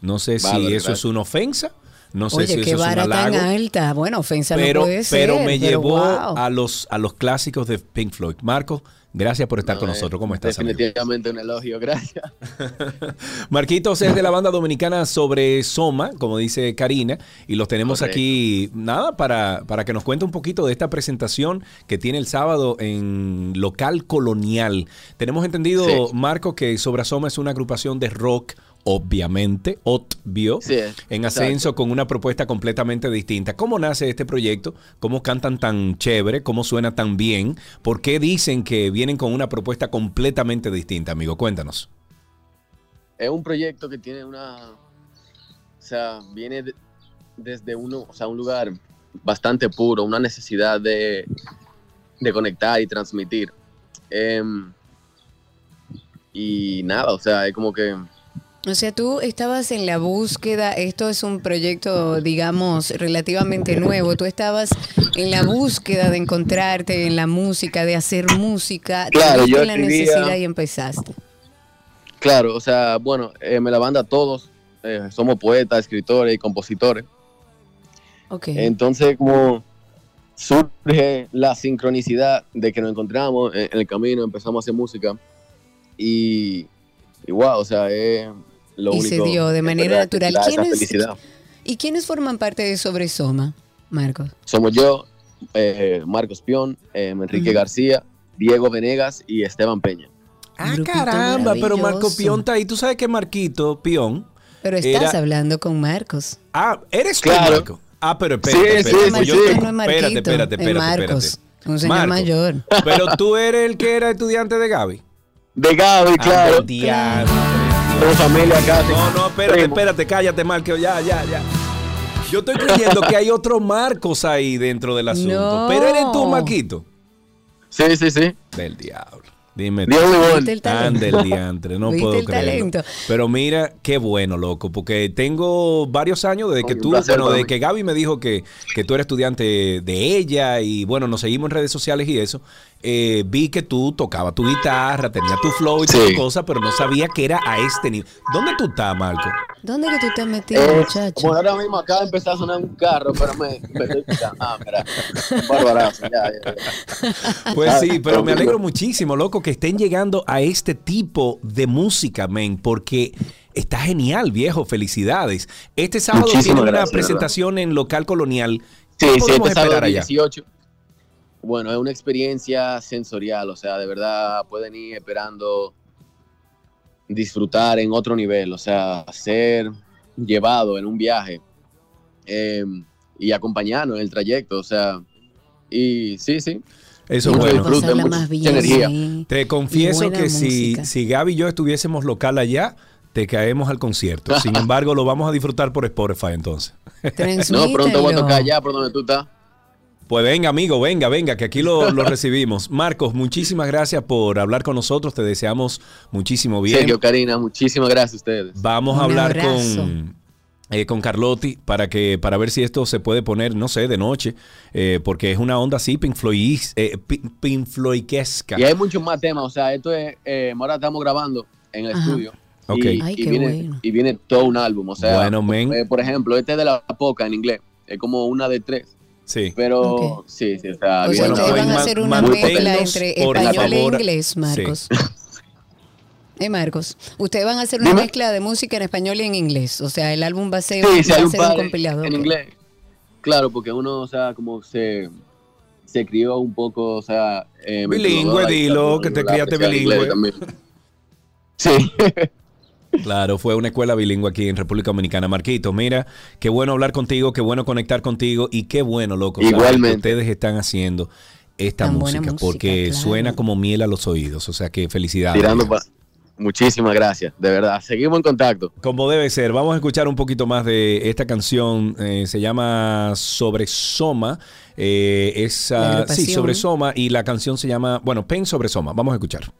No sé si eso
gracias.
es una ofensa, no sé
Oye,
si
qué
eso es un
vara tan
halago
alta. Bueno, ofensa
pero,
no puede ser.
pero me llevó
wow.
a los a los clásicos de Pink Floyd. Marco, gracias por estar
No,
con nosotros. ¿Cómo estás, amigo?
Definitivamente un elogio, gracias.
Marquitos es de la banda dominicana sobre Soma, como dice Karina, y los tenemos
Correcto.
aquí, nada, para, para que nos cuente un poquito de esta presentación que tiene el sábado en Local Colonial. Tenemos entendido,
Sí.
Marco, que Sobra Soma es una agrupación de rock, obviamente, obvio,
Sí,
en
exacto.
ascenso con una propuesta completamente distinta. ¿Cómo nace este proyecto? ¿Cómo cantan tan chévere? ¿Cómo suena tan bien? ¿Por qué dicen que vienen con una propuesta completamente distinta, amigo? Cuéntanos.
Es un proyecto que tiene una. O sea, viene de- desde uno, o sea, un lugar bastante puro, una necesidad de, de conectar y transmitir. Em, y nada, o sea, es como que.
O sea, tú estabas en la búsqueda, esto es un proyecto, digamos, relativamente nuevo, tú estabas en la búsqueda de encontrarte en la música, de hacer música,
Claro, yo
la
escribía-
necesidad y empezaste.
Claro, o sea, bueno, eh, me la banda todos, eh, somos poetas, escritores y compositores.
Ok.
Entonces, como surge la sincronicidad de que nos encontramos en, en el camino, empezamos a hacer música y, y wow, o sea, es lo
Y
único.
se dio de manera
verdad,
natural. ¿Quiénes-
felicidad.
¿Y quiénes forman parte de Sobresoma, Marcos?
Somos yo, eh, Marcos Pion, eh, Enrique
Ujú.
García, Diego Venegas y Esteban Peña.
Ah,
Grupito
caramba, pero Marco. Pion está ahí. Tú sabes que Marquito Pion.
Pero estás
Era-
hablando con Marcos.
Ah, eres tú,
Claro.
Marco. Ah, pero espérate,
Sí,
espérate.
sí,
pues
sí,
yo
sí.
te-
No es Marquito,
espérate, espérate,
es
espérate,
Marcos,
espérate.
un señor
Marco,
mayor.
Pero tú eres el que era estudiante de Gaby.
De Gaby,
Ah,
claro.
diablo.
Somos familia casi.
No, no, espérate,
Primo.
espérate, cállate, Marco. Ya, ya, ya. Yo estoy creyendo que hay otro Marcos ahí dentro del asunto.
No.
Pero eres tú, Marquito.
Sí, sí, sí.
Del diablo. Dime.
The only.
Ande el diantre, no
¿Viste
puedo
el
creerlo.
talento?
Pero mira, qué bueno, loco, porque tengo varios años desde que tú,
placer
bueno, desde que Gaby me dijo que, que tú eres estudiante de ella y bueno, nos seguimos en redes sociales y eso. eh, vi que tú tocabas tu guitarra, tenías tu flow y
Sí.
todas cosas, pero no sabía que era a este nivel. ¿Dónde tú estás, Marco?
¿Dónde que tú estás metido,
Eh,
muchacho?
como ahora mismo acaba de empezar a sonar un carro, pero me, me estoy picando. Ah, mira. Un barbarazo, ya, ya, ya.
Pues
Ah,
sí, pero me alegro muchísimo, loco, que estén llegando a este tipo de música, men, porque está genial, viejo. Felicidades. Este sábado
Muchísimas
tienen una presentación en local colonial.
Sí,
¿Qué
sí, este sábado
esperar allá?
18. Bueno, es una experiencia sensorial, o sea, de verdad pueden ir esperando disfrutar en otro nivel, o sea, ser llevado en un viaje eh, y acompañarnos en el trayecto, o sea, y sí, sí.
Eso es
mucho
bueno.
disfrute, mucha
bien
energía.
Te confieso que si,
música.
si Gaby y yo estuviésemos local allá, te caemos al concierto. Sin embargo, lo vamos a disfrutar por Spotify entonces.
No, pronto voy a tocar allá por donde tú estás.
Pues venga, amigo, venga, venga, que aquí lo, lo recibimos. Marcos, muchísimas gracias por hablar con nosotros. Te deseamos muchísimo bien.
Sergio, Karina, muchísimas gracias a ustedes.
Vamos a
Un
hablar
abrazo.
con, eh, con Carlotti para que para ver si esto se puede poner, no sé, de noche, eh, porque es una onda así, eh, Pink Floydesca.
Y hay muchos más temas, o sea, esto es, eh, ahora estamos grabando en el
Ajá.
estudio.
Ok.
Y,
Ay,
y
qué
viene,
bueno.
y viene todo un álbum, o sea,
Bueno, men.
eh, por ejemplo, este de la poca en inglés, es como una de tres,
Sí.
pero sí, sí, está
O sea,
bien.
Bueno,
ustedes van a hacer una mezcla entre español e inglés, Marcos. Eh, Marcos, ustedes van a hacer una
Dime.
mezcla de música en español y en inglés. O sea, el álbum va a ser,
Sí, sí,
va
hay
a
un
ser un
par
compilado.
en inglés. Claro, porque uno, o sea, como se, se crió un poco, o sea... eh,
Bilingüe, dilo, que te criaste bilingüe.
también. Sí.
Claro, fue una escuela bilingüe aquí en República Dominicana. Marquito, mira, qué bueno hablar contigo, qué bueno conectar contigo y qué bueno, loco,
Igualmente.
que ustedes están haciendo esta música,
música,
porque
claro.
suena como miel a los oídos. O sea que felicidades.
Tirando
viejo.
pa- Muchísimas gracias, de verdad. Seguimos en contacto.
Como debe ser, vamos a escuchar un poquito más de esta canción. eh, se llama Sobre Soma. eh, sí. Sobre Soma. Y la canción se llama, bueno, Pen Sobre Soma. Vamos a escuchar.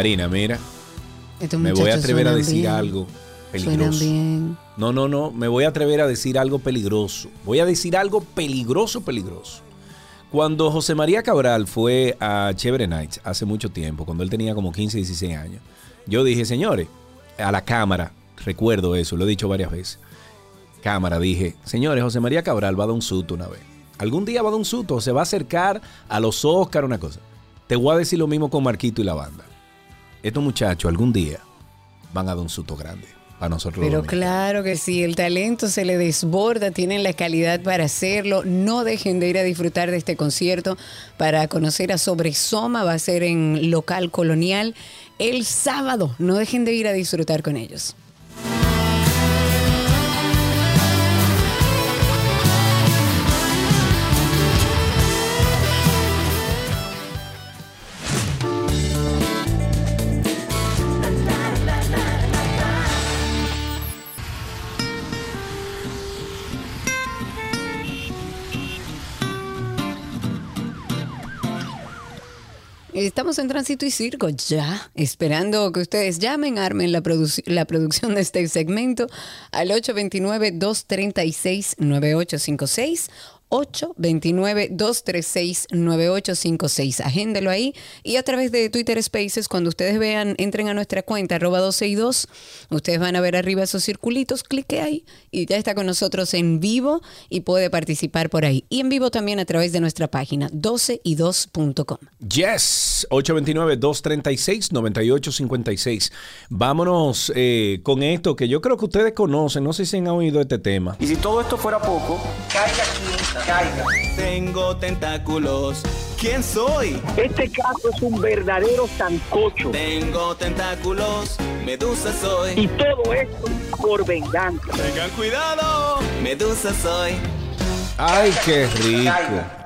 Karina, mira,
Estos
me voy a atrever a decir
bien,
algo peligroso.
bien.
No, no, no, me voy a atrever a decir algo peligroso. Voy a decir algo peligroso, peligroso. Cuando José María Cabral fue a Chévere Nights hace mucho tiempo, cuando él tenía como 15, 16 años, yo dije, señores, a la cámara, recuerdo eso, lo he dicho varias veces. Cámara, dije, señores, José María Cabral va a dar un susto una vez. Algún día va a dar un susto, se va a acercar a los Oscar, una cosa. Te voy a decir lo mismo con Marquito y la banda. Estos muchachos algún día van a dar un susto grande para nosotros.
Pero claro que sí, el talento se le desborda, tienen la calidad para hacerlo. No dejen de ir a disfrutar de este concierto para conocer a Sobre Soma, va a ser en local colonial el sábado. No dejen de ir a disfrutar con ellos. Estamos en Tránsito y Circo ya, esperando que ustedes llamen, armen la, produc- la producción de este segmento al 829-236-9856. 829-236-9856. Agéndelo ahí. Y a través de Twitter Spaces, cuando ustedes vean, entren a nuestra cuenta, arroba 12 y 2. Ustedes van a ver arriba esos circulitos, clique ahí y ya está con nosotros en vivo y puede participar por ahí. Y en vivo también a través de nuestra página 12y2.com.
Yes, 829-236-9856. Vámonos eh, con esto que yo creo que ustedes conocen, no sé si han oído este tema.
Y si todo esto fuera poco, caiga quien caiga. Tengo tentáculos quién soy.
Este caso es un verdadero sancocho.
Tengo tentáculos, medusa soy.
Y todo esto por venganza.
Tengan cuidado, medusa soy.
Ay, qué rico.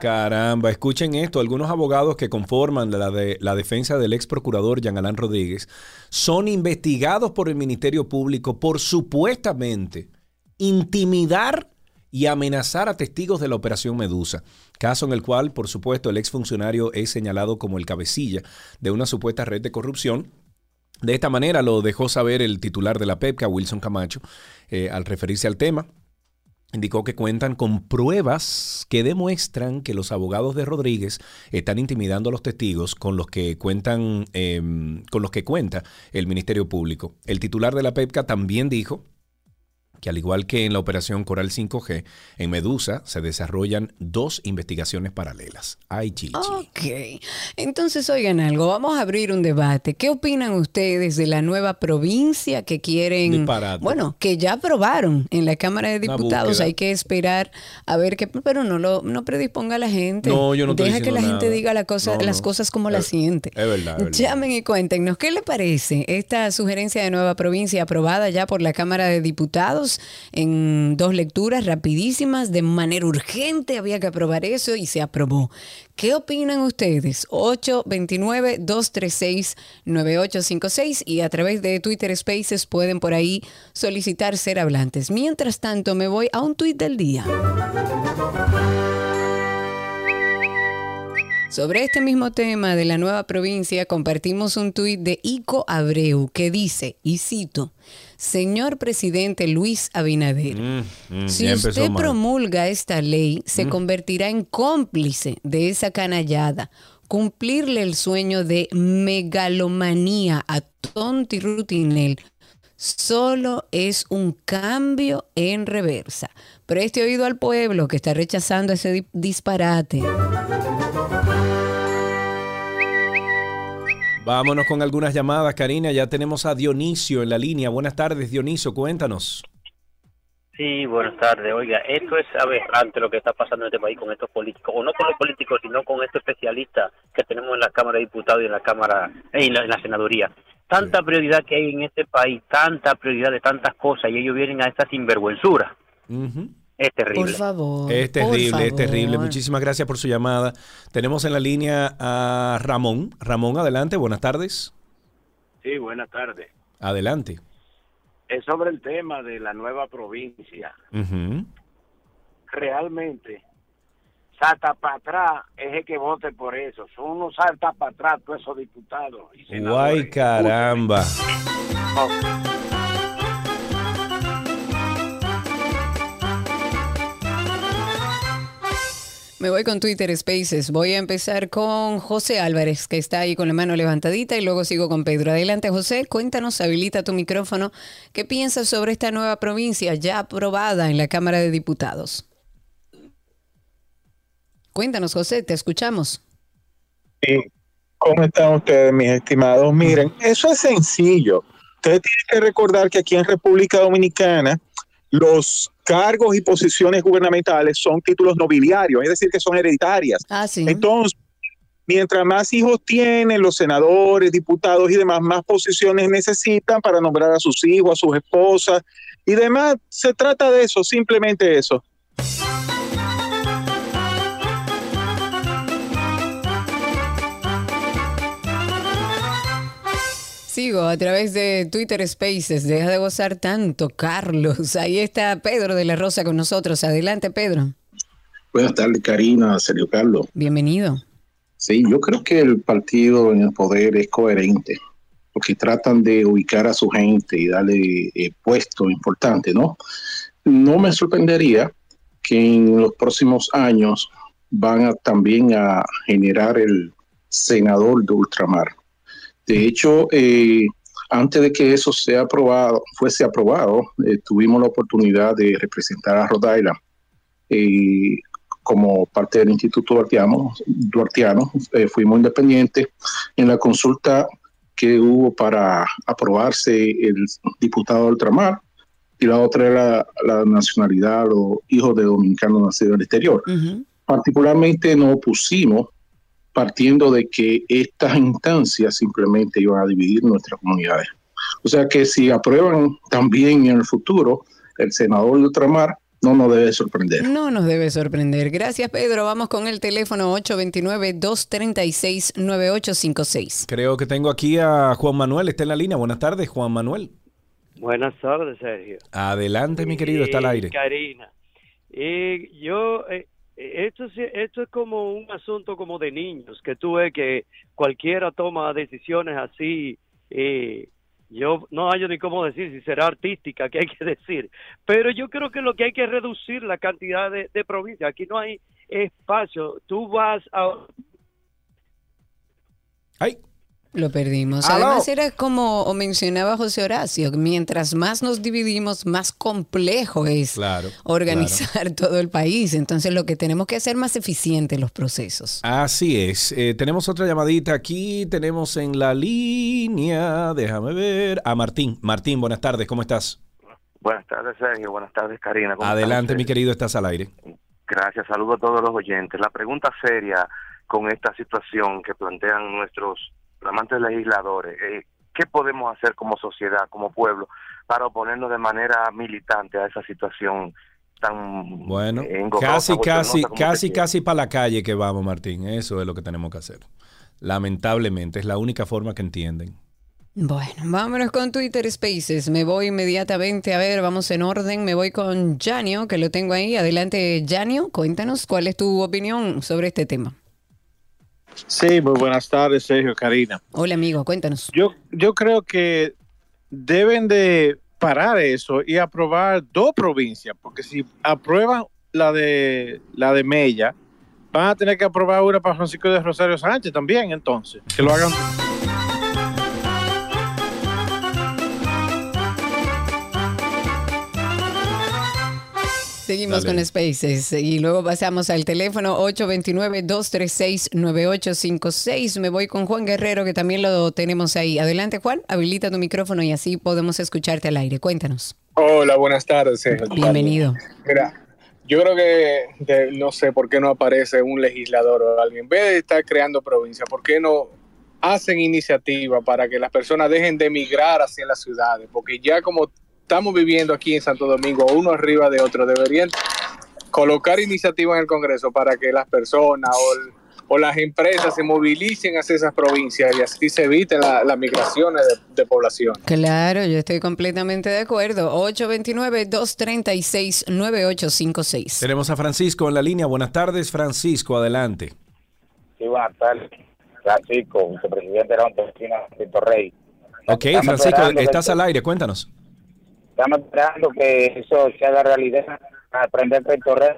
Caramba, escuchen esto. Algunos abogados que conforman la, de, la defensa del ex procurador Jean Alain Rodríguez son investigados por el Ministerio Público por supuestamente intimidar y amenazar a testigos de la Operación Medusa, caso en el cual, por supuesto, el exfuncionario es señalado como el cabecilla de una supuesta red de corrupción. De esta manera lo dejó saber el titular de la PEPCA, Wilson Camacho, eh, al referirse al tema. Indicó que cuentan con pruebas que demuestran que los abogados de Rodríguez están intimidando a los testigos con los que cuentan, eh, con los que cuenta el Ministerio Público. El titular de la PEPCA también dijo que al igual que en la operación Coral 5G, en Medusa se desarrollan dos investigaciones paralelas. Ay, chichi.
Ok. Entonces, oigan algo, vamos a abrir un debate. ¿Qué opinan ustedes de la nueva provincia que quieren,
Disparate.
bueno, que ya aprobaron en la Cámara de Diputados? Hay que esperar a ver qué, pero no lo no predisponga a la gente.
No, yo no
Deja que la
diciendo
gente
nada.
diga la cosa,
No,
las
no.
cosas como las siente.
Es verdad, es verdad.
Llamen y cuéntenos, ¿qué le parece esta sugerencia de nueva provincia aprobada ya por la Cámara de Diputados en dos lecturas rapidísimas, de manera urgente? Había que aprobar eso y se aprobó. ¿Qué opinan ustedes? 829-236-9856 y a través de Twitter Spaces pueden por ahí solicitar ser hablantes. Mientras tanto, me voy a un tuit del día. Sobre este mismo tema de la nueva provincia, compartimos un tuit de Ico Abreu que dice, y cito, Señor presidente Luis Abinader,
Mm,
si
ya empezó
usted
mal.
promulga esta ley, se
Mm.
convertirá en cómplice de esa canallada. Cumplirle el sueño de megalomanía a Tonti Rutinel solo es un cambio en reversa. Preste oído al pueblo que está rechazando ese di- disparate.
Vámonos con algunas llamadas, Karina. Ya tenemos a Dionisio en la línea. Buenas tardes, Dionisio. Cuéntanos.
Sí, buenas tardes. Oiga, esto es aberrante lo que está pasando en este país con estos políticos, o no con los políticos, sino con estos especialistas que tenemos en la Cámara de Diputados y en la Cámara, eh, en la, en la Senaduría. Tanta prioridad que hay en este país, tanta prioridad de tantas cosas, y ellos vienen a esta sinvergüenzura. Es terrible.
Por favor.
Es terrible, es terrible. Muchísimas gracias por su llamada. Tenemos en la línea a Ramón. Ramón, adelante. Buenas tardes.
Sí, buenas tardes.
Adelante.
Es sobre el tema de la nueva provincia. Realmente, salta para atrás es el que vote por eso. Son unos salta para atrás todos esos diputados. y senadores.
Guay, caramba.
Me voy con Twitter Spaces. Voy a empezar con José Álvarez, que está ahí con la mano levantadita, y luego sigo con Pedro. Adelante, José. Cuéntanos, habilita tu micrófono. ¿Qué piensas sobre esta nueva provincia ya aprobada en la Cámara de Diputados? Cuéntanos, José, te escuchamos.
Sí. ¿Cómo están ustedes, mis estimados? Miren, eso es sencillo. Ustedes tienen que recordar que aquí en República Dominicana los cargos y posiciones gubernamentales son títulos nobiliarios, es decir, que son hereditarias.
Ah, sí.
Entonces, mientras más hijos tienen los senadores, diputados y demás, más posiciones necesitan para nombrar a sus hijos, a sus esposas y demás. Se trata de eso, simplemente eso.
A través de Twitter Spaces. Deja de gozar tanto, Carlos. Ahí está Pedro de la Rosa con nosotros. Adelante, Pedro.
Buenas tardes, Karina, Sergio Carlos.
Bienvenido.
Sí, yo creo que el partido en el poder es coherente, porque tratan de ubicar a su gente y darle eh, puesto importante, ¿no? No me sorprendería que en los próximos años van a, también a generar el senador de ultramar. De hecho, eh, antes de que eso sea aprobado, fuese aprobado, eh, tuvimos la oportunidad de representar a Rhode Island eh, como parte del Instituto Duartiano, Duartiano eh, fuimos independientes en la consulta que hubo para aprobarse el diputado de ultramar y la otra era la nacionalidad o hijos de dominicanos nacidos en el exterior. Particularmente nos opusimos partiendo de que estas instancias simplemente iban a dividir nuestras comunidades. O sea que si aprueban también en el futuro el senador de ultramar, no nos debe sorprender.
No nos debe sorprender. Gracias, Pedro. Vamos con el teléfono 829-236-9856.
Creo que tengo aquí a Juan Manuel, está en la línea. Buenas tardes, Juan Manuel.
Buenas tardes, Sergio.
Adelante, mi querido, está al
Y
aire.
Karina. Y yo, eh, esto, sí- esto es como un asunto como de niños, que tú ves que cualquiera toma decisiones así. eh, yo no hallo ni cómo decir si será artística, que hay que decir. Pero yo creo que lo que hay que reducir la cantidad de, de provincias. Aquí no hay espacio. Tú vas a
Lo perdimos.
Aló.
Además era como mencionaba José Horacio, mientras más nos dividimos, más complejo es
Claro.
organizar todo el país. Entonces lo que tenemos que hacer más eficientes los procesos.
Así es. Eh, tenemos otra llamadita aquí. Tenemos en la línea, déjame ver, a Martín. Martín, buenas tardes, ¿cómo estás?
Buenas tardes, Sergio. Buenas tardes, Karina. ¿Cómo
Adelante,
están
mi
ustedes?
querido, estás al aire.
Gracias. Saludo a todos los oyentes. La pregunta seria con esta situación que plantean nuestros flamantes legisladores, eh, ¿qué podemos hacer como sociedad, como pueblo, para oponernos de manera militante a esa situación tan
Bueno,
eh,
casi, casi, casi, casi para la calle que vamos, Martín. Eso es lo que tenemos que hacer. Lamentablemente, es la única forma que entienden.
Bueno, vámonos con Twitter Spaces. Me voy inmediatamente a ver, vamos en orden. Me voy con Janio, que lo tengo ahí. Adelante, Janio, cuéntanos cuál es tu opinión sobre este tema.
Sí, muy buenas tardes, Sergio, Karina.
Hola, amigo, cuéntanos.
Yo, yo creo que deben de parar eso y aprobar dos provincias, porque si aprueban la de la de Mella, van a tener que aprobar una para Francisco de Rosario Sánchez también, entonces, que lo hagan.
Seguimos
Dale.
con Spaces y luego pasamos al teléfono 829-236-9856. Me voy con Juan Guerrero, que también lo tenemos ahí. Adelante, Juan, habilita tu micrófono y así podemos escucharte al aire. Cuéntanos.
Hola, buenas tardes. Sergio.
Bienvenido.
Mira, yo creo que de- no sé por qué no aparece un legislador o alguien. En vez de estar creando provincias, ¿por qué no hacen iniciativa para que las personas dejen de emigrar hacia las ciudades? Porque ya como estamos viviendo aquí en Santo Domingo, uno arriba de otro, deberían colocar iniciativas en el Congreso para que las personas o, el- o las empresas se movilicen hacia esas provincias y así se eviten la- las migraciones de, de población.
Claro, yo estoy completamente de acuerdo. 829-236-9856.
Tenemos a Francisco en la línea. Buenas tardes, Francisco, adelante.
Sí, buenas tardes. Francisco, vicepresidente de la oficina de Rey.
Ok,
Estamos
Francisco, estás al aire, cuéntanos.
Estamos esperando que eso se haga realidad. Aprender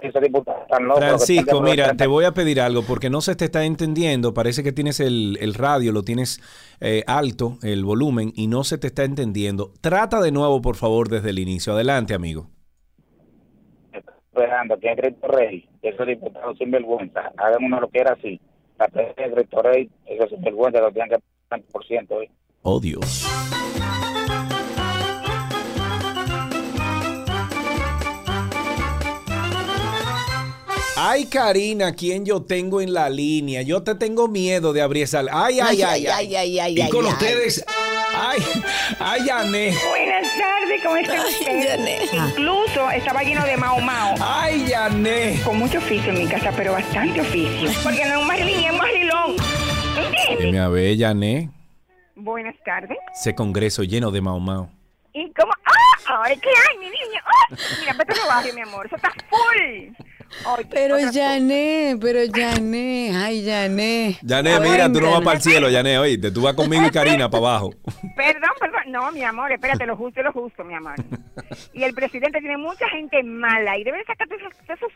y esos diputados tan locos. que
Francisco, mira, te voy a pedir algo porque no se te está entendiendo. Parece que tienes el, el radio, lo tienes eh, alto, el volumen, y no se te está entendiendo. Trata de nuevo, por favor, desde el inicio. Adelante, amigo.
esperando que Cristo Rey, esos diputados sin vergüenza, hagan una loquera así. La presidencia de Cristo Rey, esos sin vergüenza lo tienen que por ciento. ¿eh?
Oh, Dios. Ay, Karina, ¿quién yo tengo en la línea? Yo te tengo miedo de abrir esa... Ay, ay, ay, ay,
ay, ay,
Y con
ay.
ustedes... Ay, ay, Yané.
Buenas tardes, ¿cómo está usted? Incluso estaba lleno de mao mao.
Ay, Yané.
Con mucho oficio en mi casa, pero bastante oficio. Porque no es un marilín, es un marilón. ¿Entiendes?
Dime a ver, Yané.
Buenas tardes.
Ese congreso lleno de Mao Mao.
¿Y cómo? ¡Ah! Ahora, ¿qué hay, mi niña? ¡Ah! Mira, vete al barrio, mi amor. Eso está full. Oye,
Pero Yané, pero Yané, ay Yané.
Yané, mira, tú no vas para el cielo, Yané, oíste. Tú vas conmigo y Karina para abajo.
Perdón, perdón. No, mi amor, espérate, lo justo es lo justo, mi amor. Y el presidente tiene mucha gente mala y debe sacar todos esos, todos esos,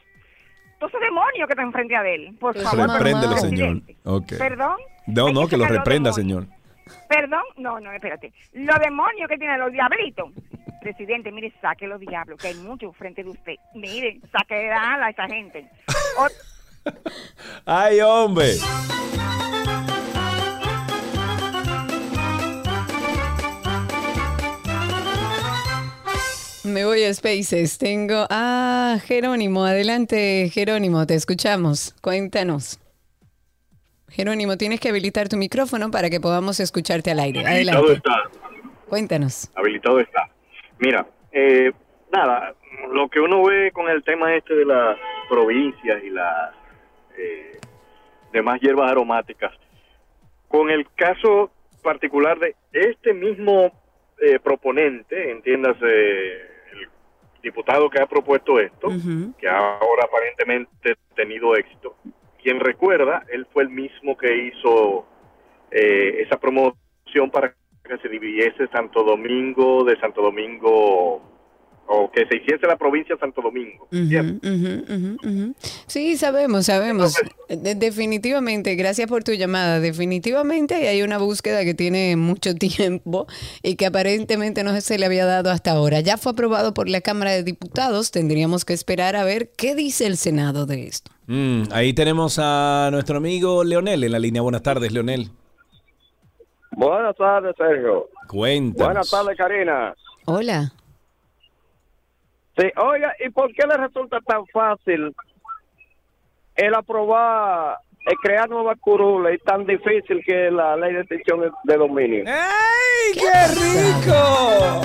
esos demonios que están frente a él. Por favor.
Repréndelo, señor.
presidente.
Ok.
Perdón.
No, no, que lo reprenda,
demonios.
señor.
Perdón, no, no, espérate. Los demonios que tienen los diablitos. Presidente, mire, saque los diablos, que hay muchos frente de usted. Mire, saque de ala a esa gente. O-
Ay, hombre.
Me voy a Spaces. Tengo a Jerónimo. Adelante, Jerónimo, te escuchamos. Cuéntanos. Jerónimo, tienes que habilitar tu micrófono para que podamos escucharte al aire.
Habilitado
Adelante.
está,
Cuéntanos.
habilitado está. Mira, eh, nada, lo que uno ve con el tema este de las provincias y las eh, demás hierbas aromáticas, con el caso particular de este mismo eh, proponente, entiéndase, el diputado que ha propuesto esto, que ahora aparentemente ha tenido éxito. Quien recuerda, él fue el mismo que hizo eh, esa promoción para que se dividiese Santo Domingo de Santo Domingo o que se hiciese la provincia de Santo Domingo.
Sí, sabemos, sabemos. De- definitivamente, gracias por tu llamada. Definitivamente hay una búsqueda que tiene mucho tiempo y que aparentemente no se le había dado hasta ahora. Ya fue aprobado por la Cámara de Diputados. Tendríamos que esperar a ver qué dice el Senado de esto.
Mm, ahí tenemos a nuestro amigo Leonel en la línea. Buenas tardes, Leonel.
Buenas tardes, Sergio.
Cuéntanos.
Buenas tardes, Karina.
Hola.
Sí, oiga, ¿y por qué le resulta tan fácil el aprobar, el crear nuevas curules y tan difícil que la ley de extinción de- dominio?
¡Ay, qué rico!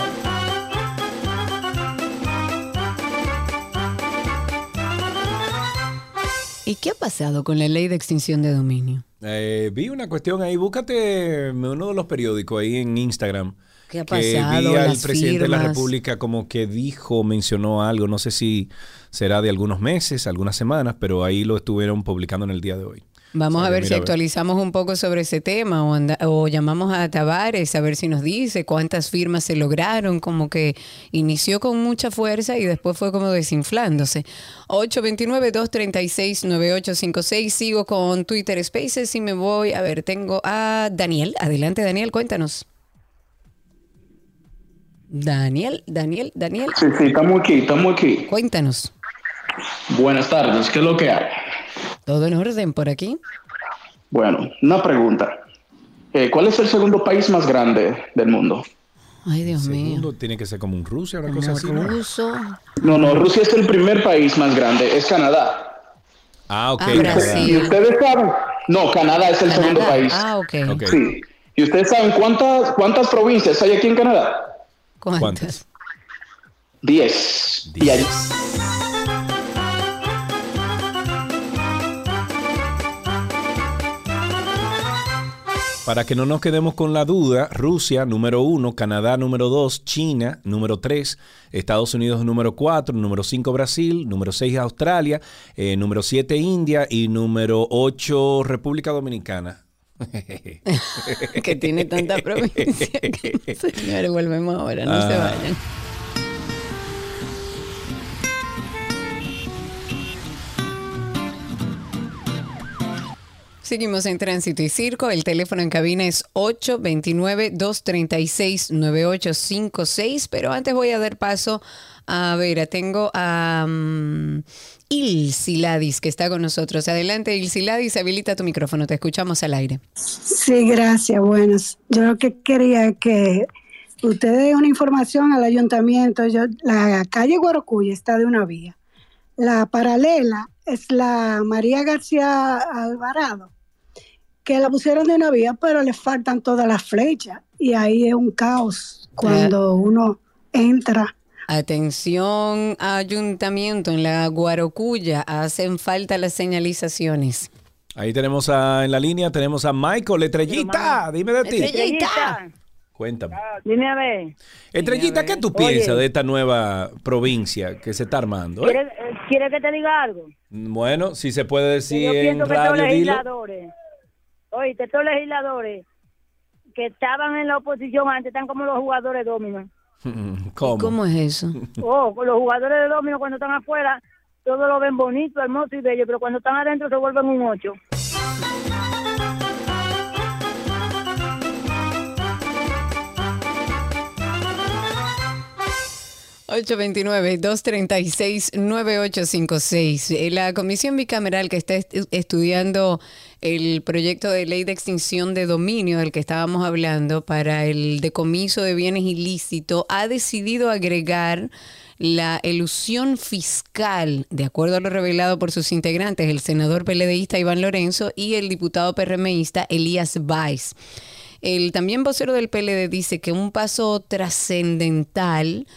¿Y qué ha pasado con la ley de extinción de dominio?
Eh, vi una cuestión ahí, búscate uno de los periódicos ahí en Instagram.
¿Qué ha
que
pasado?
vi al presidente de la. República como que dijo, mencionó algo, no sé si será de algunos meses, algunas semanas, pero ahí lo estuvieron publicando en el día de hoy.
Vamos a
que
ver si actualizamos un poco sobre ese tema o, anda- o llamamos a Tavares a ver si nos dice cuántas firmas se lograron, como que inició con mucha fuerza y después fue como desinflándose. 829-236-9856, sigo con Twitter Spaces y me voy, a ver, tengo a Daniel. Adelante Daniel, cuéntanos. Daniel, Daniel, Daniel,
Sí, sí, estamos aquí, estamos aquí.
cuéntanos.
Buenas tardes, ¿qué es lo que hay?
¿Todo en orden por aquí?
Bueno, una pregunta. Eh, ¿Cuál es el segundo país más grande del mundo?
Ay, Dios mío.
Segundo, tiene que ser como un Rusia, una cosa así. ¿no?
ruso.
No, no, Rusia es el primer país más grande, es Canadá.
Ah, ok.
Ah. Brasil.
Y ustedes saben, no, Canadá es el segundo país.
Ah, ok.
Ok.
Sí. ¿Y ustedes saben cuántas, cuántas provincias hay aquí en Canadá?
¿Cuántas?
Diez. Hay-
Para que no nos quedemos con la duda, Rusia número uno, Canadá número dos, China número tres, Estados Unidos número cuatro, número cinco Brasil, número seis Australia, eh, número siete India y número ocho República Dominicana.
que tiene tanta provincia. que- Señores, volvemos ahora, no se
Ah.
vayan. Seguimos en Tránsito y Circo. El teléfono en cabina es 829-236-9856. Pero antes voy a dar paso a ver, tengo a um, Ilsi Ladis que está con nosotros. Adelante, Ilsi Ladis, habilita tu micrófono. Te escuchamos al aire.
Sí, gracias. Buenas. Yo lo que quería es que usted dé una información al ayuntamiento. Yo, la calle Guarocuya está de una vía. La paralela es la María García Alvarado, que la pusieron de una vía, pero le faltan todas las flechas. Y ahí es un caos cuando uno entra.
Atención, ayuntamiento en la Guarocuya, hacen falta las señalizaciones.
Ahí tenemos a, en la línea, tenemos a Michael, Estrellita, dime de ti.
Estrellita.
Cuéntame.
Dime a ver.
Estrellita, ¿qué tú
Oye.
piensas de esta nueva provincia que se está armando? eh?
¿Quieres, eh, ¿Quieres que te diga algo?
Bueno, si se puede decir
Yo
en
pienso que
dilo.
legisladores, oye, estos legisladores que estaban en la oposición antes están como los jugadores de dominó.
¿Cómo?
¿Cómo es eso?
Oh, pues los jugadores de dominó cuando están afuera, todo lo ven bonito, hermoso y bello, pero cuando están adentro se vuelven un ocho.
829-236-9856. Eh, La comisión bicameral que está est- estudiando el proyecto de ley de extinción de dominio del que estábamos hablando para el decomiso de bienes ilícitos ha decidido agregar la elusión fiscal, de acuerdo a lo revelado por sus integrantes, el senador peledeísta Iván Lorenzo y el diputado PRMista Elías Valls. El también vocero del PLD dice que un paso trascendental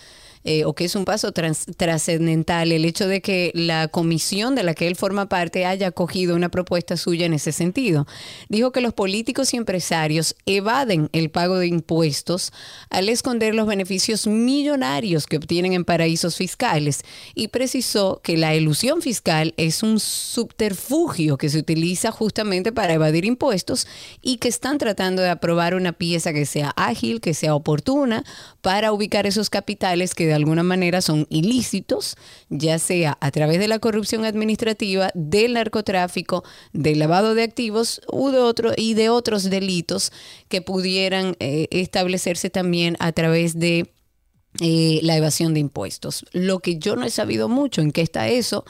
eh, o que es un paso trascendental el hecho de que la comisión de la que él forma parte haya acogido una propuesta suya en ese sentido. Dijo que los políticos y empresarios evaden el pago de impuestos al esconder los beneficios millonarios que obtienen en paraísos fiscales y precisó que la elusión fiscal es un subterfugio que se utiliza justamente para evadir impuestos y que están tratando de aprobar una pieza que sea ágil, que sea oportuna para ubicar esos capitales que alguna manera son ilícitos, ya sea a través de la corrupción administrativa, del narcotráfico, del lavado de activos u de otro, y de otros delitos que pudieran eh, establecerse también a través de eh, la evasión de impuestos. Lo que yo no he sabido mucho en qué está eso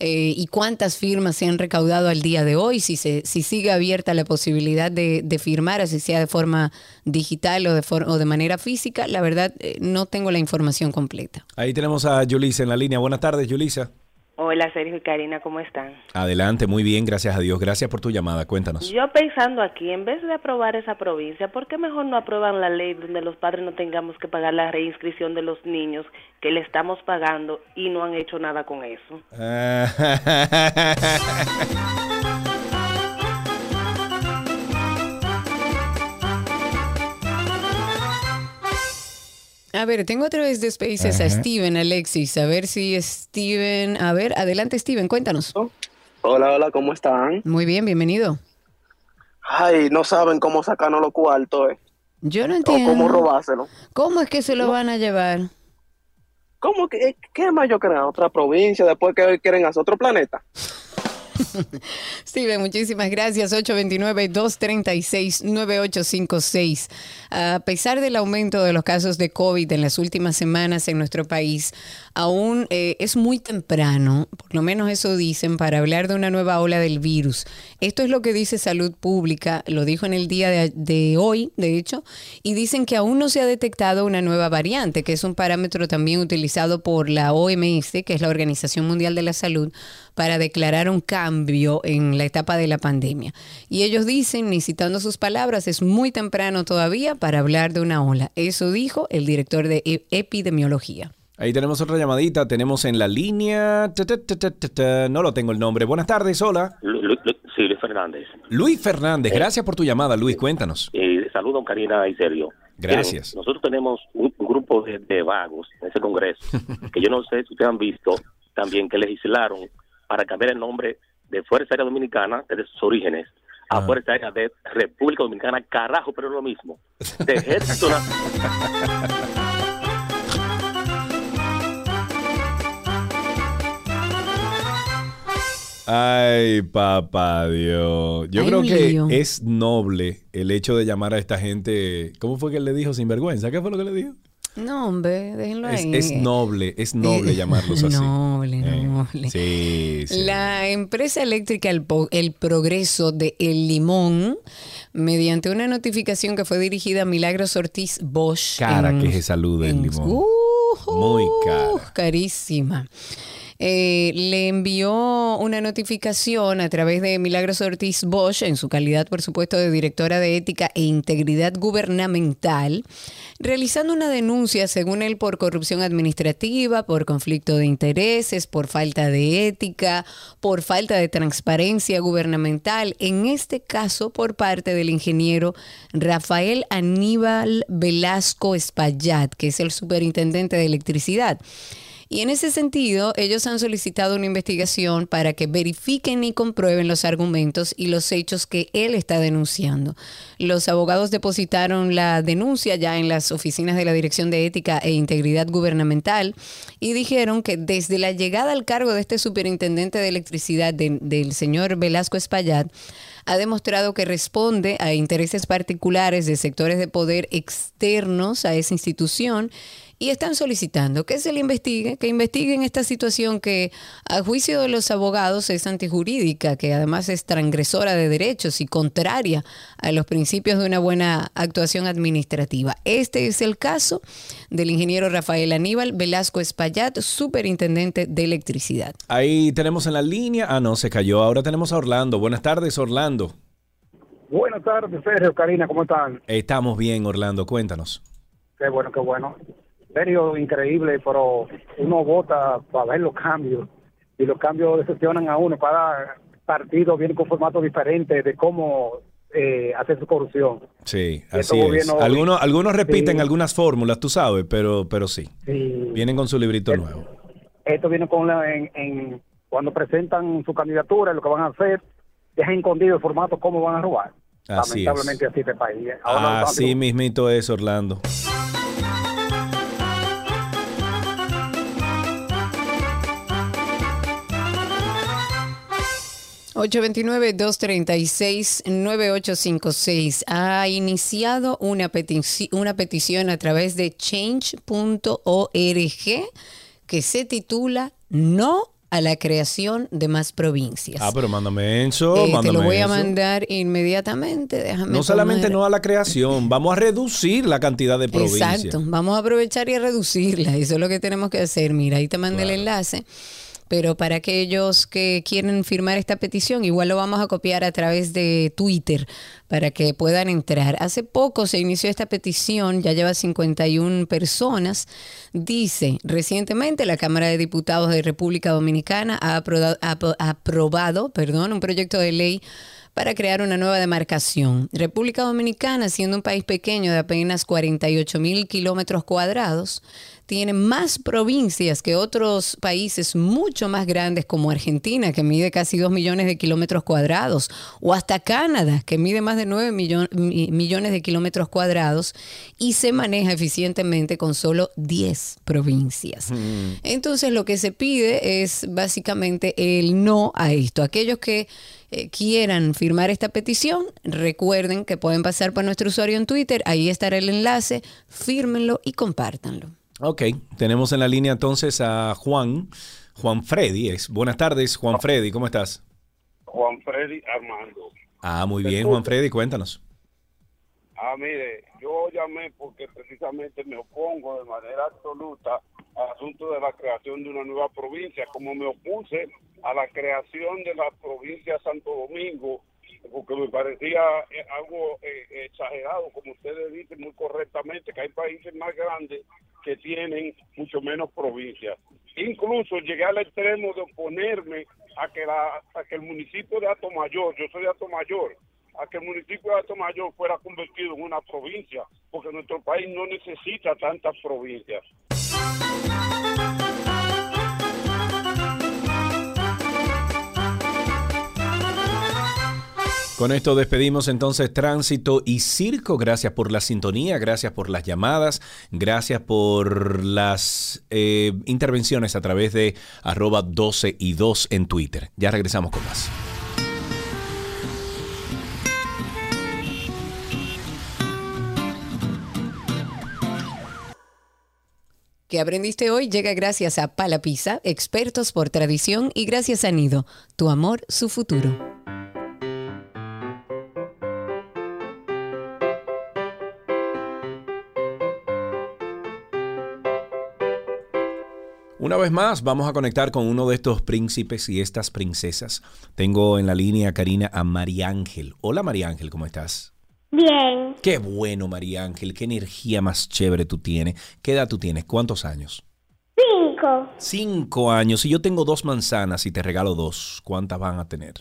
eh, y cuántas firmas se han recaudado al día de hoy, si, se, si sigue abierta la posibilidad de, firmar, así sea de forma digital o de, for- o de manera física, la verdad eh, no tengo la información completa.
Ahí tenemos a Yulisa en la línea. Buenas tardes, Yulisa.
Hola Sergio y Karina, ¿cómo están?
Adelante, muy bien, gracias a Dios. Gracias por tu llamada. Cuéntanos.
Yo pensando aquí, en vez de aprobar esa provincia, ¿por qué mejor no aprueban la ley donde los padres no tengamos que pagar la reinscripción de los niños que le estamos pagando y no han hecho nada con eso?
A ver, tengo otra vez de Spaces a. Steven, Alexis, a ver si Steven, a ver, adelante Steven, cuéntanos.
Hola, hola, ¿cómo están?
Muy bien, bienvenido.
Ay, no saben cómo sacarnos los cuartos, ¿eh?
Yo no
O
entiendo.
cómo robárselo.
¿Cómo es que se lo van a llevar?
¿Cómo que, qué más yo creo? ¿Otra provincia? Después que quieren hacer otro planeta.
Steven, muchísimas gracias. 829-236-9856. A pesar del aumento de los casos de COVID en las últimas semanas en nuestro país, aún eh, es muy temprano, por lo menos eso dicen, para hablar de una nueva ola del virus. Esto es lo que dice Salud Pública, lo dijo en el día de, de hoy, de hecho, y dicen que aún no se ha detectado una nueva variante, que es un parámetro también utilizado por la OMS, que es la Organización Mundial de la Salud, para declarar un cambio en la etapa de la pandemia. Y ellos dicen, ni citando sus palabras, es muy temprano todavía para hablar de una ola. Eso dijo el director de e- epidemiología.
Ahí tenemos otra llamadita. Tenemos en la línea. ta, ta, ta. No lo tengo el nombre. Buenas tardes, hola.
Lu- Lu- Lu- sí, Luis Fernández.
Luis Fernández, gracias por tu llamada, Luis. Cuéntanos.
Eh, saludo a Karina y Sergio.
Gracias.
Nosotros tenemos un, un grupo de, de vagos en ese congreso que yo no sé si ustedes han visto también que legislaron para cambiar el nombre de Fuerza Aérea Dominicana desde sus orígenes a Fuerza Aérea de República Dominicana. Carajo, pero es lo mismo. De Ejército
Ay, papá Dios. Yo creo que
lío.
es noble el hecho de llamar a esta gente. ¿Cómo fue que él le dijo sinvergüenza? ¿Qué fue lo que le dijo?
No, hombre, déjenlo
Es,
ahí.
es noble, es noble
Eh,
llamarlos así.
Noble,
Eh,
noble.
Sí, sí.
La empresa eléctrica El, Progreso de El Limón, mediante una notificación que fue dirigida a Milagros Ortiz Bosch.
Cara
en-
que se saluda el limón.
Uh,
Muy cara.
carísima. Eh, le envió una notificación a través de Milagros Ortiz Bosch, en su calidad, por supuesto, de directora de ética e integridad gubernamental, realizando una denuncia, según él, por corrupción administrativa, por conflicto de intereses, por falta de ética, por falta de transparencia gubernamental, en este caso por parte del ingeniero Rafael Aníbal Velasco Espaillat, que es el superintendente de electricidad. Y en ese sentido, ellos han solicitado una investigación para que verifiquen y comprueben los argumentos y los hechos que él está denunciando. Los abogados depositaron la denuncia ya en las oficinas de la Dirección de Ética e Integridad Gubernamental y dijeron que desde la llegada al cargo de este superintendente de electricidad de- del señor Velasco Espaillat, ha demostrado que responde a intereses particulares de sectores de poder externos a esa institución y están solicitando que se le investigue, que investiguen esta situación que a juicio de los abogados es antijurídica, que además es transgresora de derechos y contraria a los principios de una buena actuación administrativa. Este es el caso del ingeniero Rafael Aníbal Velasco Espaillat, superintendente de electricidad.
Ahí tenemos en la línea. Ah, no, se cayó. Ahora tenemos a Orlando. Buenas tardes, Orlando.
Buenas tardes, Sergio, Karina, ¿cómo están?
Estamos bien, Orlando. Cuéntanos.
Qué bueno, qué bueno. Serio, increíble, pero uno vota para ver los cambios y los cambios decepcionan a uno. Cada partido viene con formatos diferentes de cómo eh, hacer su corrupción.
Sí, así es. Algunos, algunos repiten
Sí.
algunas fórmulas, tú sabes, pero, pero sí.
Sí.
Vienen con su librito nuevo.
Esto viene con la, en, en- cuando presentan su candidatura, lo que van a hacer, dejan escondido el formato cómo van a robar.
Así es.
Lamentablemente así este país. Ahora
Así mismito es, Orlando.
829-236-9856 ha iniciado una, petici- una petición a través de change.org que se titula No a la creación de más provincias.
Ah, pero mándame eso,
Eh, te lo voy a mandar inmediatamente. Déjame
No solamente
tomar-
no a la creación, vamos a reducir la cantidad de provincias.
Exacto, vamos a aprovechar y a reducirla. Eso es lo que tenemos que hacer. Mira, ahí te mandé el enlace. Pero para aquellos que quieren firmar esta petición, igual lo vamos a copiar a través de Twitter para que puedan entrar. Hace poco se inició esta petición, ya lleva 51 personas. Dice, recientemente la Cámara de Diputados de República Dominicana ha aprobado, apro- aprobado perdón, un proyecto de ley para crear una nueva demarcación. República Dominicana, siendo un país pequeño de apenas 48 mil kilómetros cuadrados, tiene más provincias que otros países mucho más grandes como Argentina, que mide casi 2 millones de kilómetros cuadrados, o hasta Canadá, que mide más de 9 millon- mi- millones de kilómetros cuadrados, y se maneja eficientemente con solo 10 provincias. Entonces lo que se pide es básicamente el no a esto. Aquellos que eh, quieran firmar esta petición, recuerden que pueden pasar por nuestro usuario en Twitter, ahí estará el enlace, fírmenlo y compártanlo.
Ok, tenemos en la línea entonces a Juan, Juan Freddy. Es. Buenas tardes, Juan Freddy, ¿cómo estás?
Juan Freddy Armando.
Ah, muy bien, Juan Freddy, cuéntanos.
Ah, mire, yo llamé porque precisamente me opongo de manera absoluta al asunto de la creación de una nueva provincia, como me opuse a la creación de la provincia de Santo Domingo, porque me parecía eh, algo eh, exagerado, como ustedes dicen muy correctamente, que hay países más grandes que tienen mucho menos provincias. Incluso llegué al extremo de oponerme a que, el municipio de Atomayor, yo soy de Atomayor, a que el municipio de Atomayor fuera convertido en una provincia, porque nuestro país no necesita tantas provincias.
Con esto despedimos entonces Tránsito y Circo. Gracias por la sintonía, gracias por las llamadas, gracias por las eh, intervenciones a través de arroba 12 y 2 en Twitter. Ya regresamos con más.
que aprendiste hoy llega gracias a Pala Pizza, expertos por tradición, y gracias a Nido, tu amor, su futuro.
Una vez más, vamos a conectar con uno de estos príncipes y estas princesas. Tengo en la línea, Karina, a María Ángel. Hola, María Ángel, ¿cómo estás?
Bien,
Qué bueno, María Ángel, qué energía más chévere tú tienes. ¿Qué edad tú tienes? ¿Cuántos años?
cinco,
Cinco años. Si yo tengo dos manzanas y te regalo dos, ¿cuántas van a tener?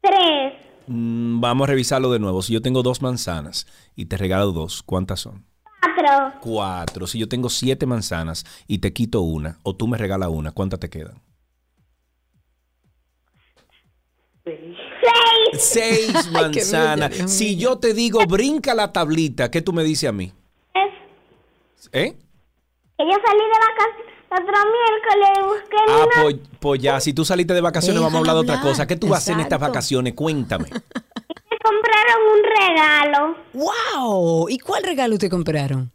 tres,
Mm, vamos a revisarlo de nuevo. Si yo tengo dos manzanas y te regalo dos, ¿cuántas son?
Cuatro,
Cuatro. Si yo tengo siete manzanas y te quito una, o tú me regalas una, ¿cuántas te quedan?
seis,
Seis manzanas. si yo te digo brinca la tablita, ¿qué tú me dices a mí? ¿Eh?
que yo salí de vacaciones otro miércoles, busqué
Ah,
una...
pues, pues ya, si tú saliste de vacaciones, vamos a hablar de otra cosa. ¿Qué tú vas a hacer en estas vacaciones? Cuéntame.
Me compraron un regalo.
¡Wow! ¿Y cuál regalo te compraron?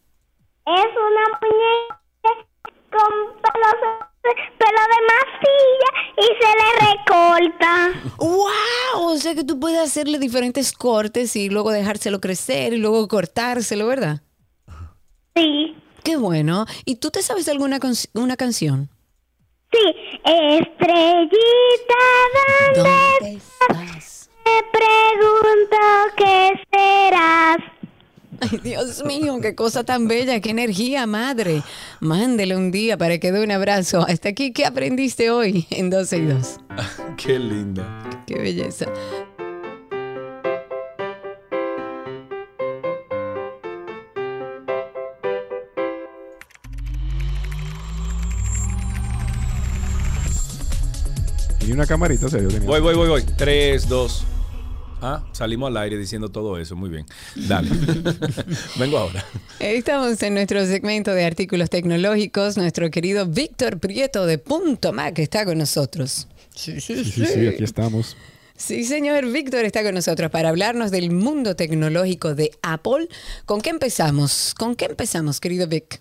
Es una muñeca con pelos, pelo de masilla y se le recorta.
¡Wow! O sea que tú puedes hacerle diferentes cortes y luego dejárselo crecer y luego cortárselo, ¿verdad?
Sí.
Qué bueno. ¿Y tú te sabes alguna una canción?
Sí, estrellita, ¿dónde, estás? Me pregunto qué serás.
Ay, Dios mío, qué cosa tan bella, qué energía, madre. Mándele un día para que dé un abrazo. Hasta aquí, ¿qué aprendiste hoy en 12 y 2?
Qué linda.
Qué belleza.
Y una camarita se yo tenía.
Voy, voy, voy, voy. Tres, dos. Ah, salimos al aire diciendo todo eso. Muy bien. Dale. Vengo ahora.
Estamos en nuestro segmento de artículos tecnológicos. Nuestro querido Víctor Prieto de Punto Mac está con nosotros. Sí, sí,
Sí, sí, sí, aquí estamos.
Sí, señor Víctor está con nosotros para hablarnos del mundo tecnológico de Apple. ¿Con qué empezamos? ¿Con qué empezamos, querido Vic?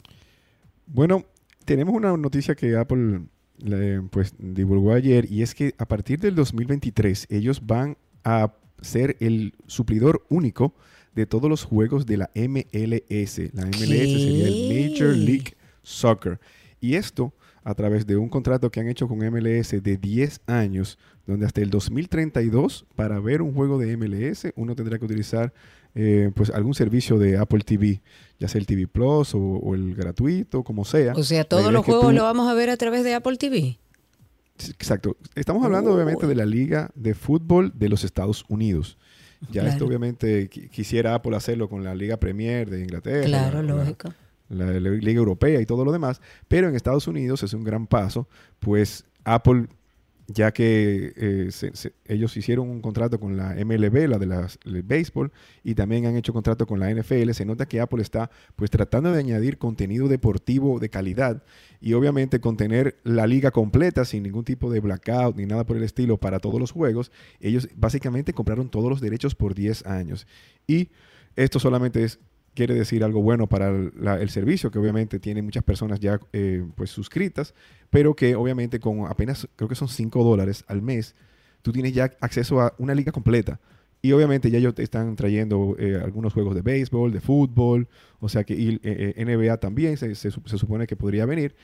Bueno, tenemos una noticia que Apple le, pues, divulgó ayer y es que a partir del 2023 ellos van a ser el suplidor único de todos los juegos de la MLS. La MLS sería el Major League Soccer. Y esto a través de un contrato que han hecho con MLS de 10 años, donde hasta el 2032, para ver un juego de MLS, uno tendrá que utilizar eh, pues algún servicio de Apple TV, ya sea el TV Plus o, o el gratuito, como sea.
O sea, todos los juegos
tú-
lo vamos a ver a través de Apple TV.
Exacto. Estamos hablando obviamente de la Liga de Fútbol de los Estados Unidos. Ya esto obviamente qui- quisiera Apple hacerlo con la Liga Premier de Inglaterra.
Claro,
la- la-
lógico.
la, la Liga Europea y todo lo demás, pero en Estados Unidos es un gran paso, pues Apple, ya que eh, ellos hicieron un contrato con la MLB, la de las- el béisbol, y también han hecho contrato con la NFL, se nota que Apple está pues tratando de añadir contenido deportivo de calidad y obviamente con tener la liga completa sin ningún tipo de blackout ni nada por el estilo para todos los juegos, ellos básicamente compraron todos los derechos por 10 años. Y esto solamente es quiere decir algo bueno para el, la- el servicio, que obviamente tiene muchas personas ya eh, pues suscritas, pero que obviamente con apenas, creo que son 5 dólares al mes, tú tienes ya acceso a una liga completa. Y obviamente ya ellos te están trayendo eh, algunos juegos de béisbol, de fútbol, o sea que y, eh, eh, NBA también se, se se supone que podría venir.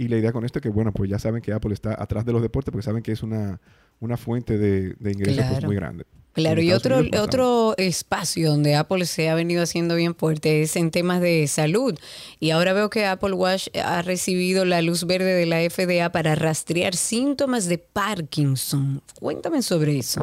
Y la idea con esto es que, bueno, pues ya saben que Apple está atrás de los deportes porque saben que es una, una fuente de, de ingresos pues, muy grande.
Claro, y otro,
Unidos,
otro espacio donde Apple se ha venido haciendo bien fuerte es en temas de salud. Y ahora veo que Apple Watch ha recibido la luz verde de la FDA para rastrear síntomas de Parkinson. Cuéntame sobre eso.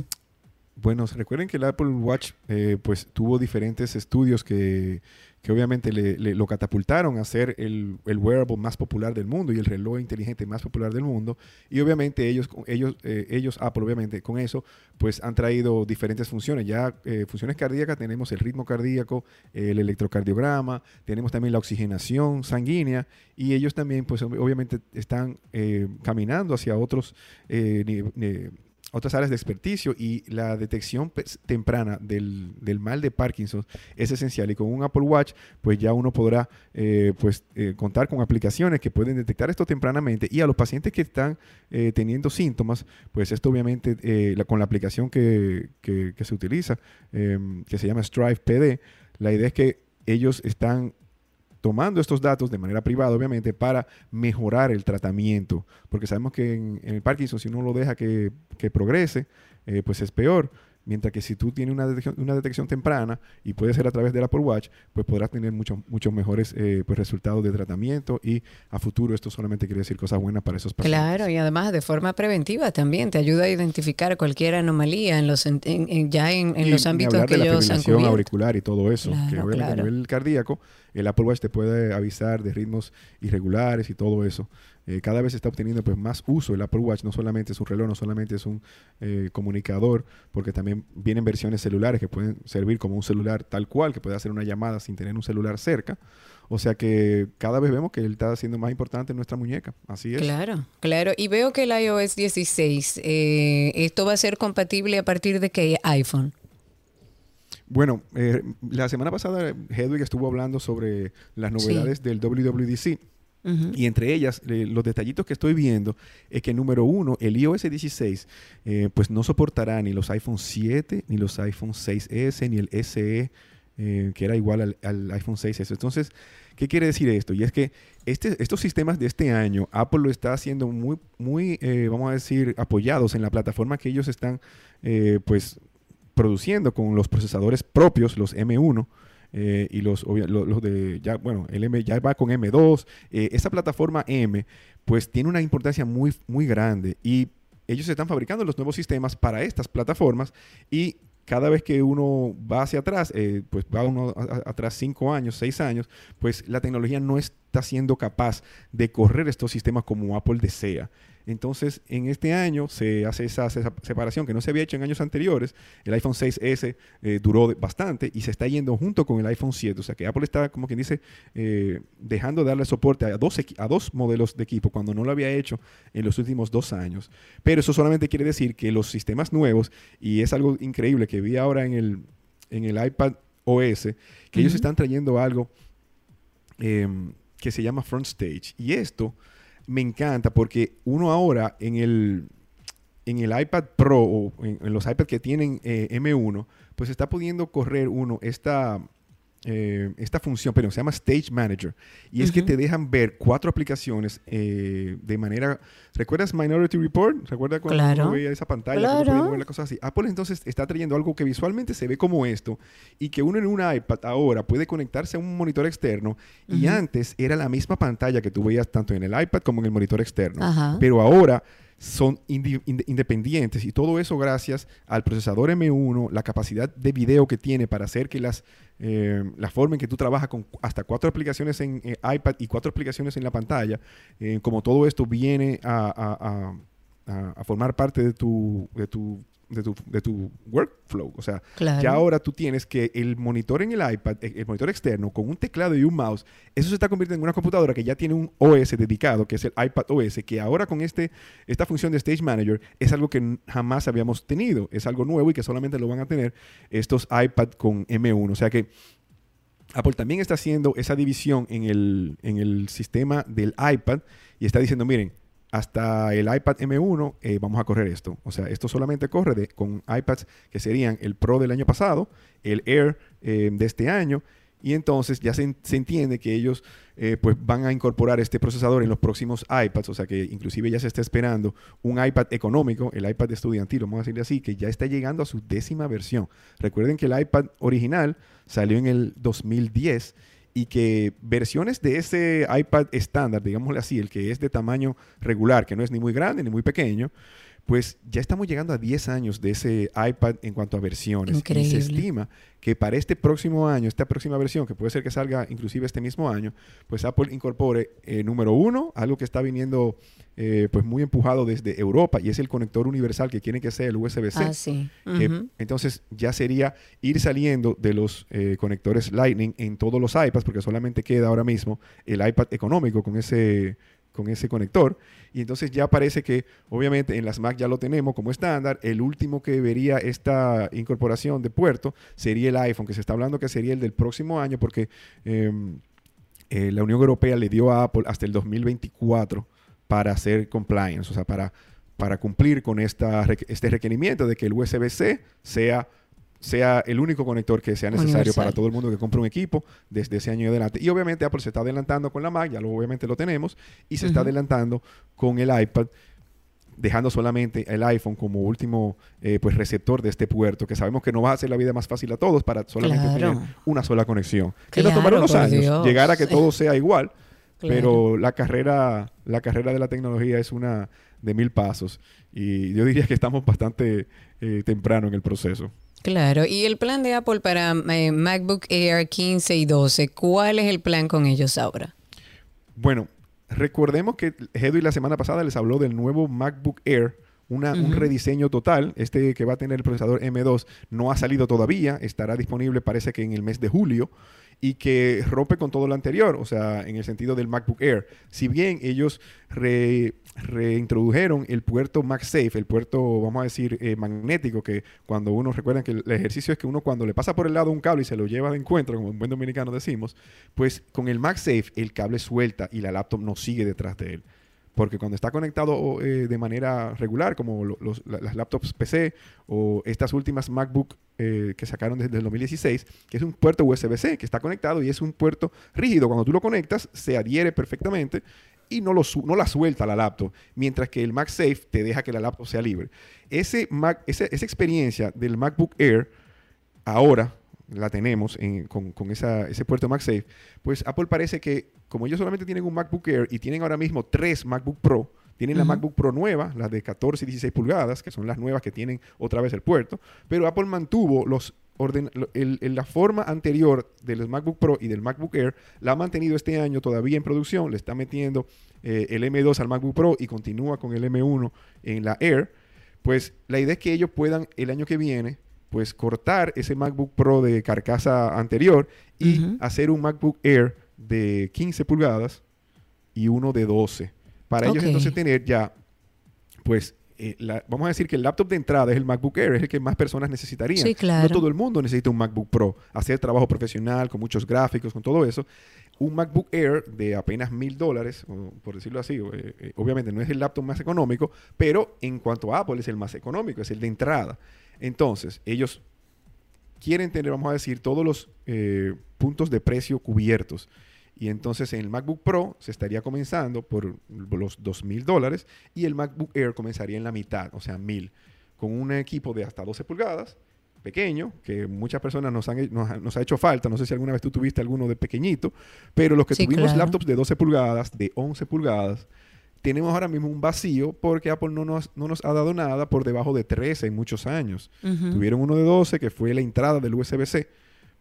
Bueno, recuerden que el Apple Watch eh, pues tuvo diferentes estudios que, que obviamente le, lo catapultaron a ser el, wearable más popular del mundo y el reloj inteligente más popular del mundo. Y obviamente ellos, ellos, eh, ellos obviamente con eso pues han traído diferentes funciones. Ya eh, funciones cardíacas tenemos el ritmo cardíaco, el electrocardiograma, tenemos también la oxigenación sanguínea y ellos también pues ob- obviamente están eh, caminando hacia otros eh, ni- ni- otras áreas de experticio y la detección pues, temprana del, del mal de Parkinson es esencial. Y con un Apple Watch pues ya uno podrá eh, pues eh, contar con aplicaciones que pueden detectar esto tempranamente. Y a los pacientes que están eh, teniendo síntomas pues esto obviamente eh, con la aplicación que, que- que se utiliza em, que se llama Strive PD la idea es que ellos están tomando estos datos de manera privada, obviamente, para mejorar el tratamiento. Porque sabemos que en, el Parkinson, si uno lo deja que, que progrese, eh, pues es peor. Mientras que si tú tienes una detección, una detección temprana y puede ser a través del Apple Watch, pues podrás tener muchos muchos mejores eh, pues resultados de tratamiento y a futuro esto solamente quiere decir cosas buenas para esos pacientes.
Claro, y además de forma preventiva también te ayuda a identificar cualquier anomalía en los en- en- ya en, en los ámbitos
hablar
que
de la
ellos han cubierto.
auricular y todo eso. que
Claro,
obviamente
claro.
a nivel cardíaco, el Apple Watch te puede avisar de ritmos irregulares y todo eso. Eh, cada vez está obteniendo pues más uso el Apple Watch, no solamente es un reloj, no solamente es un eh, comunicador, porque también vienen versiones celulares que pueden servir como un celular tal cual, que puede hacer una llamada sin tener un celular cerca. O sea que cada vez vemos que él está siendo más importante en nuestra muñeca. Así es.
Claro, claro. Y veo que el iOS 16, eh, esto va a ser compatible a partir de qué iPhone.
Bueno, eh, la semana pasada Hedwig estuvo hablando sobre las novedades del WWDC. Y entre ellas, los detallitos que estoy viendo es que número uno, el iOS 16, eh, pues no soportará ni los iPhone 7, ni los iPhone 6S, ni el SE, eh, que era igual al, iPhone 6S. Entonces, ¿qué quiere decir esto? Y es que este, estos sistemas de este año, Apple lo está haciendo muy, muy eh, vamos a decir, apoyados en la plataforma que ellos están, pues, produciendo con los procesadores propios, los M1, eh, y los, obvia- lo- los de, ya, bueno, el M ya va con M2. eh, esa plataforma M, pues tiene una importancia muy, muy grande y ellos están fabricando los nuevos sistemas para estas plataformas y cada vez que uno va hacia atrás, eh, pues va uno a- a- atrás cinco años, seis años, pues la tecnología no está siendo capaz de correr estos sistemas como Apple desea. Entonces, en este año se hace esa, esa separación que no se había hecho en años anteriores. El iPhone 6S eh, duró bastante y se está yendo junto con el iPhone 7. O sea que Apple está, como quien dice, eh, dejando de darle soporte a dos, a dos modelos de equipo cuando no lo había hecho en los últimos dos años. Pero eso solamente quiere decir que los sistemas nuevos, y es algo increíble que vi ahora en el, en el iPad OS, que ellos están trayendo algo em, que se llama Front Stage. Y esto me encanta porque uno ahora en el, en el iPad Pro o en, los iPads que tienen eh, M1, pues está pudiendo correr uno esta, eh, esta función, pero se llama Stage Manager. Y es que te dejan ver cuatro aplicaciones eh, de manera... ¿Recuerdas Minority Report? ¿Recuerdas cuando
Claro.
veía esa pantalla?
Claro.
mover las cosas así. Apple entonces está trayendo algo que visualmente se ve como esto y que uno en un iPad ahora puede conectarse a un monitor externo y
Ujú.
antes era la misma pantalla que tú veías tanto en el iPad como en el monitor externo. Pero ahora son independientes. Y todo eso gracias al procesador M1, la capacidad de video que tiene para hacer que las eh, la forma en que tú trabajas con hasta cuatro aplicaciones en eh, iPad y cuatro aplicaciones en la pantalla, eh, como todo esto viene a- a- a- a formar parte de tu, de tu de tu, de tu workflow. O sea,
Claro.
ya ahora tú tienes que el monitor en el iPad, eh, el monitor externo, con un teclado y un mouse, eso se está convirtiendo en una computadora que ya tiene un OS dedicado, que es el iPad OS, que ahora con este, esta función de Stage Manager es algo que jamás habíamos tenido. Es algo nuevo y que solamente lo van a tener estos iPad con M1. O sea que Apple también está haciendo esa división en el, en el sistema del iPad y está diciendo, miren, hasta el iPad M1 eh, vamos a correr esto. O sea, esto solamente corre con iPads que serían el Pro del año pasado, el Air eh, de este año, y entonces ya se entiende que ellos eh, pues van a incorporar este procesador en los próximos iPads, o sea que inclusive ya se está esperando un iPad económico, el iPad estudiantil, vamos a decirle así, que ya está llegando a su décima versión. Recuerden que el iPad original salió en el 2010 y que versiones de ese iPad estándar, digámosle así, el que es de tamaño regular, que no es ni muy grande ni muy pequeño, pues ya estamos llegando a 10 años de ese iPad en cuanto a versiones. Y
Increíble.
se estima que para este próximo año, esta próxima versión, que puede ser que salga inclusive este mismo año, pues Apple incorpore, eh, número uno, algo que está viniendo eh, pues muy empujado desde Europa, y es el conector universal que quieren que sea el USB-C.
Ah, sí.
que
Ujú.
entonces ya sería ir saliendo de los eh, conectores Lightning en todos los iPads, porque solamente queda ahora mismo el iPad económico con ese, con ese conector. Y entonces ya parece que, obviamente, en las Mac ya lo tenemos como estándar. El último que vería esta incorporación de puerto sería el iPhone, que se está hablando que sería el del próximo año, porque em, eh, la Unión Europea le dio a Apple hasta el 2024 para hacer compliance, o sea, para, para cumplir con esta, este requerimiento de que el USB-C sea, sea el único conector que sea necesario
Universal.
para todo el mundo que compre un equipo desde ese año adelante. Y obviamente Apple se está adelantando con la Mac, ya lo, obviamente lo tenemos, y se está adelantando con el iPad dejando solamente el iPhone como último eh, pues receptor de este puerto, que sabemos que no va a hacer la vida más fácil a todos para solamente
Claro.
tener una sola conexión. Que nos
Claro,
tomará unos años
Dios.
llegar a que todo sea igual,
Claro.
pero la carrera, la carrera de la tecnología es una de mil pasos y yo diría que estamos bastante eh, temprano en el proceso.
Claro, y el plan de Apple para eh, MacBook Air 15 y 12, ¿cuál es el plan con ellos ahora?
Bueno, recordemos que Hedwig la semana pasada les habló del nuevo MacBook Air una- un rediseño total. Este que va a tener el procesador M2 no ha salido todavía, estará disponible parece que en el mes de julio y que rompe con todo lo anterior, o sea, en el sentido del MacBook Air. Si bien ellos re- reintrodujeron el puerto MagSafe, el puerto, vamos a decir, eh, magnético, que cuando uno, recuerdan que el el ejercicio es que uno cuando le pasa por el lado un cable y se lo lleva de encuentro, como en buen dominicano decimos, pues con el MagSafe el cable suelta y la laptop no sigue detrás de él. Porque cuando está conectado eh, de manera regular, como las laptops PC o estas últimas MacBook eh, que sacaron desde el 2016, que es un puerto USB-C que está conectado y es un puerto rígido. Cuando tú lo conectas, se adhiere perfectamente y no, lo no la suelta la laptop, mientras que el MagSafe te deja que la laptop sea libre. Ese Mac, ese- esa experiencia del MacBook Air, ahora la tenemos en- con, con esa- ese puerto MagSafe, pues Apple parece que como ellos solamente tienen un MacBook Air y tienen ahora mismo tres MacBook Pro, tienen la
Ujú.
MacBook Pro nueva, las de 14 y 16 pulgadas, que son las nuevas que tienen otra vez el puerto, pero Apple mantuvo los orden, el- la forma anterior del MacBook Pro y del MacBook Air, la ha mantenido este año todavía en producción, le está metiendo eh, el M2 al MacBook Pro y continúa con el M1 en la Air, pues la idea es que ellos puedan el año que viene pues cortar ese MacBook Pro de carcasa anterior y hacer un MacBook Air de 15 pulgadas y uno de 12. Para ellos entonces tener ya, pues, eh, la- vamos a decir que el laptop de entrada es el MacBook Air, es el que más personas necesitarían.
Sí, claro.
No todo el mundo necesita un MacBook Pro, hacer trabajo profesional con muchos gráficos, con todo eso. Un MacBook Air de apenas mil dólares, por decirlo así, eh, eh, obviamente no es el laptop más económico, pero en cuanto a Apple es el más económico, es el de entrada. Entonces, ellos quieren tener, vamos a decir, todos los eh, puntos de precio cubiertos. Y entonces en el MacBook Pro se estaría comenzando por los dos mil dólares y el MacBook Air comenzaría en la mitad, o sea, mil, con un equipo de hasta 12 pulgadas, pequeño, que muchas personas nos, han, nos, ha- nos ha hecho falta. No sé si alguna vez tú tuviste alguno de pequeñito, pero los que
Sí,
tuvimos
claro.
laptops de 12 pulgadas, de 11 pulgadas, tenemos ahora mismo un vacío porque Apple no nos, no nos ha dado nada por debajo de 13 en muchos años. Tuvieron uno de 12 que fue la entrada del USB-C.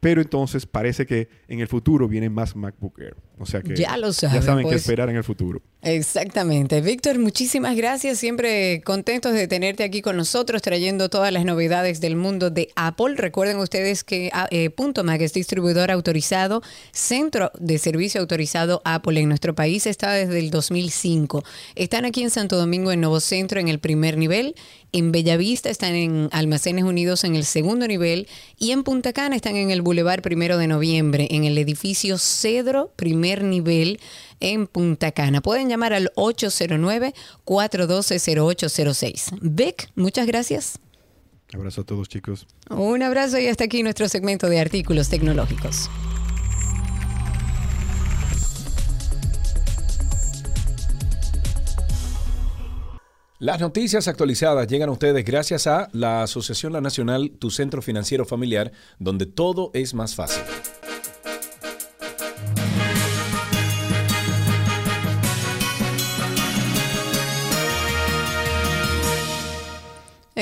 Pero entonces parece que en el futuro vienen más MacBook Air. O sea que
Ya lo
ya
saben,
saben qué esperar en el futuro.
Exactamente. Víctor, muchísimas gracias. Siempre contentos de tenerte aquí con nosotros, trayendo todas las novedades del mundo de Apple. Recuerden ustedes que ah, eh, Punto Mac es distribuidor autorizado, centro de servicio autorizado Apple en nuestro país. Está desde el 2005. Están aquí en Santo Domingo, en Nuevo Centro, en el primer nivel. En Bellavista están en Almacenes Unidos en el segundo nivel. Y en Punta Cana están en el Boulevard Primero de Noviembre, en el edificio Cedro, primer nivel en Punta Cana. Pueden llamar al 809-412-0806. Vic, muchas gracias.
Abrazo a todos, chicos.
Un abrazo y hasta aquí nuestro segmento de artículos tecnológicos.
Las noticias actualizadas llegan a ustedes gracias a la Asociación La Nacional, tu centro financiero familiar, donde todo es más fácil.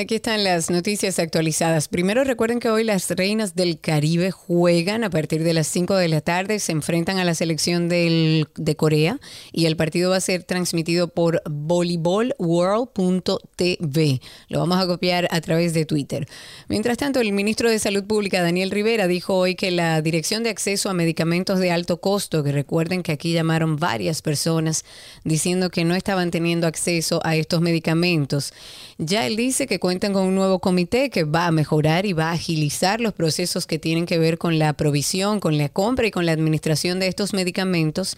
Aquí están las noticias actualizadas. Primero recuerden que hoy las reinas del Caribe juegan a partir de las 5 de la tarde, se enfrentan a la selección de Corea y el partido va a ser transmitido por volleybolworld.tv. Lo vamos a copiar a través de Twitter. Mientras tanto, el ministro de Salud Pública, Daniel Rivera, dijo hoy que la Dirección de Acceso a Medicamentos de Alto Costo, que recuerden que aquí llamaron varias personas diciendo que no estaban teniendo acceso a estos medicamentos, ya él dice que cuentan con un nuevo comité que va a mejorar y va a agilizar los procesos que tienen que ver con la provisión, con la compra y con la administración de estos medicamentos.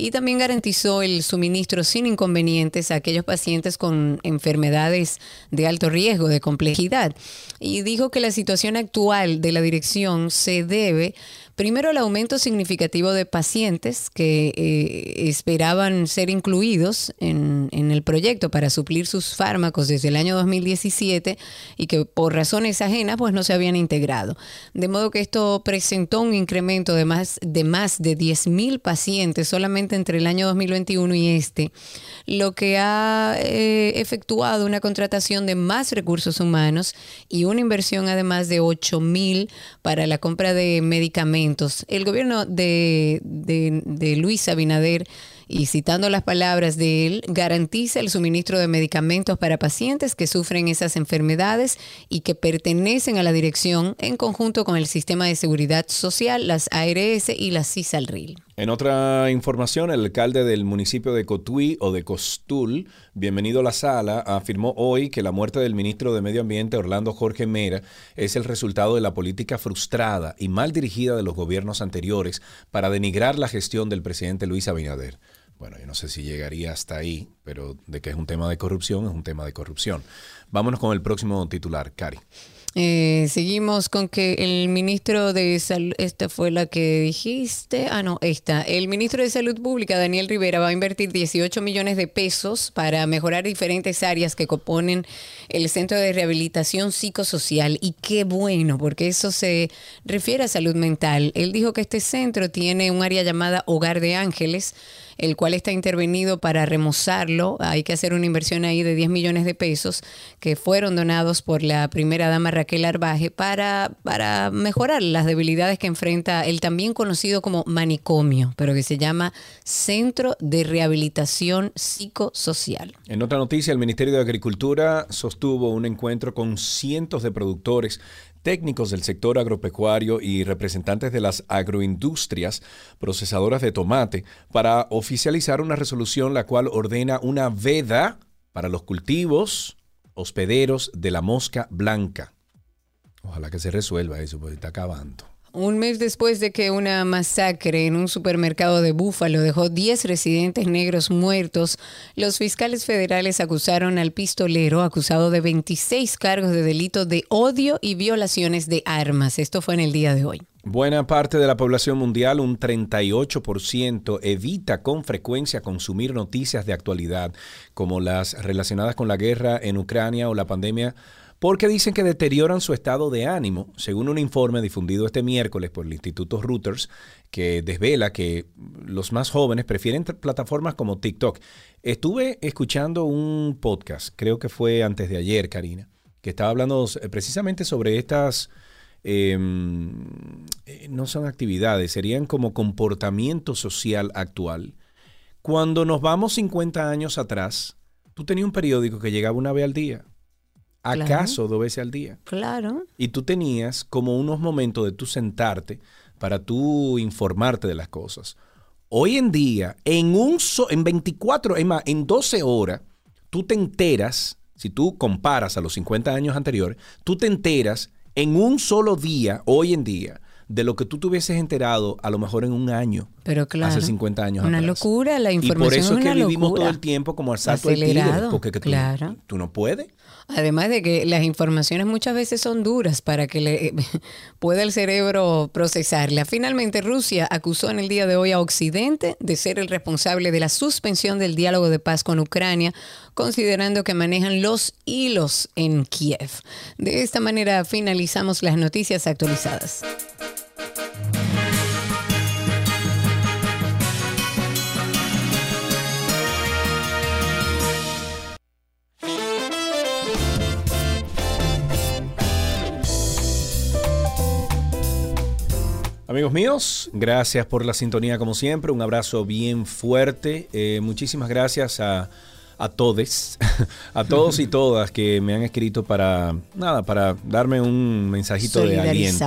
Y también garantizó el suministro sin inconvenientes a aquellos pacientes con enfermedades de alto riesgo, de complejidad. Y dijo que la situación actual de la dirección se debe primero al aumento significativo de pacientes que eh, esperaban ser incluidos en, en el proyecto para suplir sus fármacos desde el año 2017 y que por razones ajenas pues no se habían integrado. De modo que esto presentó un incremento de más de, más de 10.000 pacientes solamente entre el año 2021 y este, lo que ha eh, efectuado una contratación de más recursos humanos y una inversión además de 8.000 para la compra de medicamentos. El gobierno de, Luis Abinader y citando las palabras de él, garantiza el suministro de medicamentos para pacientes que sufren esas enfermedades y que pertenecen a la dirección en conjunto con el Sistema de Seguridad Social, las ARS y la CISALRIL.
En otra información, el alcalde del municipio de Cotuí o de Costul, bienvenido a la sala, afirmó hoy que la muerte del ministro de Medio Ambiente, Orlando Jorge Mera, es el resultado de la política frustrada y mal dirigida de los gobiernos anteriores para denigrar la gestión del presidente Luis Abinader. Bueno, yo no sé si llegaría hasta ahí, pero de que es un tema de corrupción, es un tema de corrupción. Vámonos con el próximo titular, Cari.
Eh, seguimos con que el ministro de Salud, esta fue la que dijiste, ah no, esta, el ministro de Salud Pública, Daniel Rivera, va a invertir 18 millones de pesos para mejorar diferentes áreas que componen el Centro de Rehabilitación Psicosocial. Y qué bueno, porque eso se refiere a salud mental. Él dijo que este centro tiene un área llamada Hogar de Ángeles, el cual está intervenido para remozarlo. Hay que hacer una inversión ahí de 10 millones de pesos que fueron donados por la primera dama Raquel Arbaje para, para mejorar las debilidades que enfrenta el también conocido como manicomio, pero que se llama Centro de Rehabilitación Psicosocial.
En otra noticia, el Ministerio de Agricultura sostuvo un encuentro con cientos de productores técnicos del sector agropecuario y representantes de las agroindustrias procesadoras de tomate para oficializar una resolución la cual ordena una veda para los cultivos hospederos de la mosca blanca. Ojalá que se resuelva eso, porque está acabando.
Un mes después de que una masacre en un supermercado de Búfalo dejó 10 residentes negros muertos, los fiscales federales acusaron al pistolero acusado de 26 cargos de delito de odio y violaciones de armas. Esto fue en el día de hoy.
Buena parte de la población mundial, un 38%, evita con frecuencia consumir noticias de actualidad como las relacionadas con la guerra en Ucrania o la pandemia porque dicen que deterioran su estado de ánimo, según un informe difundido este miércoles por el Instituto Reuters, que desvela que los más jóvenes prefieren plataformas como TikTok. Estuve escuchando un podcast, creo que fue antes de ayer, Karina, que estaba hablando precisamente sobre estas... Em, eh, no son actividades, serían como comportamiento social actual. Cuando nos vamos 50 años atrás, tú tenías un periódico que llegaba una vez al día acaso dos veces al día.
Claro.
Y tú tenías como unos momentos de tú sentarte para tú informarte de las cosas. Hoy en día, en, un en 24, es más, en 12 horas, tú te enteras, si tú comparas a los 50 años anteriores, tú te enteras en un solo día, hoy en día, de lo que tú te hubieses enterado a lo mejor en un año.
Pero claro.
Hace 50 años
Una locura, la información
Y por eso
es
que vivimos todo el tiempo como al salto del tigre,
Acelerado,
porque que tú,
claro.
tú no puedes.
Además de que las informaciones muchas veces son duras para que le pueda el cerebro procesarla. Finalmente, Rusia acusó en el día de hoy a Occidente de ser el responsable de la suspensión del diálogo de paz con Ucrania, considerando que manejan los hilos en Kiev. De esta manera finalizamos las noticias actualizadas.
Amigos míos, gracias por la sintonía como siempre. Un abrazo bien fuerte. Eh, muchísimas gracias a, a todos, a todos y todas que me han escrito para nada, para darme un mensajito de aliento.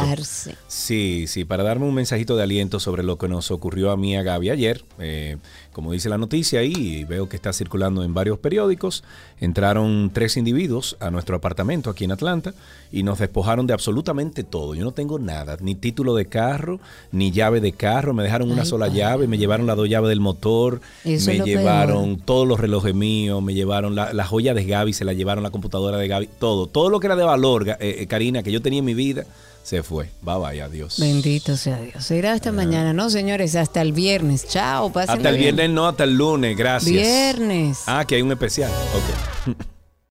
Sí, sí, para darme un mensajito de aliento sobre lo que nos ocurrió a mí a Gaby ayer. Eh, como dice la noticia ahí, y veo que está circulando en varios periódicos, entraron tres individuos a nuestro apartamento aquí en Atlanta y nos despojaron de absolutamente todo. Yo no tengo nada, ni título de carro, ni llave de carro. Me dejaron una
Ay,
sola
padre.
llave, me llevaron las dos llaves del motor,
Eso
me llevaron todos los relojes míos, me llevaron la, la joya de Gaby, se la llevaron la computadora de Gaby, todo. Todo lo que era de valor, eh, eh, Karina, que yo tenía en mi vida, se fue. Bye bye, adiós.
Bendito sea Dios. Será hasta mañana, ¿no, señores? Hasta el viernes. Chao, pásenla
Hasta el
bien.
viernes, no, hasta el lunes, gracias.
Viernes.
Ah, que hay un especial. Ok.